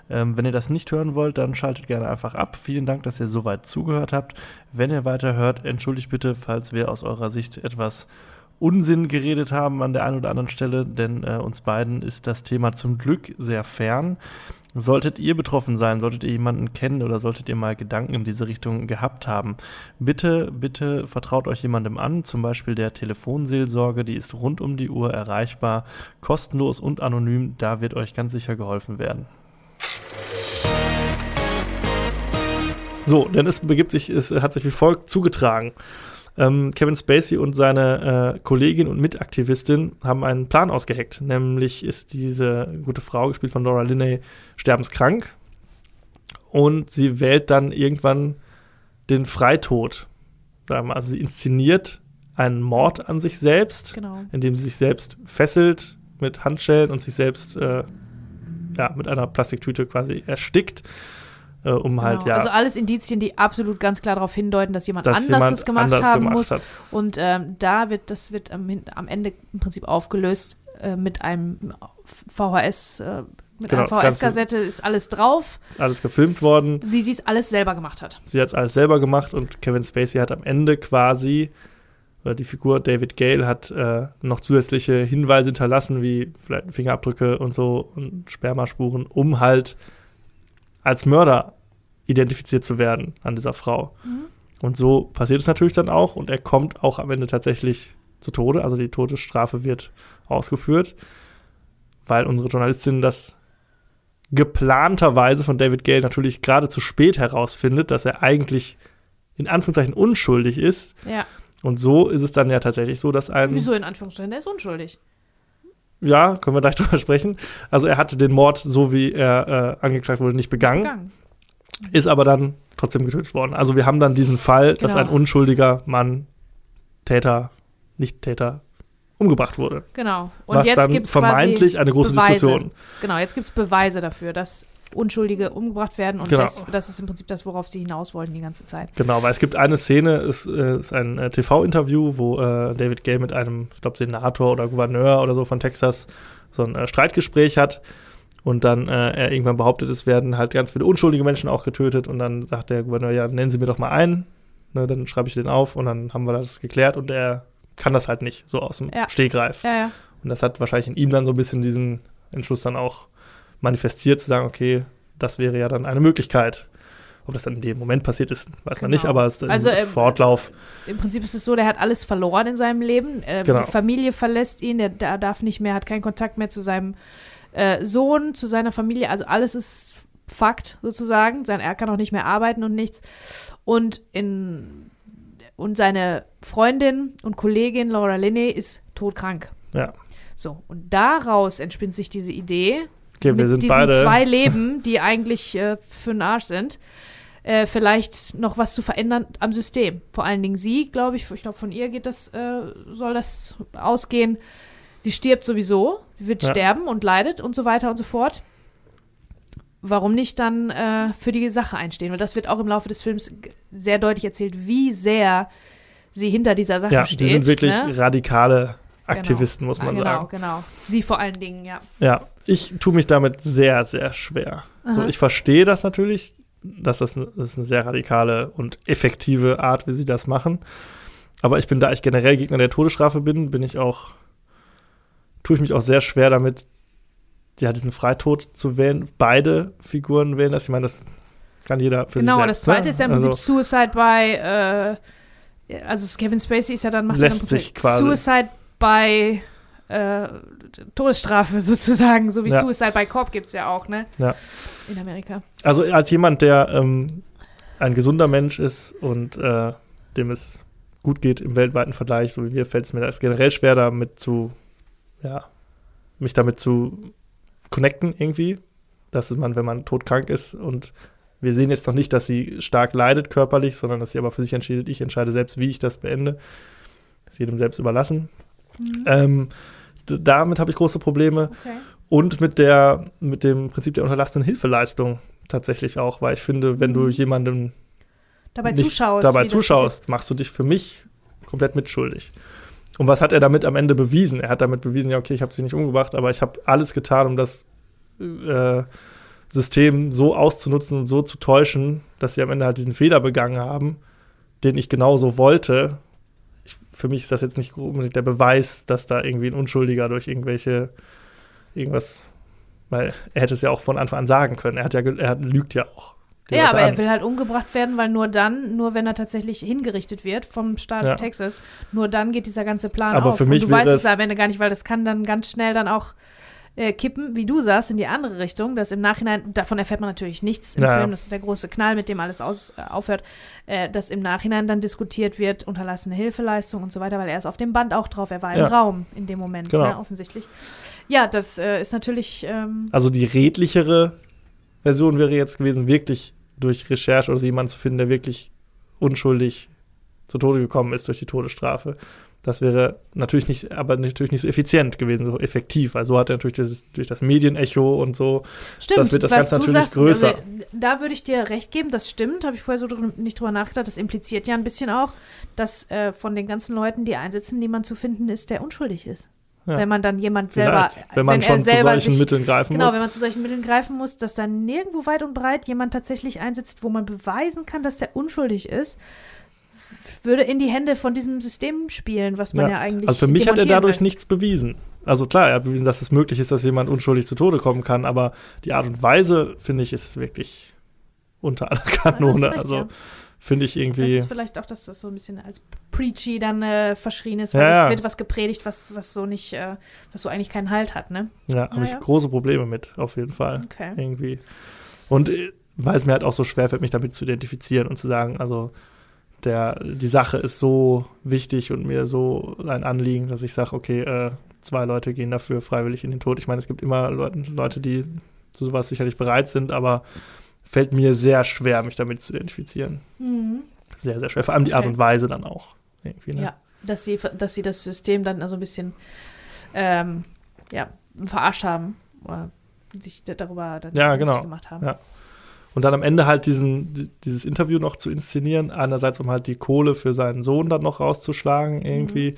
Ähm, wenn ihr das nicht hören wollt, dann schaltet gerne einfach ab. Vielen Dank, dass ihr soweit zugehört habt. Wenn ihr weiter hört, entschuldigt bitte, falls wir aus eurer Sicht etwas Unsinn geredet haben an der einen oder anderen Stelle, denn äh, uns beiden ist das Thema zum Glück sehr fern. Solltet ihr betroffen sein, solltet ihr jemanden kennen oder solltet ihr mal Gedanken in diese Richtung gehabt haben, bitte, bitte vertraut euch jemandem an, zum Beispiel der Telefonseelsorge, die ist rund um die Uhr erreichbar, kostenlos und anonym, da wird euch ganz sicher geholfen werden. So, denn es begibt sich, es hat sich wie folgt zugetragen. Ähm, Kevin Spacey und seine äh, Kollegin und Mitaktivistin haben einen Plan ausgeheckt. Nämlich ist diese gute Frau, gespielt von Laura Linney, sterbenskrank. Und sie wählt dann irgendwann den Freitod. Also sie inszeniert einen Mord an sich selbst, Genau. indem sie sich selbst fesselt mit Handschellen und sich selbst äh, ja, mit einer Plastiktüte quasi erstickt, äh, um halt genau. ja Also alles Indizien, die absolut ganz klar darauf hindeuten, dass jemand dass anders jemand das gemacht anders haben gemacht muss. hat. Und ähm, da wird, das wird am, am Ende im Prinzip aufgelöst äh, mit einem VHS, äh, mit Genau, einer VHS-Kassette ist alles drauf, Ist alles gefilmt worden. wie sie es alles selber gemacht hat. Sie hat es alles selber gemacht und Kevin Spacey hat am Ende quasi, oder die Figur David Gale hat äh, noch zusätzliche Hinweise hinterlassen, wie vielleicht Fingerabdrücke und so und Spermaspuren, um halt als Mörder identifiziert zu werden an dieser Frau. Mhm. Und so passiert es natürlich dann auch und er kommt auch am Ende tatsächlich zu Tode, also die Todesstrafe wird ausgeführt, weil unsere Journalistin das geplanterweise von David Gale natürlich gerade zu spät herausfindet, dass er eigentlich in Anführungszeichen unschuldig ist. Ja. Und so ist es dann ja tatsächlich so, dass ein. Wieso in Anführungsstrichen? Der ist unschuldig. Ja, können wir gleich [LAUGHS] drüber sprechen. Also er hatte den Mord, so wie er äh, angeklagt wurde, nicht begangen, Gegangen. ist aber dann trotzdem getötet worden. Also wir haben dann diesen Fall, dass Genau. ein unschuldiger Mann, Täter, nicht Täter, umgebracht wurde. Genau. Und was jetzt dann gibt es vermeintlich eine große Beweise. Diskussion. Genau, jetzt gibt es Beweise dafür, dass Unschuldige umgebracht werden und Genau. das, das ist im Prinzip das, worauf sie hinaus wollten die ganze Zeit. Genau, weil es gibt eine Szene, es äh, ist ein äh, TV-Interview, wo äh, David Gay mit einem, ich glaube, Senator oder Gouverneur oder so von Texas so ein äh, Streitgespräch hat und dann äh, er irgendwann behauptet, es werden halt ganz viele unschuldige Menschen auch getötet und dann sagt der Gouverneur, ja, nennen Sie mir doch mal einen, ne, dann schreibe ich den auf und dann haben wir das geklärt und er kann das halt nicht, so aus dem Ja. Stegreif. Ja, ja. Und das hat wahrscheinlich in ihm dann so ein bisschen diesen Entschluss dann auch manifestiert, zu sagen, okay, das wäre ja dann eine Möglichkeit. Ob das dann in dem Moment passiert ist, weiß man Genau. nicht, aber es ist Also, im ähm, Fortlauf. Im Prinzip ist es so, der hat alles verloren in seinem Leben. Äh, Genau. Die Familie verlässt ihn, der, der darf nicht mehr, hat keinen Kontakt mehr zu seinem äh, Sohn, zu seiner Familie. Also alles ist Fakt sozusagen. Sein, er kann auch nicht mehr arbeiten und nichts. Und, in, und seine Freundin und Kollegin Laura Linney ist todkrank. Ja, So, und daraus entspinnt sich diese Idee, Okay, wir mit sind diesen beide. zwei Leben, die eigentlich äh, für den Arsch sind, äh, vielleicht noch was zu verändern am System. Vor allen Dingen sie, glaube ich, ich glaube von ihr geht das, äh, soll das ausgehen. Sie stirbt sowieso, sie wird Ja. sterben und leidet und so weiter und so fort. Warum nicht dann äh, für die Sache einstehen? Weil das wird auch im Laufe des Films sehr deutlich erzählt, wie sehr sie hinter dieser Sache ja, steht. die sind wirklich ne? radikale Aktivisten, muss Ja, man genau, sagen. genau. Sie vor allen Dingen, ja. Ja, ich tue mich damit sehr, sehr schwer. So, ich verstehe das natürlich, dass das, das ist eine sehr radikale und effektive Art, wie sie das machen. Aber ich bin, da ich generell Gegner der Todesstrafe bin, bin ich auch, tue ich mich auch sehr schwer damit, ja, diesen Freitod zu wählen. Beide Figuren wählen das. Ich meine, das kann jeder für Genau, sich das selbst. zweite ne? ist ja im Also, Prinzip Suicide by, äh, also Kevin Spacey ist ja dann, macht Lässt sich quasi- Suicide by äh, Todesstrafe [LAUGHS] sozusagen, so wie Ja. Suicide by Cop gibt es ja auch, ne? Ja. In Amerika. Also als jemand, der ähm, ein gesunder Mensch ist und äh, dem es gut geht im weltweiten Vergleich, so wie wir, fällt es mir da ist generell schwer, damit zu, ja, mich damit zu connecten irgendwie. Dass man, wenn man todkrank ist und wir sehen jetzt noch nicht, dass sie stark leidet körperlich, sondern dass sie aber für sich entscheidet, ich entscheide selbst, wie ich das beende. Das ist jedem selbst überlassen. Mhm. Ähm, damit habe ich große Probleme Okay. und mit der mit dem Prinzip der unterlassenen Hilfeleistung tatsächlich auch, weil ich finde, wenn du Mhm. jemandem Dabei zuschaust. dabei zuschaust, machst du dich für mich komplett mitschuldig. Und was hat er damit am Ende bewiesen? Er hat damit bewiesen, ja, okay, ich habe sie nicht umgebracht, aber ich habe alles getan, um das äh, System so auszunutzen und so zu täuschen, dass sie am Ende halt diesen Fehler begangen haben, den ich genauso wollte. Für mich ist das jetzt nicht unbedingt der Beweis, dass da irgendwie ein Unschuldiger durch irgendwelche irgendwas, weil er hätte es ja auch von Anfang an sagen können. Er hat ja, er hat, lügt ja auch. Ja, Leute aber an. er will halt umgebracht werden, weil nur dann, nur wenn er tatsächlich hingerichtet wird vom Staat Ja. Texas, nur dann geht dieser ganze Plan Aber auf. für mich Und du weißt es- am Ende gar nicht, weil das kann dann ganz schnell dann auch äh, kippen, wie du sagst, in die andere Richtung, dass im Nachhinein, davon erfährt man natürlich nichts im Ja, ja. Film, das ist der große Knall, mit dem alles aus, äh, aufhört, äh, dass im Nachhinein dann diskutiert wird, unterlassene Hilfeleistung und so weiter, weil er ist auf dem Band auch drauf, er war Ja. im Raum in dem Moment, Genau. ne, offensichtlich. Ja, das äh, ist natürlich, ähm, Also die redlichere Version wäre jetzt gewesen, wirklich durch Recherche oder so jemanden zu finden, der wirklich unschuldig zu Tode gekommen ist durch die Todesstrafe. Das wäre natürlich nicht, aber natürlich nicht so effizient gewesen, so effektiv. Also so hat er natürlich dieses, durch das Medienecho und so. Stimmt, Das wird das Ganze natürlich sagst, größer. also, Da würde ich dir recht geben, das stimmt, habe ich vorher so drü nicht drüber nachgedacht. Das impliziert ja ein bisschen auch, dass äh, von den ganzen Leuten, die einsetzen, niemand zu finden ist, der unschuldig ist. Ja. Wenn man dann jemand selber, Vielleicht, wenn man er schon zu solchen sich, Mitteln greifen Genau, muss. wenn man zu solchen Mitteln greifen muss, dass dann nirgendwo weit und breit jemand tatsächlich einsetzt, wo man beweisen kann, dass der unschuldig ist, würde in die Hände von diesem System spielen, was man ja, eigentlich. also für mich hat er dadurch will. nichts bewiesen. Also klar, er hat bewiesen, dass es möglich ist, dass jemand unschuldig zu Tode kommen kann, aber die Art und Weise, finde ich, ist wirklich unter aller Kanone. recht, also ja. finde ich Das irgendwie. ist vielleicht auch, dass das so ein bisschen als preachy dann äh, verschrien ist, weil Ja, es ja. wird was gepredigt, was, was so nicht, äh, was so eigentlich keinen Halt hat, ne? Ja, habe Ja, ich ja. große Probleme mit, auf jeden Fall. Okay. Irgendwie. Und äh, weil es mir halt auch so schwer fällt, mich damit zu identifizieren und zu sagen, also der, die Sache ist so wichtig und mir so ein Anliegen, dass ich sage, okay, äh, zwei Leute gehen dafür freiwillig in den Tod. Ich meine, es gibt immer Leute, Leute, die zu sowas sicherlich bereit sind, aber fällt mir sehr schwer, mich damit zu identifizieren. Mhm. Sehr, sehr schwer. Vor allem die Art Okay. und Weise dann auch. Ne? Ja, dass sie, dass sie das System dann also ein bisschen ähm, ja, verarscht haben oder sich da- darüber dann Ja, genau. gemacht haben. Ja. Und dann am Ende halt diesen, di- dieses Interview noch zu inszenieren, einerseits um halt die Kohle für seinen Sohn dann noch rauszuschlagen, irgendwie.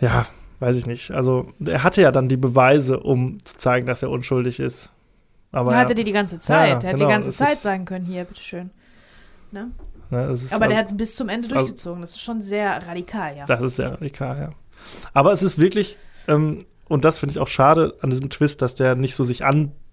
Ja, weiß ich nicht. Also er hatte ja dann die Beweise, um zu zeigen, dass er unschuldig ist. Aber er hatte die die ganze Zeit. Ja, er hat genau, die ganze es Zeit ist- sagen können, hier, bitteschön. Ne? ne, es ist Aber der also- hat bis zum Ende durchgezogen. Das ist schon sehr radikal, ja. Das ist sehr radikal, ja. Aber es ist wirklich, ähm, und das finde ich auch schade an diesem Twist, dass der nicht so sich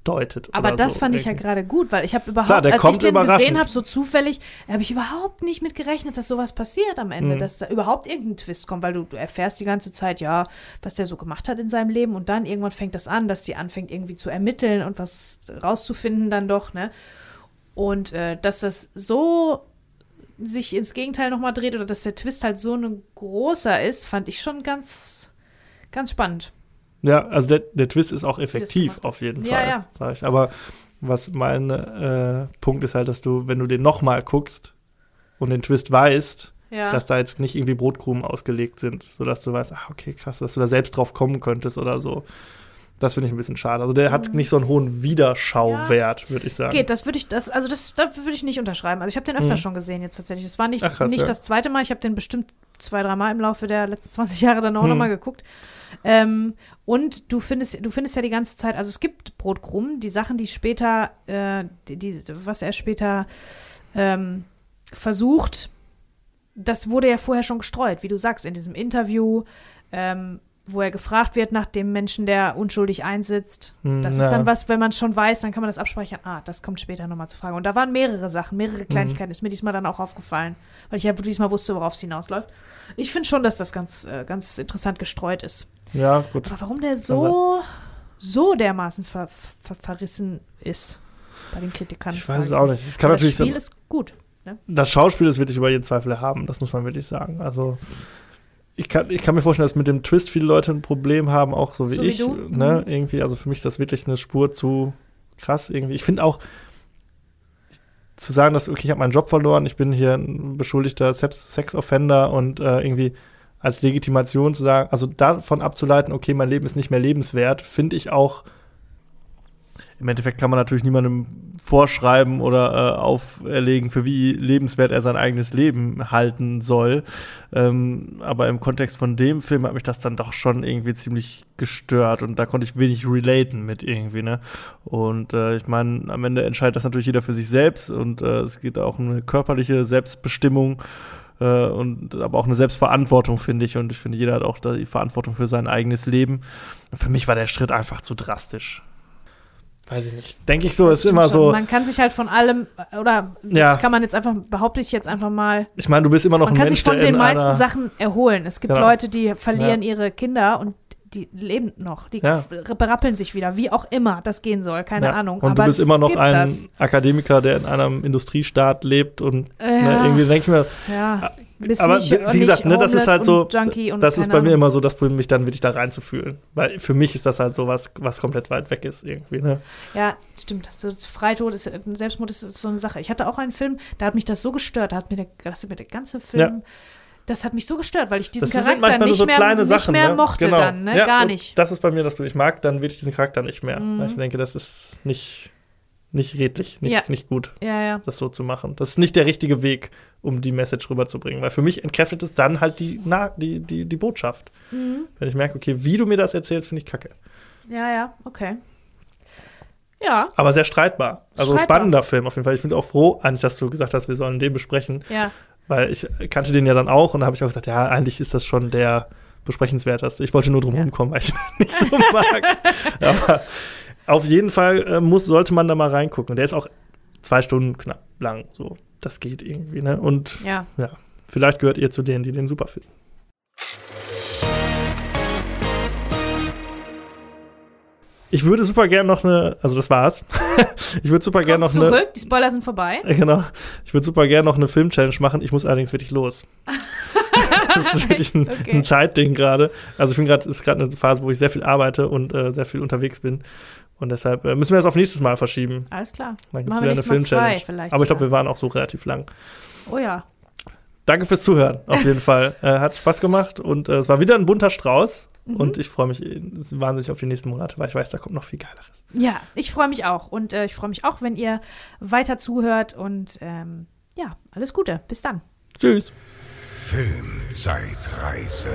andeutet. Aber das so fand ich ja gerade gut, weil ich habe überhaupt, Klar, als ich den gesehen habe, so zufällig, habe ich überhaupt nicht mit gerechnet, dass sowas passiert am Ende, Mhm. dass da überhaupt irgendein Twist kommt, weil du, du erfährst die ganze Zeit, ja, was der so gemacht hat in seinem Leben und dann irgendwann fängt das an, dass die anfängt irgendwie zu ermitteln und was rauszufinden dann doch, ne? Und äh, dass das so sich ins Gegenteil nochmal dreht oder dass der Twist halt so ein großer ist, fand ich schon ganz, ganz spannend. Ja, also der, der Twist ist auch effektiv auf jeden Ja, Fall, ja. sag ich. Aber was mein äh, Punkt ist halt, dass du, wenn du den nochmal guckst und den Twist weißt, Ja. dass da jetzt nicht irgendwie Brotkrumen ausgelegt sind, sodass du weißt, ach, okay, krass, dass du da selbst drauf kommen könntest oder so. Das finde ich ein bisschen schade. Also der hat nicht so einen hohen Wiederschauwert, würde ich sagen. Mhm. Geht, das würde ich, das, also das, das würde ich nicht unterschreiben. Also ich habe den öfter Mhm. schon gesehen jetzt tatsächlich. Es war nicht, Ach, krass, nicht ja. das zweite Mal, ich habe den bestimmt zwei, dreimal im Laufe der letzten 20 Jahre dann auch Mhm. nochmal geguckt. Ähm, und du findest, du findest ja die ganze Zeit, also es gibt Brotkrumen, die Sachen, die später, äh, die, die, was er später ähm, versucht, das wurde ja vorher schon gestreut, wie du sagst, in diesem Interview, ähm, wo er gefragt wird nach dem Menschen, der unschuldig einsitzt. Hm, Das ja. ist dann was, wenn man schon weiß, dann kann man das abspeichern. Ah, das kommt später nochmal zur Frage. Und da waren mehrere Sachen, mehrere Mhm. Kleinigkeiten. Ist mir diesmal dann auch aufgefallen, weil ich ja diesmal wusste, worauf es hinausläuft. Ich finde schon, dass das ganz, äh, ganz interessant gestreut ist. Ja, gut. Aber warum der so, so dermaßen ver, ver, verrissen ist bei den Kritikern. Ich weiß es auch nicht. Es kann Aber natürlich das Spiel sein, ist gut. das Schauspiel ist wirklich über jeden Zweifel erhaben, das muss man wirklich sagen. Also ich kann, ich kann mir vorstellen, dass mit dem Twist viele Leute ein Problem haben, auch so wie So wie ich. du? Ne? Mhm. Irgendwie, also für mich ist das wirklich eine Spur zu krass irgendwie. Ich finde auch zu sagen, dass okay, ich habe meinen Job verloren, ich bin hier ein beschuldigter Sex- Sex-Offender und äh, irgendwie als Legitimation zu sagen, also davon abzuleiten, okay, mein Leben ist nicht mehr lebenswert, finde ich auch im Endeffekt kann man natürlich niemandem vorschreiben oder äh, auferlegen, für wie lebenswert er sein eigenes Leben halten soll. Ähm, aber im Kontext von dem Film hat mich das dann doch schon irgendwie ziemlich gestört und da konnte ich wenig relaten mit irgendwie, ne? Und äh, ich meine, am Ende entscheidet das natürlich jeder für sich selbst und äh, es geht auch um eine körperliche Selbstbestimmung äh, und aber auch eine Selbstverantwortung, finde ich. Und ich finde, jeder hat auch die Verantwortung für sein eigenes Leben. Für mich war der Schritt einfach zu drastisch. Weiß ich nicht. Denke ich so, Das ist immer schon. so. Man kann sich halt von allem, oder Ja. das kann man jetzt einfach, behaupte ich jetzt einfach mal, Ich meine, du bist immer noch man ein kann Mensch, sich von den meisten Sachen erholen. Es gibt Genau. Leute, die verlieren ihre Kinder und die leben noch, die Ja. berappeln sich wieder, wie auch immer das gehen soll, keine Ja. Ahnung. Und Aber du bist immer noch ein das. Akademiker, der in einem Industriestaat lebt und Äh, ne, ja, irgendwie denke ich mir, ja. Bist aber nicht, wie gesagt, ne, das ist halt so, das ist bei mir immer so das Problem, mich dann wirklich da reinzufühlen. Weil für mich ist das halt so was, was komplett weit weg ist irgendwie, ne? Ja, stimmt. So, das Freitod ist, Selbstmord ist so eine Sache. Ich hatte auch einen Film, da hat mich das so gestört, da hat mir der, das hat mir der ganze Film, Ja. Das hat mich so gestört, weil ich diesen Das Charakter nicht, so mehr, nicht Sachen, mehr ne? mochte Genau. dann, ne? Ja, Gar nicht. Das ist bei mir das Problem. Ich mag dann wirklich diesen Charakter nicht mehr. Mhm. Weil ich denke, das ist nicht, nicht redlich, nicht, Ja. nicht gut, Ja, das so zu machen. Das ist nicht der richtige Weg, um die Message rüberzubringen. Weil für mich entkräftet es dann halt die, na, die, die, die Botschaft. Mhm. Wenn ich merke, okay, wie du mir das erzählst, finde ich kacke. Ja, ja, okay. Ja, Aber sehr streitbar. Also Streitbar. spannender Film auf jeden Fall. Ich bin auch froh, eigentlich, dass du gesagt hast, wir sollen den besprechen. ja. Weil ich kannte den ja dann auch und da habe ich auch gesagt, ja, eigentlich ist das schon der besprechenswerteste. Ich wollte nur drum Ja. rumkommen, weil ich [LAUGHS] nicht so mag. Aber auf jeden Fall äh, muss, sollte man da mal reingucken. Der ist auch zwei Stunden knapp lang. So, das geht irgendwie, ne? Und Ja. ja, vielleicht gehört ihr zu denen, die den super finden. Ich würde super gern noch eine, also das war's. [LAUGHS] ich würde super gern Komm noch eine, zurück, die Spoiler sind vorbei. [LAUGHS] Genau. Ich würde super gerne noch eine Film-Challenge machen. Ich muss allerdings wirklich los. [LAUGHS] das ist wirklich ein, Okay. ein Zeitding gerade. Also ich bin gerade, ist gerade eine Phase, wo ich sehr viel arbeite und äh, sehr viel unterwegs bin. Und deshalb äh, müssen wir das auf nächstes Mal verschieben. Alles klar. Dann gibt es Machen wieder eine Film-Challenge. Aber ich glaube, wir waren auch so relativ lang. Oh ja. Danke fürs Zuhören, auf jeden Fall. Äh, hat Spaß gemacht und äh, es war wieder ein bunter Strauß. Mhm. Und ich freue mich wahnsinnig auf die nächsten Monate, weil ich weiß, da kommt noch viel Geileres. Ja, ich freue mich auch. Und äh, ich freue mich auch, wenn ihr weiter zuhört. Und ähm, ja, alles Gute. Bis dann. Tschüss. Filmzeitreise.